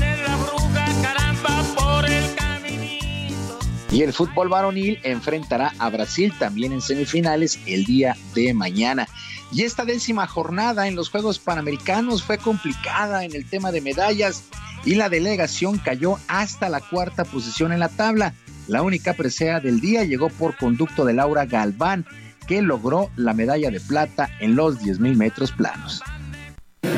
Speaker 23: Y el fútbol varonil enfrentará a Brasil también en semifinales el día de mañana. Y esta décima jornada en los Juegos Panamericanos fue complicada en el tema de medallas y la delegación cayó hasta la cuarta posición en la tabla. La única presea del día llegó por conducto de Laura Galván, que logró la medalla de plata en los 10.000 metros planos.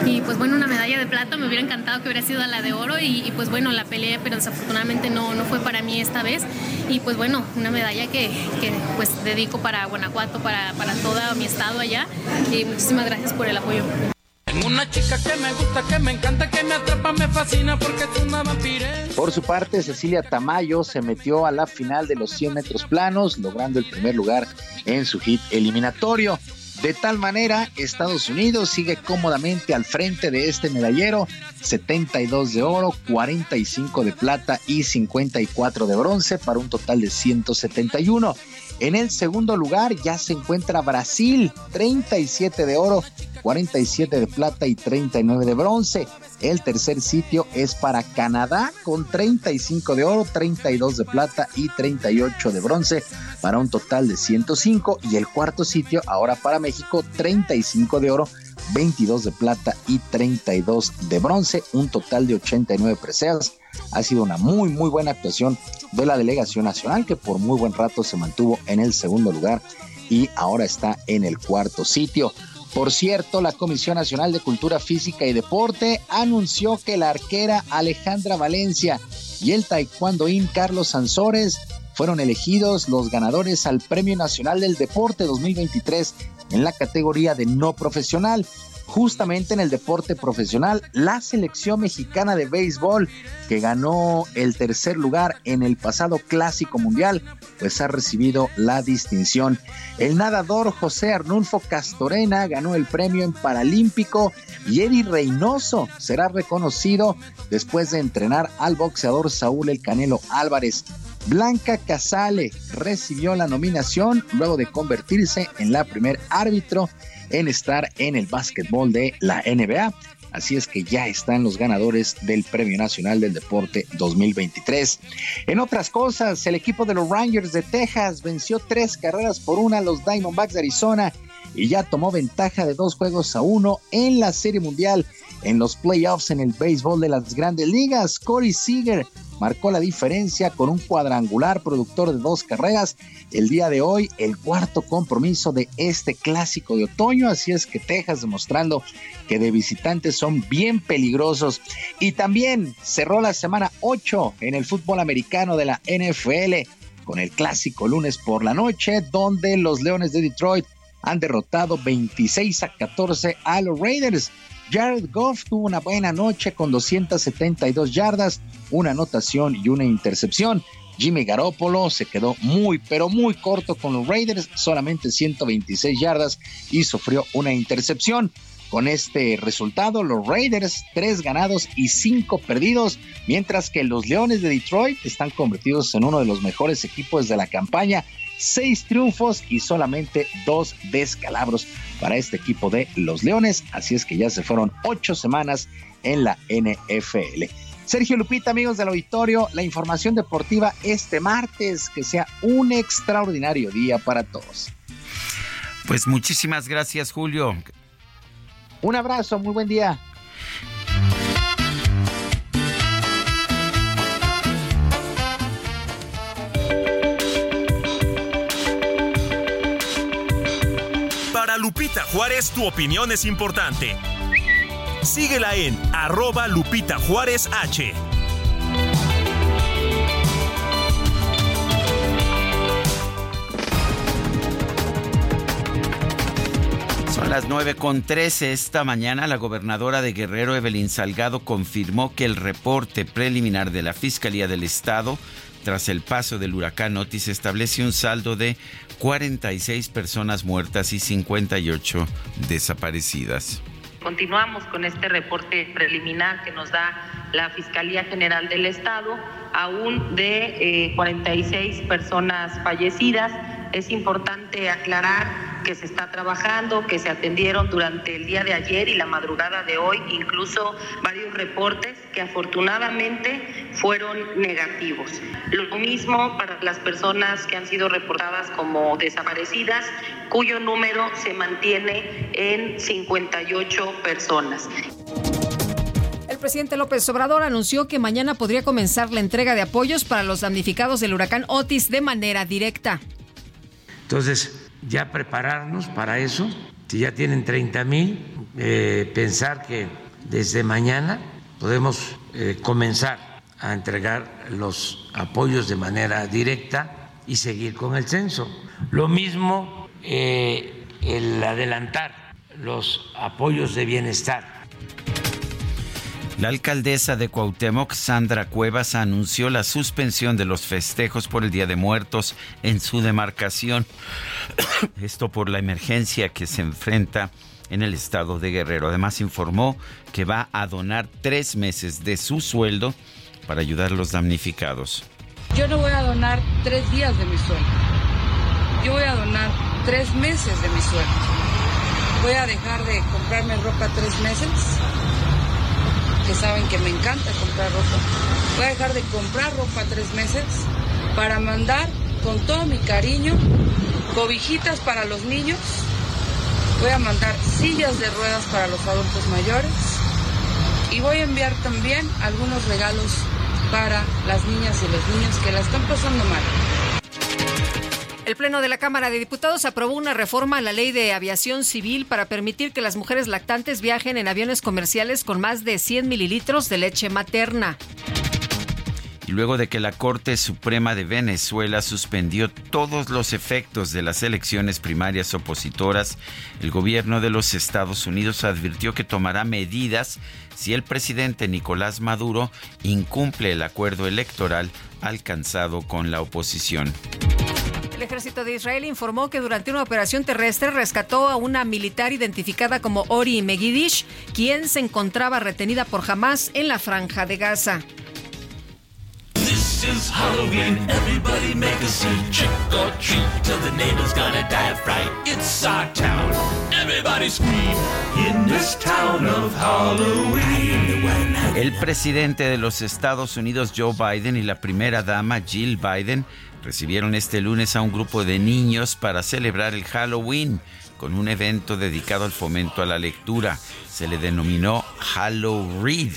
Speaker 33: Y pues bueno, una medalla de plata, me hubiera encantado que hubiera sido la de oro y, pues bueno, la peleé, pero desafortunadamente no, no fue para mí esta vez. Y pues bueno, una medalla que, que pues dedico para Guanajuato, para, para todo mi estado allá. Y muchísimas gracias por el apoyo.
Speaker 34: Una chica que me gusta, que me encanta, que me atrapa, me fascina porque es una
Speaker 23: Por su parte, Cecilia Tamayo se metió a la final de los 100 metros planos, logrando el primer lugar en su hit eliminatorio. De tal manera, Estados Unidos sigue cómodamente al frente de este medallero, 72 de oro, 45 de plata y 54 de bronce para un total de 171. En el segundo lugar ya se encuentra Brasil, 37 de oro, 47 de plata y 39 de bronce. El tercer sitio es para Canadá con 35 de oro, 32 de plata y 38 de bronce para un total de 105. Y el cuarto sitio ahora para México, 35 de oro, 22 de plata y 32 de bronce, un total de 89 preseas. Ha sido una muy, muy buena actuación de la delegación nacional que por muy buen rato se mantuvo en el segundo lugar y ahora está en el cuarto sitio. Por cierto, la Comisión Nacional de Cultura Física y Deporte anunció que la arquera Alejandra Valencia y el taekwondoín Carlos Sansores fueron elegidos los ganadores al Premio Nacional del Deporte 2023 en la categoría de no profesional justamente en el deporte profesional, la selección mexicana de béisbol, que ganó el tercer lugar en el pasado clásico mundial, pues ha recibido la distinción. El nadador José Arnulfo Castorena ganó el premio en Paralímpico y Eddie Reynoso será reconocido después de entrenar al boxeador Saúl El Canelo Álvarez. Blanca Casale recibió la nominación luego de convertirse en la primer árbitro en estar en el básquetbol de la NBA. Así es que ya están los ganadores del Premio Nacional del Deporte 2023. En otras cosas, el equipo de los Rangers de Texas venció tres carreras por una a los Diamondbacks de Arizona y ya tomó ventaja de dos juegos a uno en la Serie Mundial en los playoffs en el béisbol de las grandes ligas. Corey Seager marcó la diferencia con un cuadrangular productor de dos carreras. El día de hoy, el cuarto compromiso de este clásico de otoño, así es que Texas demostrando que de visitantes son bien peligrosos. Y también cerró la semana 8 en el fútbol americano de la NFL con el clásico lunes por la noche, donde los Leones de Detroit han derrotado 26 a 14 a los Raiders. Jared Goff tuvo una buena noche con 272 yardas, una anotación y una intercepción. Jimmy Garoppolo se quedó muy, pero muy corto con los Raiders, solamente 126 yardas y sufrió una intercepción. con este resultado, los Raiders tres ganados y cinco perdidos, mientras que los Leones de Detroit están convertidos en uno de los mejores equipos de la campaña. Seis triunfos y solamente dos descalabros para este equipo de los Leones. Así es que ya se fueron ocho semanas en la NFL. Sergio Lupita, amigos del auditorio, la información deportiva este martes. Que sea un extraordinario día para todos.
Speaker 1: Pues muchísimas gracias, Julio.
Speaker 23: Un abrazo, muy buen día.
Speaker 9: Lupita Juárez, tu opinión es importante. Síguela en arroba Lupita Juárez H.
Speaker 1: Son las 9 con 13 esta mañana. La gobernadora de Guerrero, Evelyn Salgado, confirmó que el reporte preliminar de la Fiscalía del Estado tras el paso del huracán Otis establece un saldo de 46 personas muertas y 58 desaparecidas.
Speaker 35: Continuamos con este reporte preliminar que nos da la Fiscalía General del Estado, aún de eh, 46 personas fallecidas. Es importante aclarar que se está trabajando, que se atendieron durante el día de ayer y la madrugada de hoy, incluso varios reportes que afortunadamente fueron negativos. Lo mismo para las personas que han sido reportadas como desaparecidas, cuyo número se mantiene en 58 personas.
Speaker 2: El presidente López Obrador anunció que mañana podría comenzar la entrega de apoyos para los damnificados del huracán Otis de manera directa.
Speaker 29: Entonces, ya prepararnos para eso, si ya tienen 30 mil, eh, pensar que desde mañana podemos eh, comenzar a entregar los apoyos de manera directa y seguir con el censo. Lo mismo eh, el adelantar los apoyos de bienestar
Speaker 1: la alcaldesa de Cuauhtémoc, Sandra Cuevas, anunció la suspensión de los festejos por el Día de Muertos en su demarcación. [coughs] Esto por la emergencia que se enfrenta en el estado de Guerrero. Además informó que va a donar tres meses de su sueldo para ayudar a los damnificados.
Speaker 36: Yo no voy a donar tres días de mi sueldo. Yo voy a donar tres meses de mi sueldo. Voy a dejar de comprarme ropa tres meses que saben que me encanta comprar ropa. Voy a dejar de comprar ropa tres meses para mandar con todo mi cariño cobijitas para los niños. Voy a mandar sillas de ruedas para los adultos mayores. Y voy a enviar también algunos regalos para las niñas y los niños que la están pasando mal.
Speaker 2: El Pleno de la Cámara de Diputados aprobó una reforma a la ley de aviación civil para permitir que las mujeres lactantes viajen en aviones comerciales con más de 100 mililitros de leche materna.
Speaker 1: Y luego de que la Corte Suprema de Venezuela suspendió todos los efectos de las elecciones primarias opositoras, el gobierno de los Estados Unidos advirtió que tomará medidas si el presidente Nicolás Maduro incumple el acuerdo electoral alcanzado con la oposición.
Speaker 2: El ejército de Israel informó que durante una operación terrestre rescató a una militar identificada como Ori Megidish, quien se encontraba retenida por Hamas en la franja de Gaza. This is Halloween, everybody make a scene, trick or treat, till the neighbor's gonna die of fright. It's our town, everybody scream, in this town of Halloween.
Speaker 1: El presidente de los Estados Unidos, Joe Biden, y la primera dama, Jill Biden, recibieron este lunes a un grupo de niños para celebrar el Halloween con un evento dedicado al fomento a la lectura. Se le denominó Hallow Read,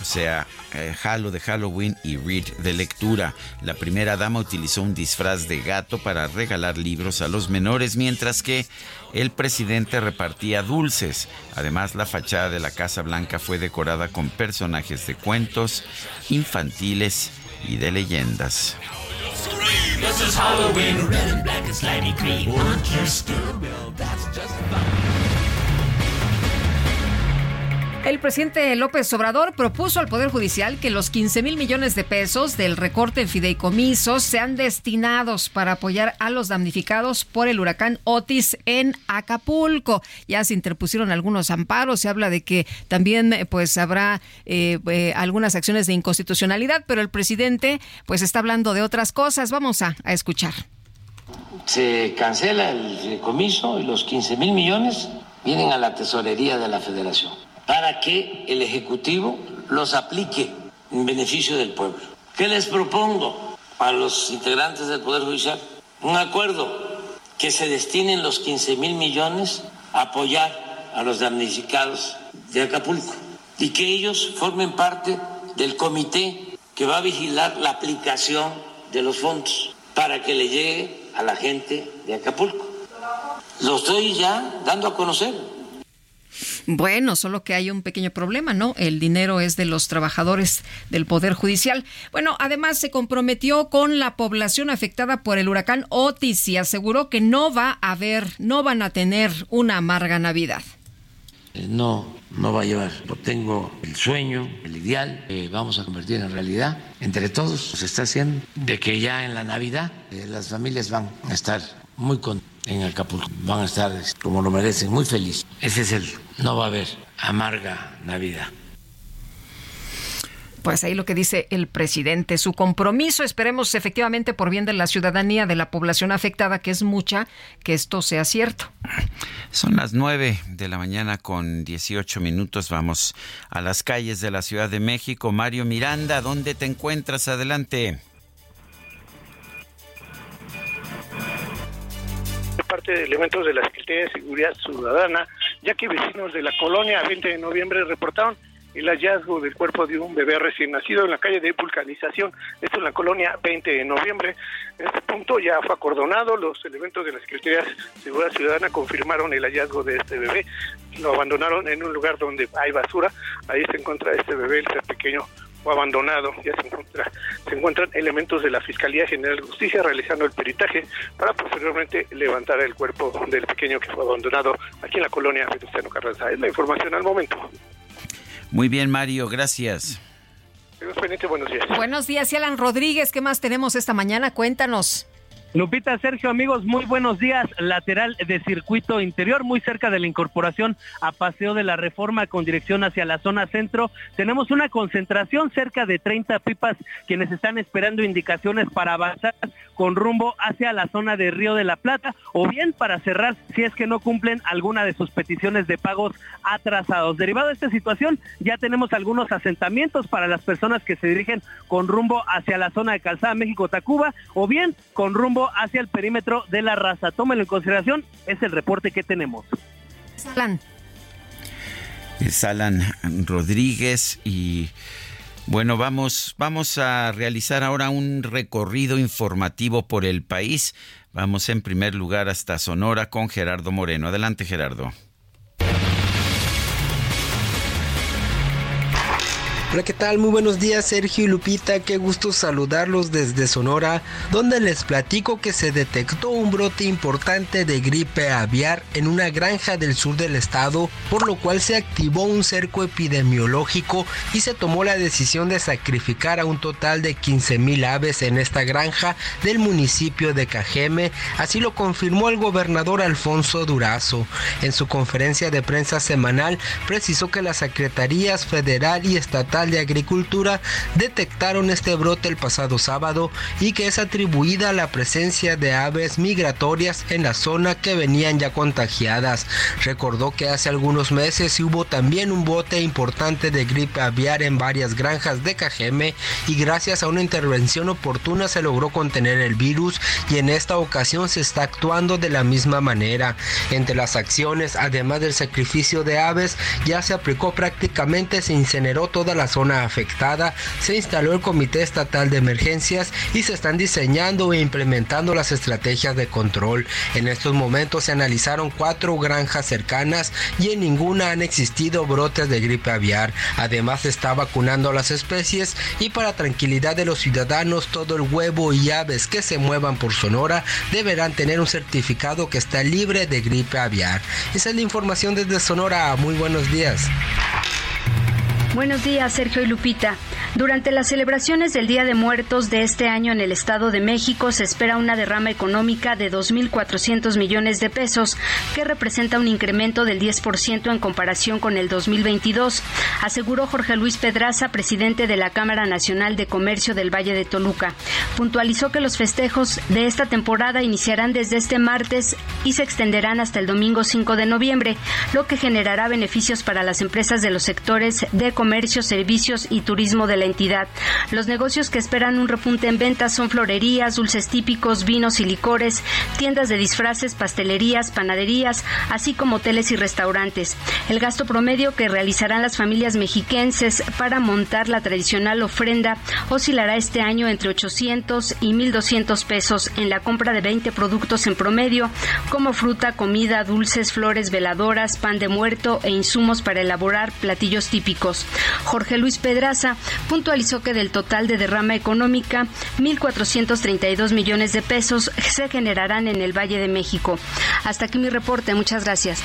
Speaker 1: o sea, eh, Halo de Halloween y Read de lectura. La primera dama utilizó un disfraz de gato para regalar libros a los menores, mientras que el presidente repartía dulces. Además, la fachada de la Casa Blanca fue decorada con personajes de cuentos infantiles y de leyendas. This is Halloween, red and black and slimy green. Aren't you scared? Well, that's just fine.
Speaker 2: El presidente López Obrador propuso al Poder Judicial que los 15 mil millones de pesos del recorte en fideicomisos sean destinados para apoyar a los damnificados por el huracán Otis en Acapulco. Ya se interpusieron algunos amparos, se habla de que también pues habrá eh, eh, algunas acciones de inconstitucionalidad, pero el presidente pues está hablando de otras cosas. Vamos a, a escuchar.
Speaker 29: Se cancela el fideicomiso y los 15 mil millones vienen a la tesorería de la federación para que el Ejecutivo los aplique en beneficio del pueblo. ¿Qué les propongo a los integrantes del Poder Judicial? Un acuerdo que se destinen los 15 mil millones a apoyar a los damnificados de Acapulco y que ellos formen parte del comité que va a vigilar la aplicación de los fondos para que le llegue a la gente de Acapulco. Lo estoy ya dando a conocer
Speaker 2: bueno, solo que hay un pequeño problema, ¿no? El dinero es de los trabajadores del Poder Judicial. Bueno, además se comprometió con la población afectada por el huracán Otis y aseguró que no va a haber, no van a tener una amarga Navidad.
Speaker 29: Eh, no, no va a llevar. Tengo el sueño, el ideal, que vamos a convertir en realidad. Entre todos se está haciendo de que ya en la Navidad eh, las familias van a estar muy contentas en Acapulco. Van a estar como lo merecen, muy felices. Ese es el, no va a haber amarga Navidad.
Speaker 2: Pues ahí lo que dice el presidente, su compromiso, esperemos efectivamente por bien de la ciudadanía, de la población afectada, que es mucha, que esto sea cierto.
Speaker 1: Son las nueve de la mañana con 18 minutos. Vamos a las calles de la Ciudad de México. Mario Miranda, ¿dónde te encuentras? Adelante.
Speaker 37: Parte de elementos de la Secretaría de Seguridad Ciudadana, ya que vecinos de la colonia 20 de noviembre reportaron el hallazgo del cuerpo de un bebé recién nacido en la calle de vulcanización, esto en la colonia 20 de noviembre. En este punto ya fue acordonado, los elementos de la Secretaría de Seguridad Ciudadana confirmaron el hallazgo de este bebé, lo abandonaron en un lugar donde hay basura, ahí se encuentra este bebé, el ser pequeño abandonado. Ya se, encuentra, se encuentran elementos de la Fiscalía General de Justicia realizando el peritaje para posteriormente levantar el cuerpo del pequeño que fue abandonado aquí en la colonia Venustiano Carranza. Es la información al momento.
Speaker 1: Muy bien, Mario, gracias.
Speaker 37: Buenos días.
Speaker 2: Buenos días, Alan Rodríguez. ¿Qué más tenemos esta mañana? Cuéntanos.
Speaker 38: Lupita, Sergio, amigos, muy buenos días. Lateral de circuito interior, muy cerca de la incorporación a Paseo de la Reforma con dirección hacia la zona centro. Tenemos una concentración cerca de 30 pipas quienes están esperando indicaciones para avanzar con rumbo hacia la zona de Río de la Plata o bien para cerrar si es que no cumplen alguna de sus peticiones de pagos atrasados. Derivado de esta situación, ya tenemos algunos asentamientos para las personas que se dirigen con rumbo hacia la zona de Calzada México-Tacuba o bien con rumbo hacia el perímetro de la raza. Tómelo en consideración, es el reporte que tenemos.
Speaker 2: Salan.
Speaker 1: Es Alan Rodríguez y bueno, vamos, vamos a realizar ahora un recorrido informativo por el país. Vamos en primer lugar hasta Sonora con Gerardo Moreno. Adelante, Gerardo.
Speaker 39: Hola, ¿qué tal? Muy buenos días, Sergio y Lupita. Qué gusto saludarlos desde Sonora, donde les platico que se detectó un brote importante de gripe aviar en una granja del sur del estado, por lo cual se activó un cerco epidemiológico y se tomó la decisión de sacrificar a un total de 15 mil aves en esta granja del municipio de Cajeme. Así lo confirmó el gobernador Alfonso Durazo. En su conferencia de prensa semanal, precisó que las secretarías federal y estatal de Agricultura detectaron este brote el pasado sábado y que es atribuida a la presencia de aves migratorias en la zona que venían ya contagiadas. Recordó que hace algunos meses hubo también un bote importante de gripe aviar en varias granjas de Cajeme y gracias a una intervención oportuna se logró contener el virus y en esta ocasión se está actuando de la misma manera. Entre las acciones, además del sacrificio de aves, ya se aplicó prácticamente, se incineró toda la zona afectada, se instaló el Comité Estatal de Emergencias y se están diseñando e implementando las estrategias de control. En estos momentos se analizaron cuatro granjas cercanas y en ninguna han existido brotes de gripe aviar. Además se está vacunando a las especies y para tranquilidad de los ciudadanos todo el huevo y aves que se muevan por Sonora deberán tener un certificado que está libre de gripe aviar. Esa es la información desde Sonora. Muy buenos días.
Speaker 40: Buenos días, Sergio y Lupita. Durante las celebraciones del Día de Muertos de este año en el Estado de México se espera una derrama económica de 2.400 millones de pesos, que representa un incremento del 10% en comparación con el 2022, aseguró Jorge Luis Pedraza, presidente de la Cámara Nacional de Comercio del Valle de Toluca. Puntualizó que los festejos de esta temporada iniciarán desde este martes y se extenderán hasta el domingo 5 de noviembre, lo que generará beneficios para las empresas de los sectores de comercio servicios y turismo de la entidad. Los negocios que esperan un repunte en ventas son florerías, dulces típicos, vinos y licores, tiendas de disfraces, pastelerías, panaderías, así como hoteles y restaurantes. El gasto promedio que realizarán las familias mexiquenses para montar la tradicional ofrenda oscilará este año entre 800 y 1.200 pesos en la compra de 20 productos en promedio, como fruta, comida, dulces, flores, veladoras, pan de muerto e insumos para elaborar platillos típicos. Jorge Luis Pedraza puntualizó que del total de derrama económica, 1.432 millones de pesos se generarán en el Valle de México. Hasta aquí mi reporte. Muchas gracias.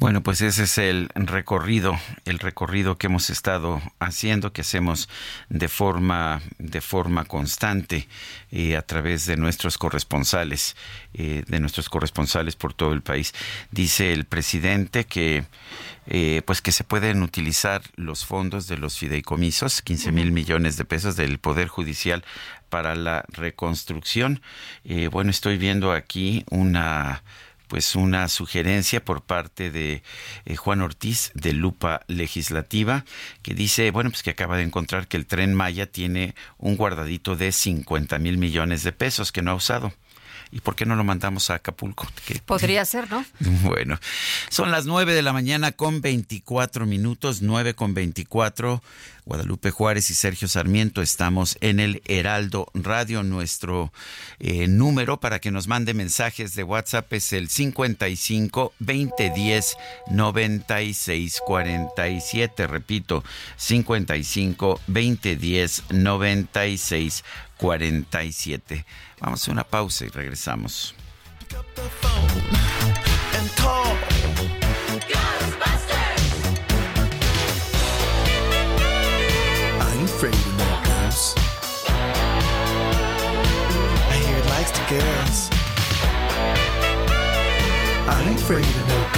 Speaker 1: Bueno, pues ese es el recorrido, el recorrido que hemos estado haciendo, que hacemos de forma, de forma constante eh, a través de nuestros corresponsales, eh, de nuestros corresponsales por todo el país. Dice el presidente que, eh, pues que se pueden utilizar los fondos de los fideicomisos, 15 mil millones de pesos del Poder Judicial para la reconstrucción. bueno, estoy viendo aquí una pues una sugerencia por parte de eh, Juan Ortiz de Lupa Legislativa que dice, bueno, pues que acaba de encontrar que el tren Maya tiene un guardadito de 50 mil millones de pesos que no ha usado. ¿Y por qué no lo mandamos a Acapulco?
Speaker 2: Podría ser, ¿no? [laughs]
Speaker 1: Bueno, son las 9 de la mañana con 24 minutos, 9 con 24. Guadalupe Juárez y Sergio Sarmiento estamos en el Heraldo Radio. Nuestro eh, número para que nos mande mensajes de WhatsApp es el 55 2010 96 47. Repito, 55 2010 96 47. Vamos a una pausa y regresamos. afraid of no ghosts. I hear it likes the girls. I ain't afraid of no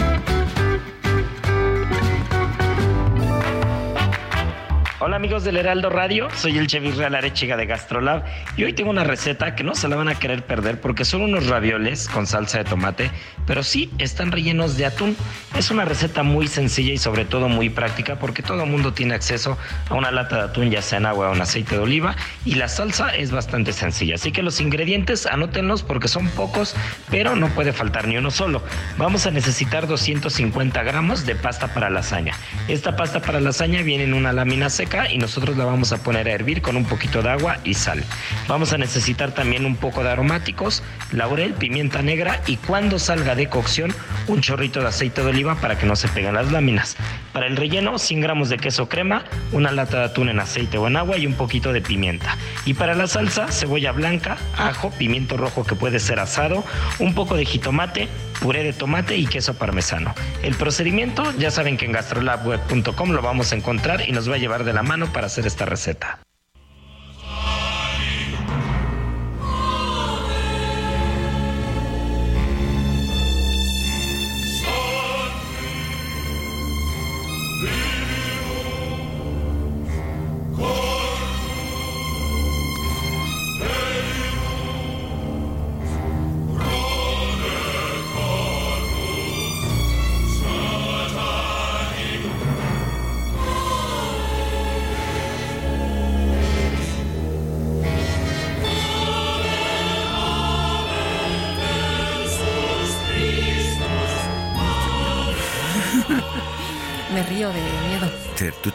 Speaker 41: Hola amigos del Heraldo Radio, soy el chef Israel Arechiga de Gastrolab y hoy tengo una receta que no se la van a querer perder porque son unos ravioles con salsa de tomate, pero sí están rellenos de atún. Es una receta muy sencilla y sobre todo muy práctica porque todo mundo tiene acceso a una lata de atún ya sea en agua o en aceite de oliva y la salsa es bastante sencilla. Así que los ingredientes anótenlos porque son pocos, pero no puede faltar ni uno solo. Vamos a necesitar 250 gramos de pasta para lasaña. Esta pasta para lasaña viene en una lámina seca y nosotros la vamos a poner a hervir con un poquito de agua y sal. Vamos a necesitar también un poco de aromáticos, laurel, pimienta negra y cuando salga de cocción un chorrito de aceite de oliva para que no se peguen las láminas. Para el relleno 100 gramos de queso crema, una lata de atún en aceite o en agua y un poquito de pimienta. Y para la salsa cebolla blanca, ajo, pimiento rojo que puede ser asado, un poco de jitomate, puré de tomate y queso parmesano. El procedimiento ya saben que en gastrolabweb.com lo vamos a encontrar y nos va a llevar de la mano para hacer esta receta.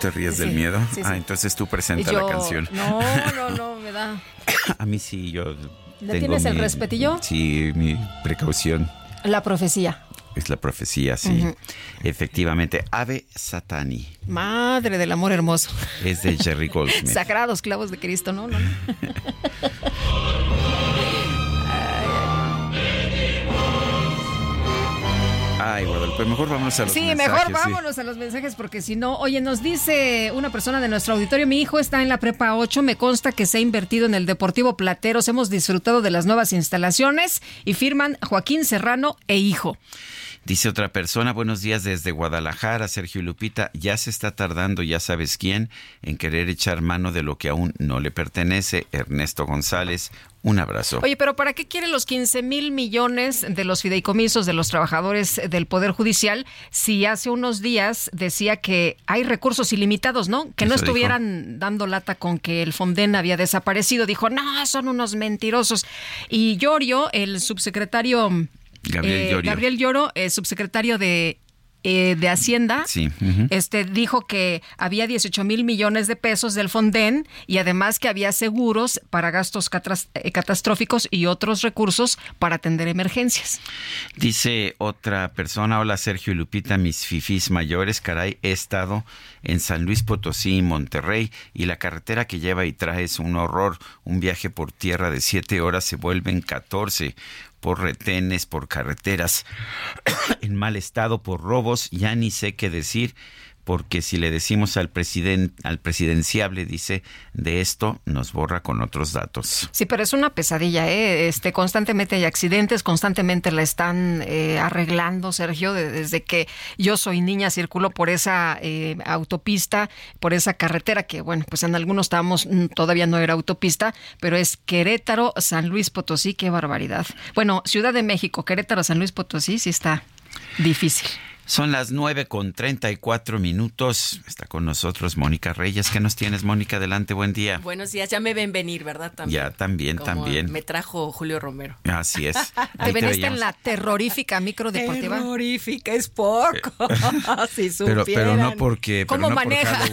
Speaker 1: Te ríes del miedo? Ah, entonces tú presenta la canción.
Speaker 2: No, no, no, [laughs] me da.
Speaker 1: A mí sí, yo.
Speaker 2: ¿Le tienes el respetillo?
Speaker 1: Sí, mi precaución.
Speaker 2: La profecía.
Speaker 1: Es la profecía, sí. Efectivamente. Ave Satani.
Speaker 2: Madre del amor hermoso.
Speaker 1: Es de Jerry Goldsmith. [laughs]
Speaker 2: Sagrados clavos de Cristo, ¿no? no, no. [laughs]
Speaker 1: Ay, Guadalupe, mejor vámonos a los
Speaker 2: sí,
Speaker 1: mensajes.
Speaker 2: Mejor vámonos a los mensajes porque si no, oye, nos dice una persona de nuestro auditorio, mi hijo está en la prepa 8, me consta que se ha invertido en el Deportivo Plateros, hemos disfrutado de las nuevas instalaciones y firman Joaquín Serrano e hijo.
Speaker 1: Dice otra persona, buenos días desde Guadalajara, Sergio Lupita, ya se está tardando, ya sabes quién, en querer echar mano de lo que aún no le pertenece. Ernesto González, un abrazo.
Speaker 2: Oye, pero ¿para qué quiere los 15 mil millones de los fideicomisos de los trabajadores del Poder Judicial si hace unos días decía que hay recursos ilimitados, ¿no? Que no estuvieran dando lata con que el Fonden había desaparecido. Dijo, no, son unos mentirosos. Y Llorio, el subsecretario Gabriel, eh, Lloro, eh, subsecretario de eh, de Hacienda, este dijo que había 18 mil millones de pesos del Fonden y además que había seguros para gastos catastróficos y otros recursos para atender emergencias.
Speaker 1: Dice otra persona, hola Sergio y Lupita, mis fifis mayores, caray, he estado en San Luis Potosí y Monterrey y la carretera que lleva y trae es un horror, un viaje por tierra de siete horas se vuelven 14 por retenes, por carreteras [coughs] en mal estado, por robos, ya ni sé qué decir porque si le decimos al presidente, al presidenciable, dice, de esto nos borra con otros datos.
Speaker 2: Sí, pero es una pesadilla, ¿eh? Este, constantemente hay accidentes, constantemente la están eh, arreglando, Sergio, desde que yo soy niña circulo por esa eh, autopista, por esa carretera que, bueno, pues en algunos estábamos, mm, todavía no era autopista, pero es Querétaro, San Luis Potosí, qué barbaridad. Bueno, Ciudad de México, Querétaro, San Luis Potosí, sí está difícil.
Speaker 1: Son las nueve con treinta y cuatro minutos. Está con nosotros Mónica Reyes. ¿Qué nos tienes, Mónica? Adelante, buen día.
Speaker 11: Buenos días, ya me ven venir, ¿verdad?
Speaker 1: También. Ya, también, también.
Speaker 11: Me trajo Julio Romero.
Speaker 1: Así es. [laughs]
Speaker 2: te veniste en la terrorífica micro deportiva.
Speaker 11: Terrorífica, es poco. [laughs] si
Speaker 1: pero, pero no porque.
Speaker 2: ¿Cómo maneja?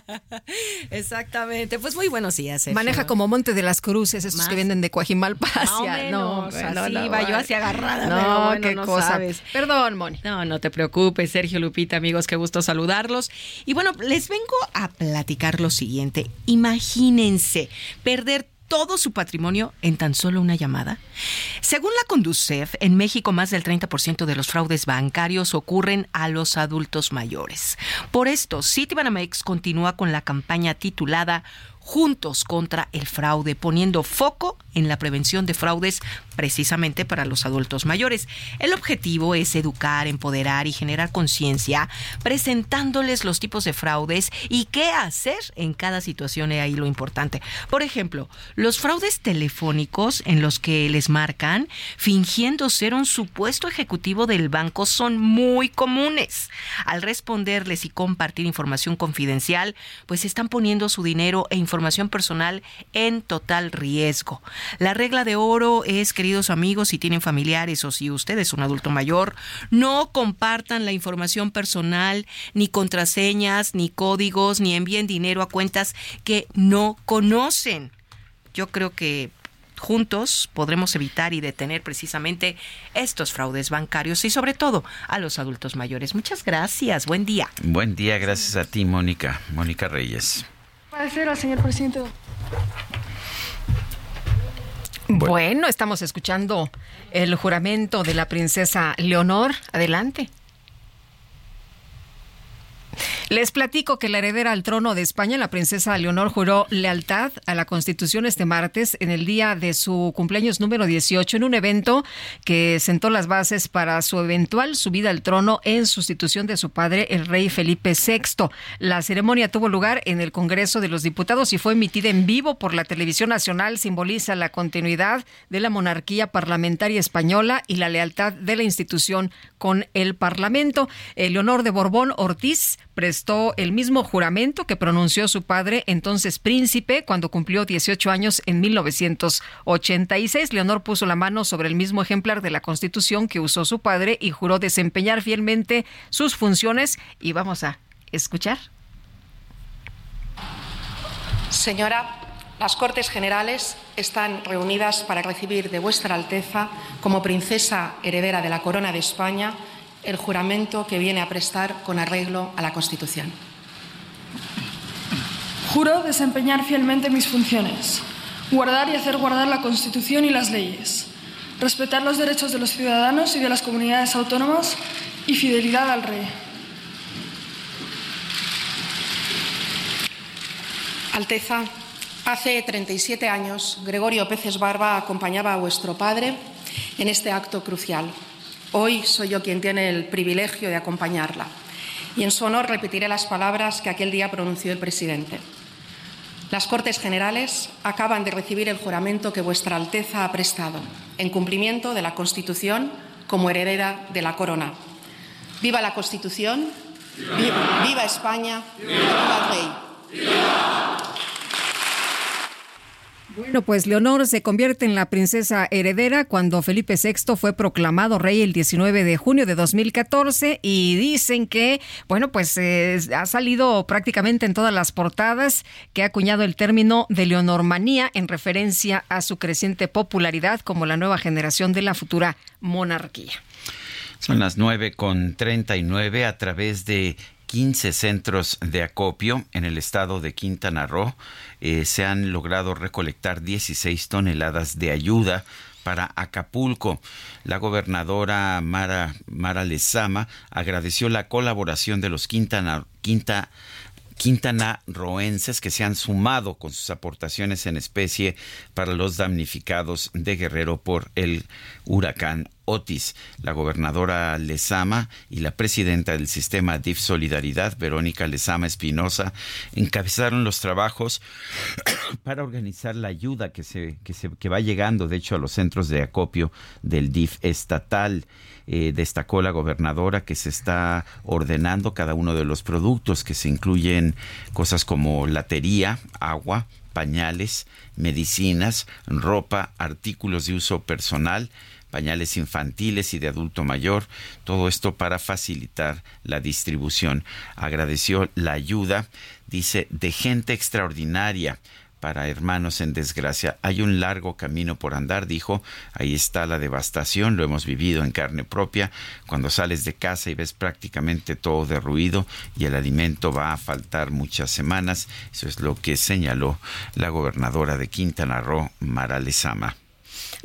Speaker 2: [laughs]
Speaker 11: Exactamente. Pues muy buenos días.
Speaker 2: Maneja como Monte de las Cruces, esos que venden de Coajimalpa
Speaker 11: hacia. No, no, no, iba yo hacia agarrada.
Speaker 2: No, qué cosa. Perdón, Moni.
Speaker 11: No, no te preocupes, Sergio Lupita, amigos, qué gusto saludarlos. Y bueno, les vengo a platicar lo siguiente. Imagínense perder todo su patrimonio en tan solo una llamada? Según la Conducef, en México más del 30% de los fraudes bancarios ocurren a los adultos mayores. Por esto, Citibanamex continúa con la campaña titulada Juntos contra el fraude, poniendo foco en la prevención de fraudes precisamente para los adultos mayores. El objetivo es educar, empoderar y generar conciencia, presentándoles los tipos de fraudes y qué hacer en cada situación, y ahí lo importante. Por ejemplo, los fraudes telefónicos en los que les marcan fingiendo ser un supuesto ejecutivo del banco son muy comunes. Al responderles y compartir información confidencial, pues están poniendo su dinero e información personal en total riesgo. La regla de oro es, queridos amigos, si tienen familiares o si usted es un adulto mayor, no compartan la información personal, ni contraseñas, ni códigos, ni envíen dinero a cuentas que no conocen. Yo creo que juntos podremos evitar y detener precisamente estos fraudes bancarios y sobre todo a los adultos mayores. Muchas gracias. Buen día.
Speaker 1: Buen día. Gracias a ti, Mónica. Mónica Reyes
Speaker 42: señor presidente.
Speaker 2: Bueno, estamos escuchando el juramento de la princesa Leonor. Adelante. Les platico que la heredera al trono de España, la princesa Leonor, juró lealtad a la Constitución este martes en el día de su cumpleaños número 18 en un evento que sentó las bases para su eventual subida al trono en sustitución de su padre, el rey Felipe VI. La ceremonia tuvo lugar en el Congreso de los Diputados y fue emitida en vivo por la televisión nacional. Simboliza la continuidad de la monarquía parlamentaria española y la lealtad de la institución con el Parlamento. Leonor de Borbón Ortiz, prestó el mismo juramento que pronunció su padre, entonces príncipe, cuando cumplió 18 años en 1986. Leonor puso la mano sobre el mismo ejemplar de la Constitución que usó su padre y juró desempeñar fielmente sus funciones. Y vamos a escuchar.
Speaker 43: Señora, las Cortes Generales están reunidas para recibir de Vuestra Alteza, como princesa heredera de la Corona de España, el juramento que viene a prestar con arreglo a la Constitución.
Speaker 42: Juro desempeñar fielmente mis funciones, guardar y hacer guardar la Constitución y las leyes, respetar los derechos de los ciudadanos y de las comunidades autónomas y fidelidad al Rey.
Speaker 43: Alteza, hace 37 años Gregorio Peces Barba acompañaba a vuestro padre en este acto crucial. Hoy soy yo quien tiene el privilegio de acompañarla y en su honor repetiré las palabras que aquel día pronunció el presidente. Las Cortes Generales acaban de recibir el juramento que Vuestra Alteza ha prestado en cumplimiento de la Constitución como heredera de la corona. Viva la Constitución, viva, España, viva el rey.
Speaker 2: Bueno, pues Leonor se convierte en la princesa heredera cuando Felipe VI fue proclamado rey el 19 de junio de 2014 y dicen que, bueno, pues eh, ha salido prácticamente en todas las portadas que ha acuñado el término de leonormanía en referencia a su creciente popularidad como la nueva generación de la futura monarquía.
Speaker 1: Son las nueve con treinta y nueve a través de 15 centros de acopio en el estado de Quintana Roo. Eh, se han logrado recolectar 16 toneladas de ayuda para Acapulco. La gobernadora Mara, Mara Lezama agradeció la colaboración de los Quintana, Quinta, que se han sumado con sus aportaciones en especie para los damnificados de Guerrero por el huracán Otis. La gobernadora Lezama y la presidenta del sistema DIF Solidaridad, Verónica Lezama Espinosa, encabezaron los trabajos [coughs] para organizar la ayuda que, se, que, se, que va llegando, de hecho, a los centros de acopio del DIF estatal. Eh, destacó la gobernadora que se está ordenando cada uno de los productos que se incluyen cosas como latería, agua, pañales, medicinas, ropa, artículos de uso personal, pañales infantiles y de adulto mayor, todo esto para facilitar la distribución. Agradeció la ayuda, dice, de gente extraordinaria para hermanos en desgracia. Hay un largo camino por andar, dijo. Ahí está la devastación, lo hemos vivido en carne propia. Cuando sales de casa y ves prácticamente todo derruido y el alimento va a faltar muchas semanas. Eso es lo que señaló la gobernadora de Quintana Roo, Mara Lezama.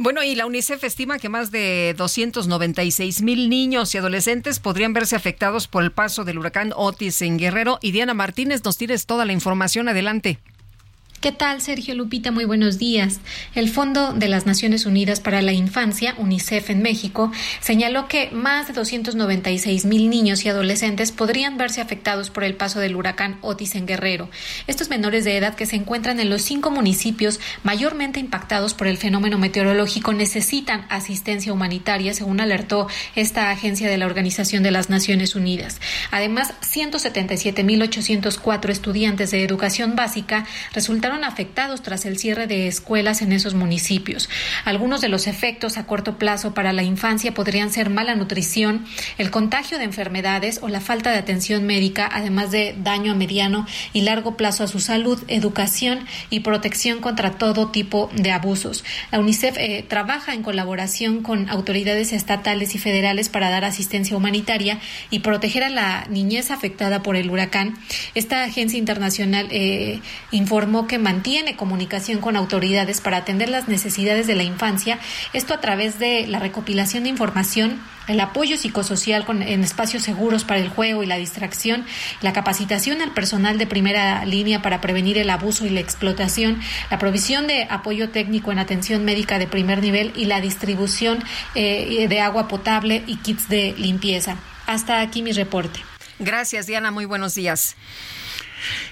Speaker 2: Bueno, y la UNICEF estima que más de 296 mil niños y adolescentes podrían verse afectados por el paso del huracán Otis en Guerrero. Y Diana Martínez, nos tienes toda la información. Adelante.
Speaker 16: ¿Qué tal, Sergio Lupita? Muy buenos días. El Fondo de las Naciones Unidas para la Infancia, UNICEF en México, señaló que más de 296 mil niños y adolescentes podrían verse afectados por el paso del huracán Otis en Guerrero. Estos menores de edad que se encuentran en los cinco municipios mayormente impactados por el fenómeno meteorológico necesitan asistencia humanitaria, según alertó esta agencia de la Organización de las Naciones Unidas. Además, 177 mil 804 estudiantes de educación básica resultaron afectados tras el cierre de escuelas en esos municipios. Algunos de los efectos a corto plazo para la infancia podrían ser mala nutrición, el contagio de enfermedades o la falta de atención médica, además de daño a mediano y largo plazo a su salud, educación y protección contra todo tipo de abusos. La UNICEF eh, trabaja en colaboración con autoridades estatales y federales para dar asistencia humanitaria y proteger a la niñez afectada por el huracán. Esta agencia internacional eh, informó que mantiene comunicación con autoridades para atender las necesidades de la infancia, esto a través de la recopilación de información el apoyo psicosocial con, en espacios seguros para el juego y la distracción, la capacitación al personal de primera línea para prevenir el abuso y la explotación, la provisión de apoyo técnico en atención médica de primer nivel y la distribución eh, de agua potable y kits de limpieza. Hasta aquí mi reporte.
Speaker 2: Gracias, Diana. Muy buenos días.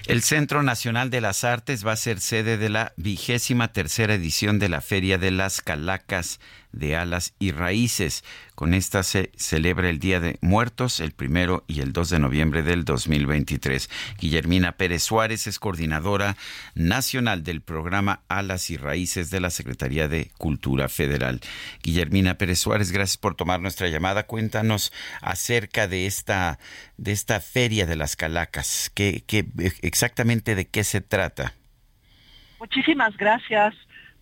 Speaker 1: El Centro Nacional de las Artes va a ser sede de la vigésima tercera edición de la Feria de las Calacas de Alas y Raíces. Con esta se celebra el Día de Muertos, el primero y el 2 de noviembre del 2023. Guillermina Pérez Suárez es coordinadora nacional del programa Alas y Raíces de la Secretaría de Cultura Federal. Guillermina Pérez Suárez, gracias por tomar nuestra llamada. Cuéntanos acerca de esta, de esta Feria de las Calacas. ¿Qué, qué, exactamente de qué se trata?
Speaker 44: Muchísimas gracias.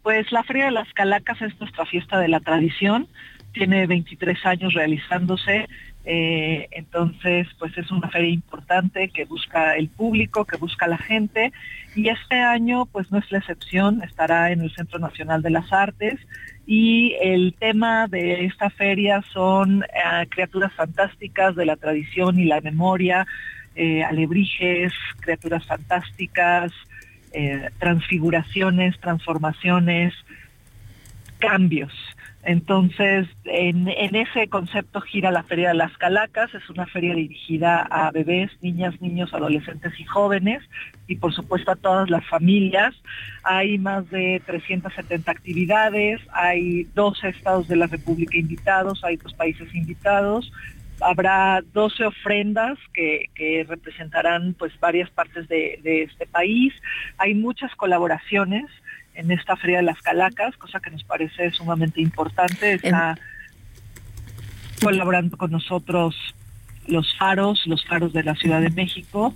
Speaker 44: Pues la Feria de las Calacas es nuestra fiesta de la tradición, tiene 23 años realizándose, eh, entonces pues es una feria importante que busca el público, que busca la gente. Y este año pues no es la excepción, estará en el Centro Nacional de las Artes. Y el tema de esta feria son eh, criaturas fantásticas de la tradición y la memoria, eh, alebrijes, criaturas fantásticas, eh, transfiguraciones, transformaciones, cambios. Entonces, en, ese concepto gira la Feria de las Calacas, es una feria dirigida a bebés, niñas, niños, adolescentes y jóvenes, y por supuesto a todas las familias. Hay más de 370 actividades, hay 12 estados de la República invitados, hay dos países invitados, habrá 12 ofrendas que, representarán pues varias partes de, este país. Hay muchas colaboraciones en esta Feria de las Calacas, cosa que nos parece sumamente importante. Está colaborando con nosotros los faros, los faros de la Ciudad de México.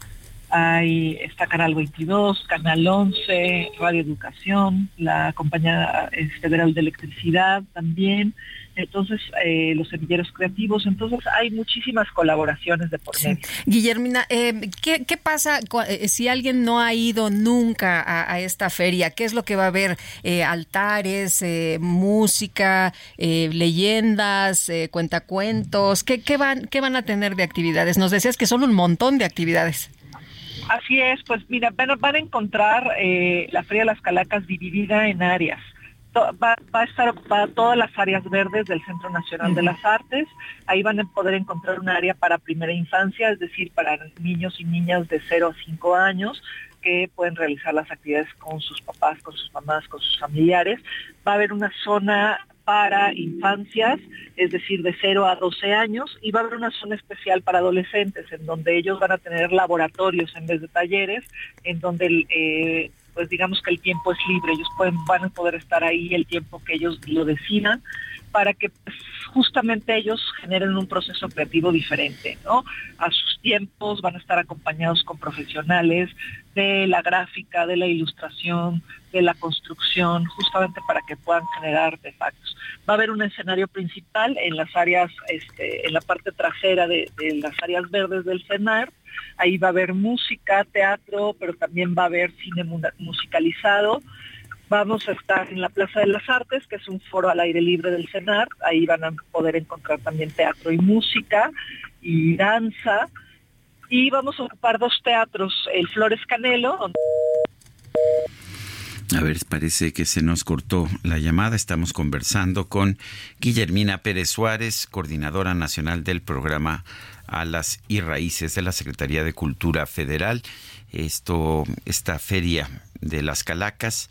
Speaker 44: Hay, está Canal 22, Canal 11, Radio Educación, la Compañía Federal de Electricidad también entonces eh, los semilleros creativos, entonces hay muchísimas colaboraciones de por medio.
Speaker 2: Guillermina, eh, ¿qué, pasa eh, si alguien no ha ido nunca a, esta feria? ¿Qué es lo que va a haber? altares, música, leyendas, cuentacuentos, ¿qué, qué, van, ¿qué van a tener de actividades? Nos decías que son un montón de actividades.
Speaker 44: Así es, pues mira, van, van a encontrar la Feria de las Calacas dividida en áreas va, a estar ocupada todas las áreas verdes del Centro Nacional de las Artes. Ahí van a poder encontrar un área para primera infancia, es decir, para niños y niñas de 0 a 5 años que pueden realizar las actividades con sus papás, con sus mamás, con sus familiares. Va a haber una zona para infancias, es decir, de 0 a 12 años, y va a haber una zona especial para adolescentes, en donde ellos van a tener laboratorios en vez de talleres, en donde eh, pues digamos que el tiempo es libre, ellos pueden, van a poder estar ahí el tiempo que ellos lo decidan para que pues, justamente ellos generen un proceso creativo diferente, ¿no? A sus tiempos van a estar acompañados con profesionales de la gráfica, de la ilustración, de la construcción, justamente para que puedan generar artefactos. Va a haber un escenario principal en las áreas, este, en la parte trasera de, de las áreas verdes del CENAR, Ahí va a haber música, teatro, pero también va a haber cine musicalizado. Vamos a estar en la Plaza de las Artes, que es un foro al aire libre del CENAR. Ahí van a poder encontrar también teatro y música y danza. Y vamos a ocupar dos teatros, el Flores Canelo.
Speaker 1: A ver, parece que se nos cortó la llamada. Estamos conversando con Guillermina Pérez Suárez, coordinadora nacional del programa Alas y Raíces de la Secretaría de Cultura Federal. Esto, esta feria de las Calacas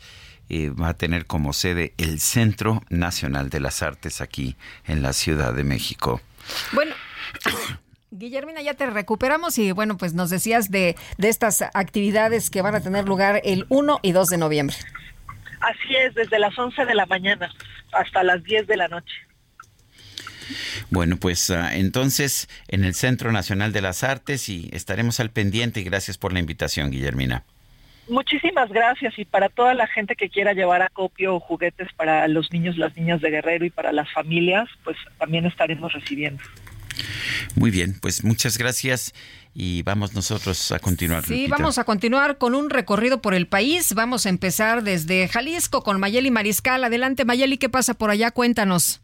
Speaker 1: eh, va a tener como sede el Centro Nacional de las Artes aquí en la Ciudad de México.
Speaker 2: Bueno. [coughs] Guillermina, ya te recuperamos y bueno, pues nos decías de, de estas actividades que van a tener lugar el 1 y 2 de noviembre.
Speaker 44: Así es, desde las 11 de la mañana hasta las 10 de la noche.
Speaker 1: Bueno, pues ah, entonces en el Centro Nacional de las Artes y estaremos al pendiente y gracias por la invitación, Guillermina.
Speaker 44: Muchísimas gracias y para toda la gente que quiera llevar acopio o juguetes para los niños, las niñas de Guerrero y para las familias, pues también estaremos recibiendo.
Speaker 1: Muy bien, pues muchas gracias y vamos nosotros a continuar.
Speaker 2: Sí, vamos a continuar con un recorrido por el país. Vamos a empezar desde Jalisco con Mayeli Mariscal. Adelante Mayeli, ¿qué pasa por allá? Cuéntanos.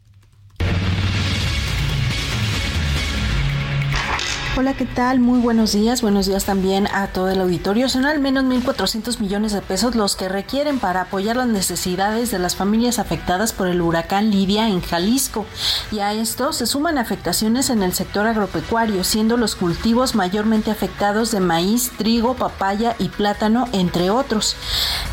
Speaker 45: Hola, ¿qué tal? Muy buenos días. Buenos días también a todo el auditorio. Son al menos 1.400 millones de pesos los que requieren para apoyar las necesidades de las familias afectadas por el huracán Lidia en Jalisco. Y a esto se suman afectaciones en el sector agropecuario, siendo los cultivos mayormente afectados de maíz, trigo, papaya y plátano, entre otros.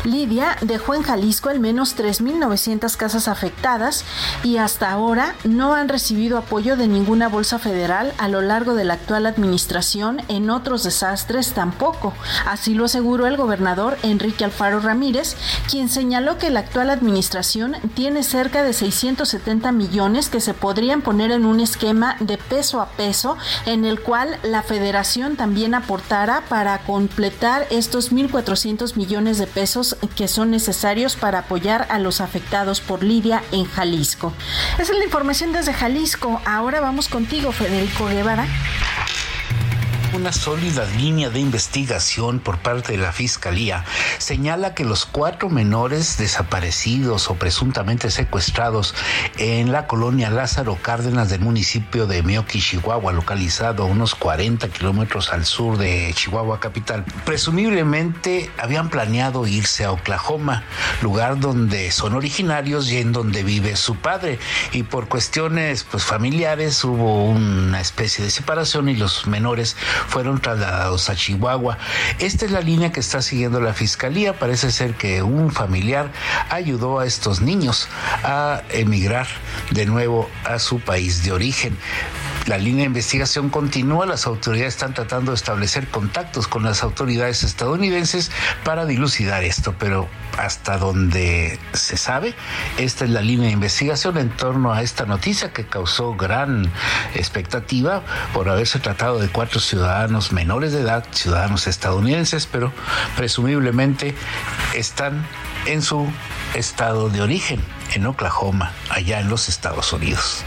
Speaker 45: Lidia dejó en Jalisco al menos 3.900 casas afectadas y hasta ahora no han recibido apoyo de ninguna bolsa federal a lo largo de la actual administración en otros desastres tampoco. Así lo aseguró el gobernador Enrique Alfaro Ramírez, quien señaló que la actual administración tiene cerca de 670 millones que se podrían poner en un esquema de peso a peso en el cual la federación también aportara para completar estos 1.400 millones de pesos que son necesarios para apoyar a los afectados por Lidia en Jalisco. Esa es la información desde Jalisco. Ahora vamos contigo, Federico Guevara
Speaker 46: una sólida línea de investigación por parte de la Fiscalía señala que los cuatro menores desaparecidos o presuntamente secuestrados en la colonia Lázaro Cárdenas del municipio de Meoqui, Chihuahua, localizado a unos 40 kilómetros al sur de Chihuahua capital, presumiblemente habían planeado irse a Oklahoma, lugar donde son originarios y en donde vive su padre. Y por cuestiones pues, familiares hubo una especie de separación y los menores fueron trasladados a Chihuahua. Esta es la línea que está siguiendo la fiscalía. Parece ser que un familiar ayudó a estos niños a emigrar de nuevo a su país de origen. La línea de investigación continúa, las autoridades están tratando de establecer contactos con las autoridades estadounidenses para dilucidar esto, pero hasta donde se sabe, esta es la línea de investigación en torno a esta noticia que causó gran expectativa por haberse tratado de cuatro ciudadanos menores de edad, ciudadanos estadounidenses, pero presumiblemente están en su estado de origen, en Oklahoma, allá en los Estados Unidos.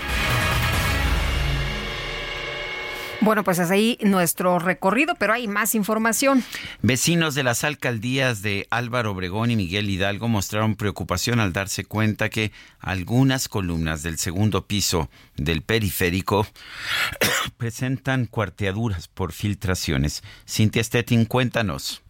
Speaker 2: Bueno, pues es ahí nuestro recorrido, pero hay más información.
Speaker 1: Vecinos de las alcaldías de Álvaro Obregón y Miguel Hidalgo mostraron preocupación al darse cuenta que algunas columnas del segundo piso del periférico [coughs] presentan cuarteaduras por filtraciones. Cintia Stettin, cuéntanos.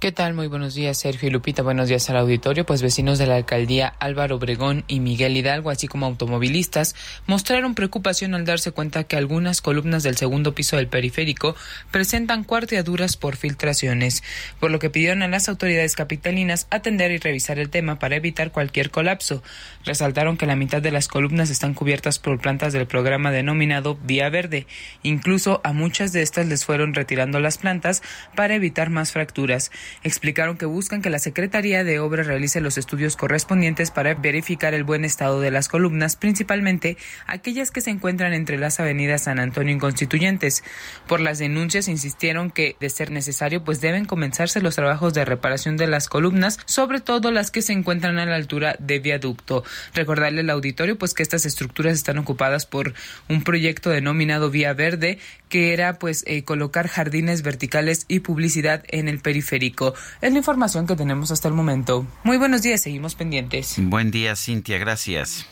Speaker 47: ¿Qué tal? Muy buenos días, Sergio y Lupita. Buenos días al auditorio. Pues vecinos de la alcaldía Álvaro Obregón y Miguel Hidalgo, así como automovilistas, mostraron preocupación al darse cuenta que algunas columnas del segundo piso del periférico presentan cuarteaduras por filtraciones, por lo que pidieron a las autoridades capitalinas atender y revisar el tema para evitar cualquier colapso. Resaltaron que la mitad de las columnas están cubiertas por plantas del programa denominado Vía Verde. Incluso a muchas de estas les fueron retirando las plantas para evitar más fracturas explicaron que buscan que la Secretaría de Obras realice los estudios correspondientes para verificar el buen estado de las columnas, principalmente aquellas que se encuentran entre las avenidas San Antonio y Constituyentes. Por las denuncias insistieron que, de ser necesario, pues deben comenzarse los trabajos de reparación de las columnas, sobre todo las que se encuentran a la altura de viaducto. Recordarle al auditorio pues que estas estructuras están ocupadas por un proyecto denominado Vía Verde, que era pues eh, colocar jardines verticales y publicidad en el periférico. Es la información que tenemos hasta el momento. Muy buenos días, seguimos pendientes.
Speaker 1: Buen día, Cintia, gracias.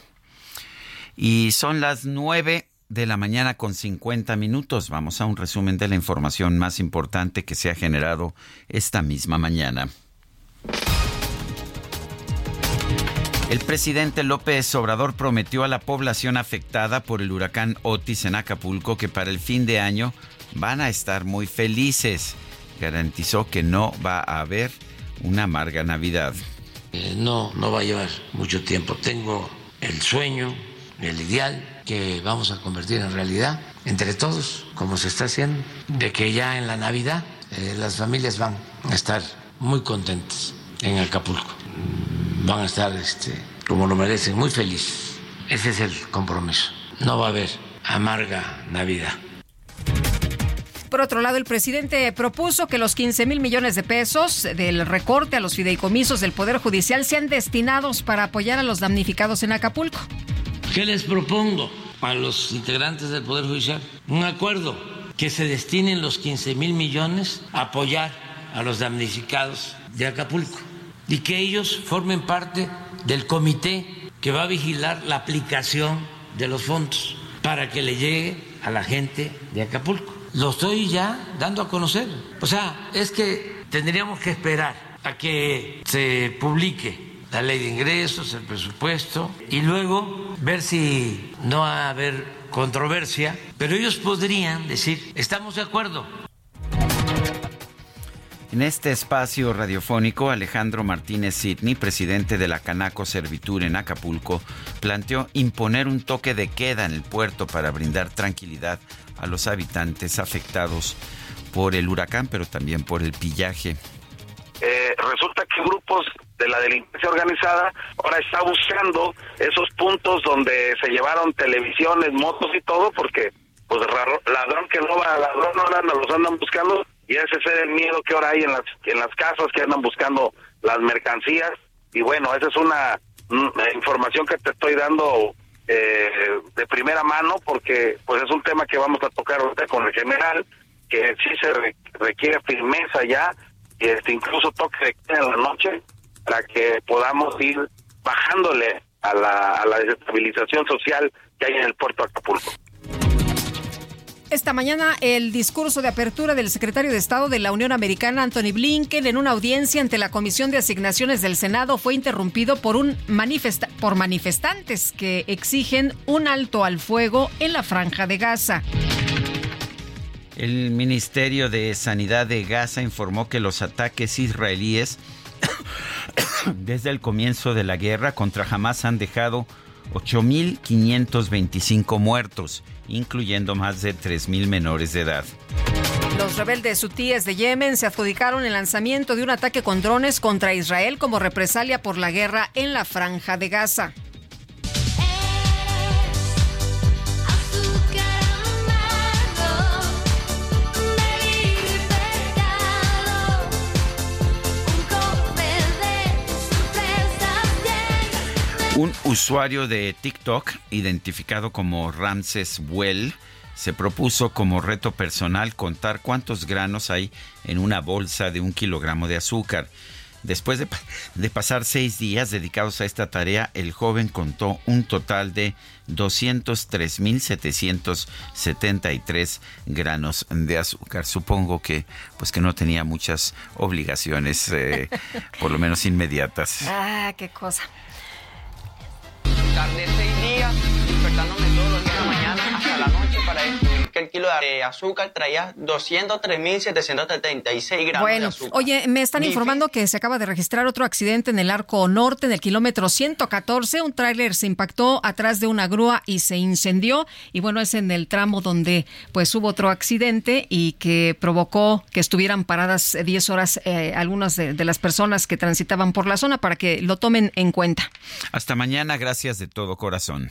Speaker 1: Y son las nueve de la mañana con 50 minutos. Vamos a un resumen de la información más importante que se ha generado esta misma mañana. El presidente López Obrador prometió a la población afectada por el huracán Otis en Acapulco que para el fin de año van a estar muy felices. Garantizó que no va a haber una amarga Navidad.
Speaker 29: Eh, no, no va a llevar mucho tiempo. Tengo el sueño, el ideal que vamos a convertir en realidad entre todos, como se está haciendo, de que ya en la Navidad eh, las familias van a estar muy contentas en Acapulco van a estar, este, como lo merecen, muy felices. Ese es el compromiso. No va a haber amarga Navidad.
Speaker 2: Por otro lado, el presidente propuso que los 15 mil millones de pesos del recorte a los fideicomisos del Poder Judicial sean destinados para apoyar a los damnificados en Acapulco.
Speaker 29: ¿Qué les propongo a los integrantes del Poder Judicial? Un acuerdo que se destinen los 15 mil millones a apoyar a los damnificados de Acapulco y que ellos formen parte del comité que va a vigilar la aplicación de los fondos para que le llegue a la gente de Acapulco. lo estoy ya dando a conocer. O sea, es que tendríamos que esperar a que se publique la ley de ingresos, el presupuesto, y luego ver si no va a haber controversia, pero ellos podrían decir, estamos de acuerdo.
Speaker 1: En este espacio radiofónico, Alejandro Martínez Sidney, presidente de la Canaco Servitur en Acapulco, planteó imponer un toque de queda en el puerto para brindar tranquilidad a los habitantes afectados por el huracán, pero también por el pillaje.
Speaker 27: Eh, resulta que grupos de la delincuencia organizada ahora está buscando esos puntos donde se llevaron televisiones, motos y todo, porque pues ladrón que no va, ladrón no anda, los andan buscando y ese es el miedo que ahora hay en las en las casas que andan buscando las mercancías y bueno esa es una, información que te estoy dando eh, de primera mano porque pues es un tema que vamos a tocar ahorita con el general que sí se requiere firmeza ya y este incluso toque de en la noche para que podamos ir bajándole a la, a la desestabilización social que hay en el puerto de Acapulco.
Speaker 2: Esta mañana el discurso de apertura del secretario de Estado de la Unión Americana, Anthony Blinken, en una audiencia ante la Comisión de Asignaciones del Senado fue interrumpido por, un por manifestantes que exigen un alto al fuego en la franja de Gaza.
Speaker 1: El Ministerio de Sanidad de Gaza informó que los ataques israelíes [coughs] desde el comienzo de la guerra contra Hamas han dejado 8.525 muertos, incluyendo más de 3.000 menores de edad.
Speaker 2: Los rebeldes hutíes de Yemen se adjudicaron el lanzamiento de un ataque con drones contra Israel como represalia por la guerra en la franja de Gaza.
Speaker 1: Un usuario de TikTok, identificado como Ramses Well, se propuso como reto personal contar cuántos granos hay en una bolsa de un kilogramo de azúcar. Después de, pasar seis días dedicados a esta tarea, el joven contó un total de 203.773 granos de azúcar. Supongo que, pues, que no tenía muchas obligaciones, eh, [laughs] por lo menos inmediatas.
Speaker 2: Ah, qué cosa
Speaker 48: de seis días, despertándome todos los días de la mañana hasta la noche para que el kilo de azúcar traía 203.776 gramos
Speaker 2: bueno,
Speaker 48: de azúcar.
Speaker 2: Oye, me están informando que se acaba de registrar otro accidente en el arco norte, en el kilómetro 114. Un tráiler se impactó atrás de una grúa y se incendió. Y bueno, es en el tramo donde pues hubo otro accidente y que provocó que estuvieran paradas 10 horas eh, algunas de, de las personas que transitaban por la zona para que lo tomen en cuenta.
Speaker 1: Hasta mañana, gracias de todo corazón.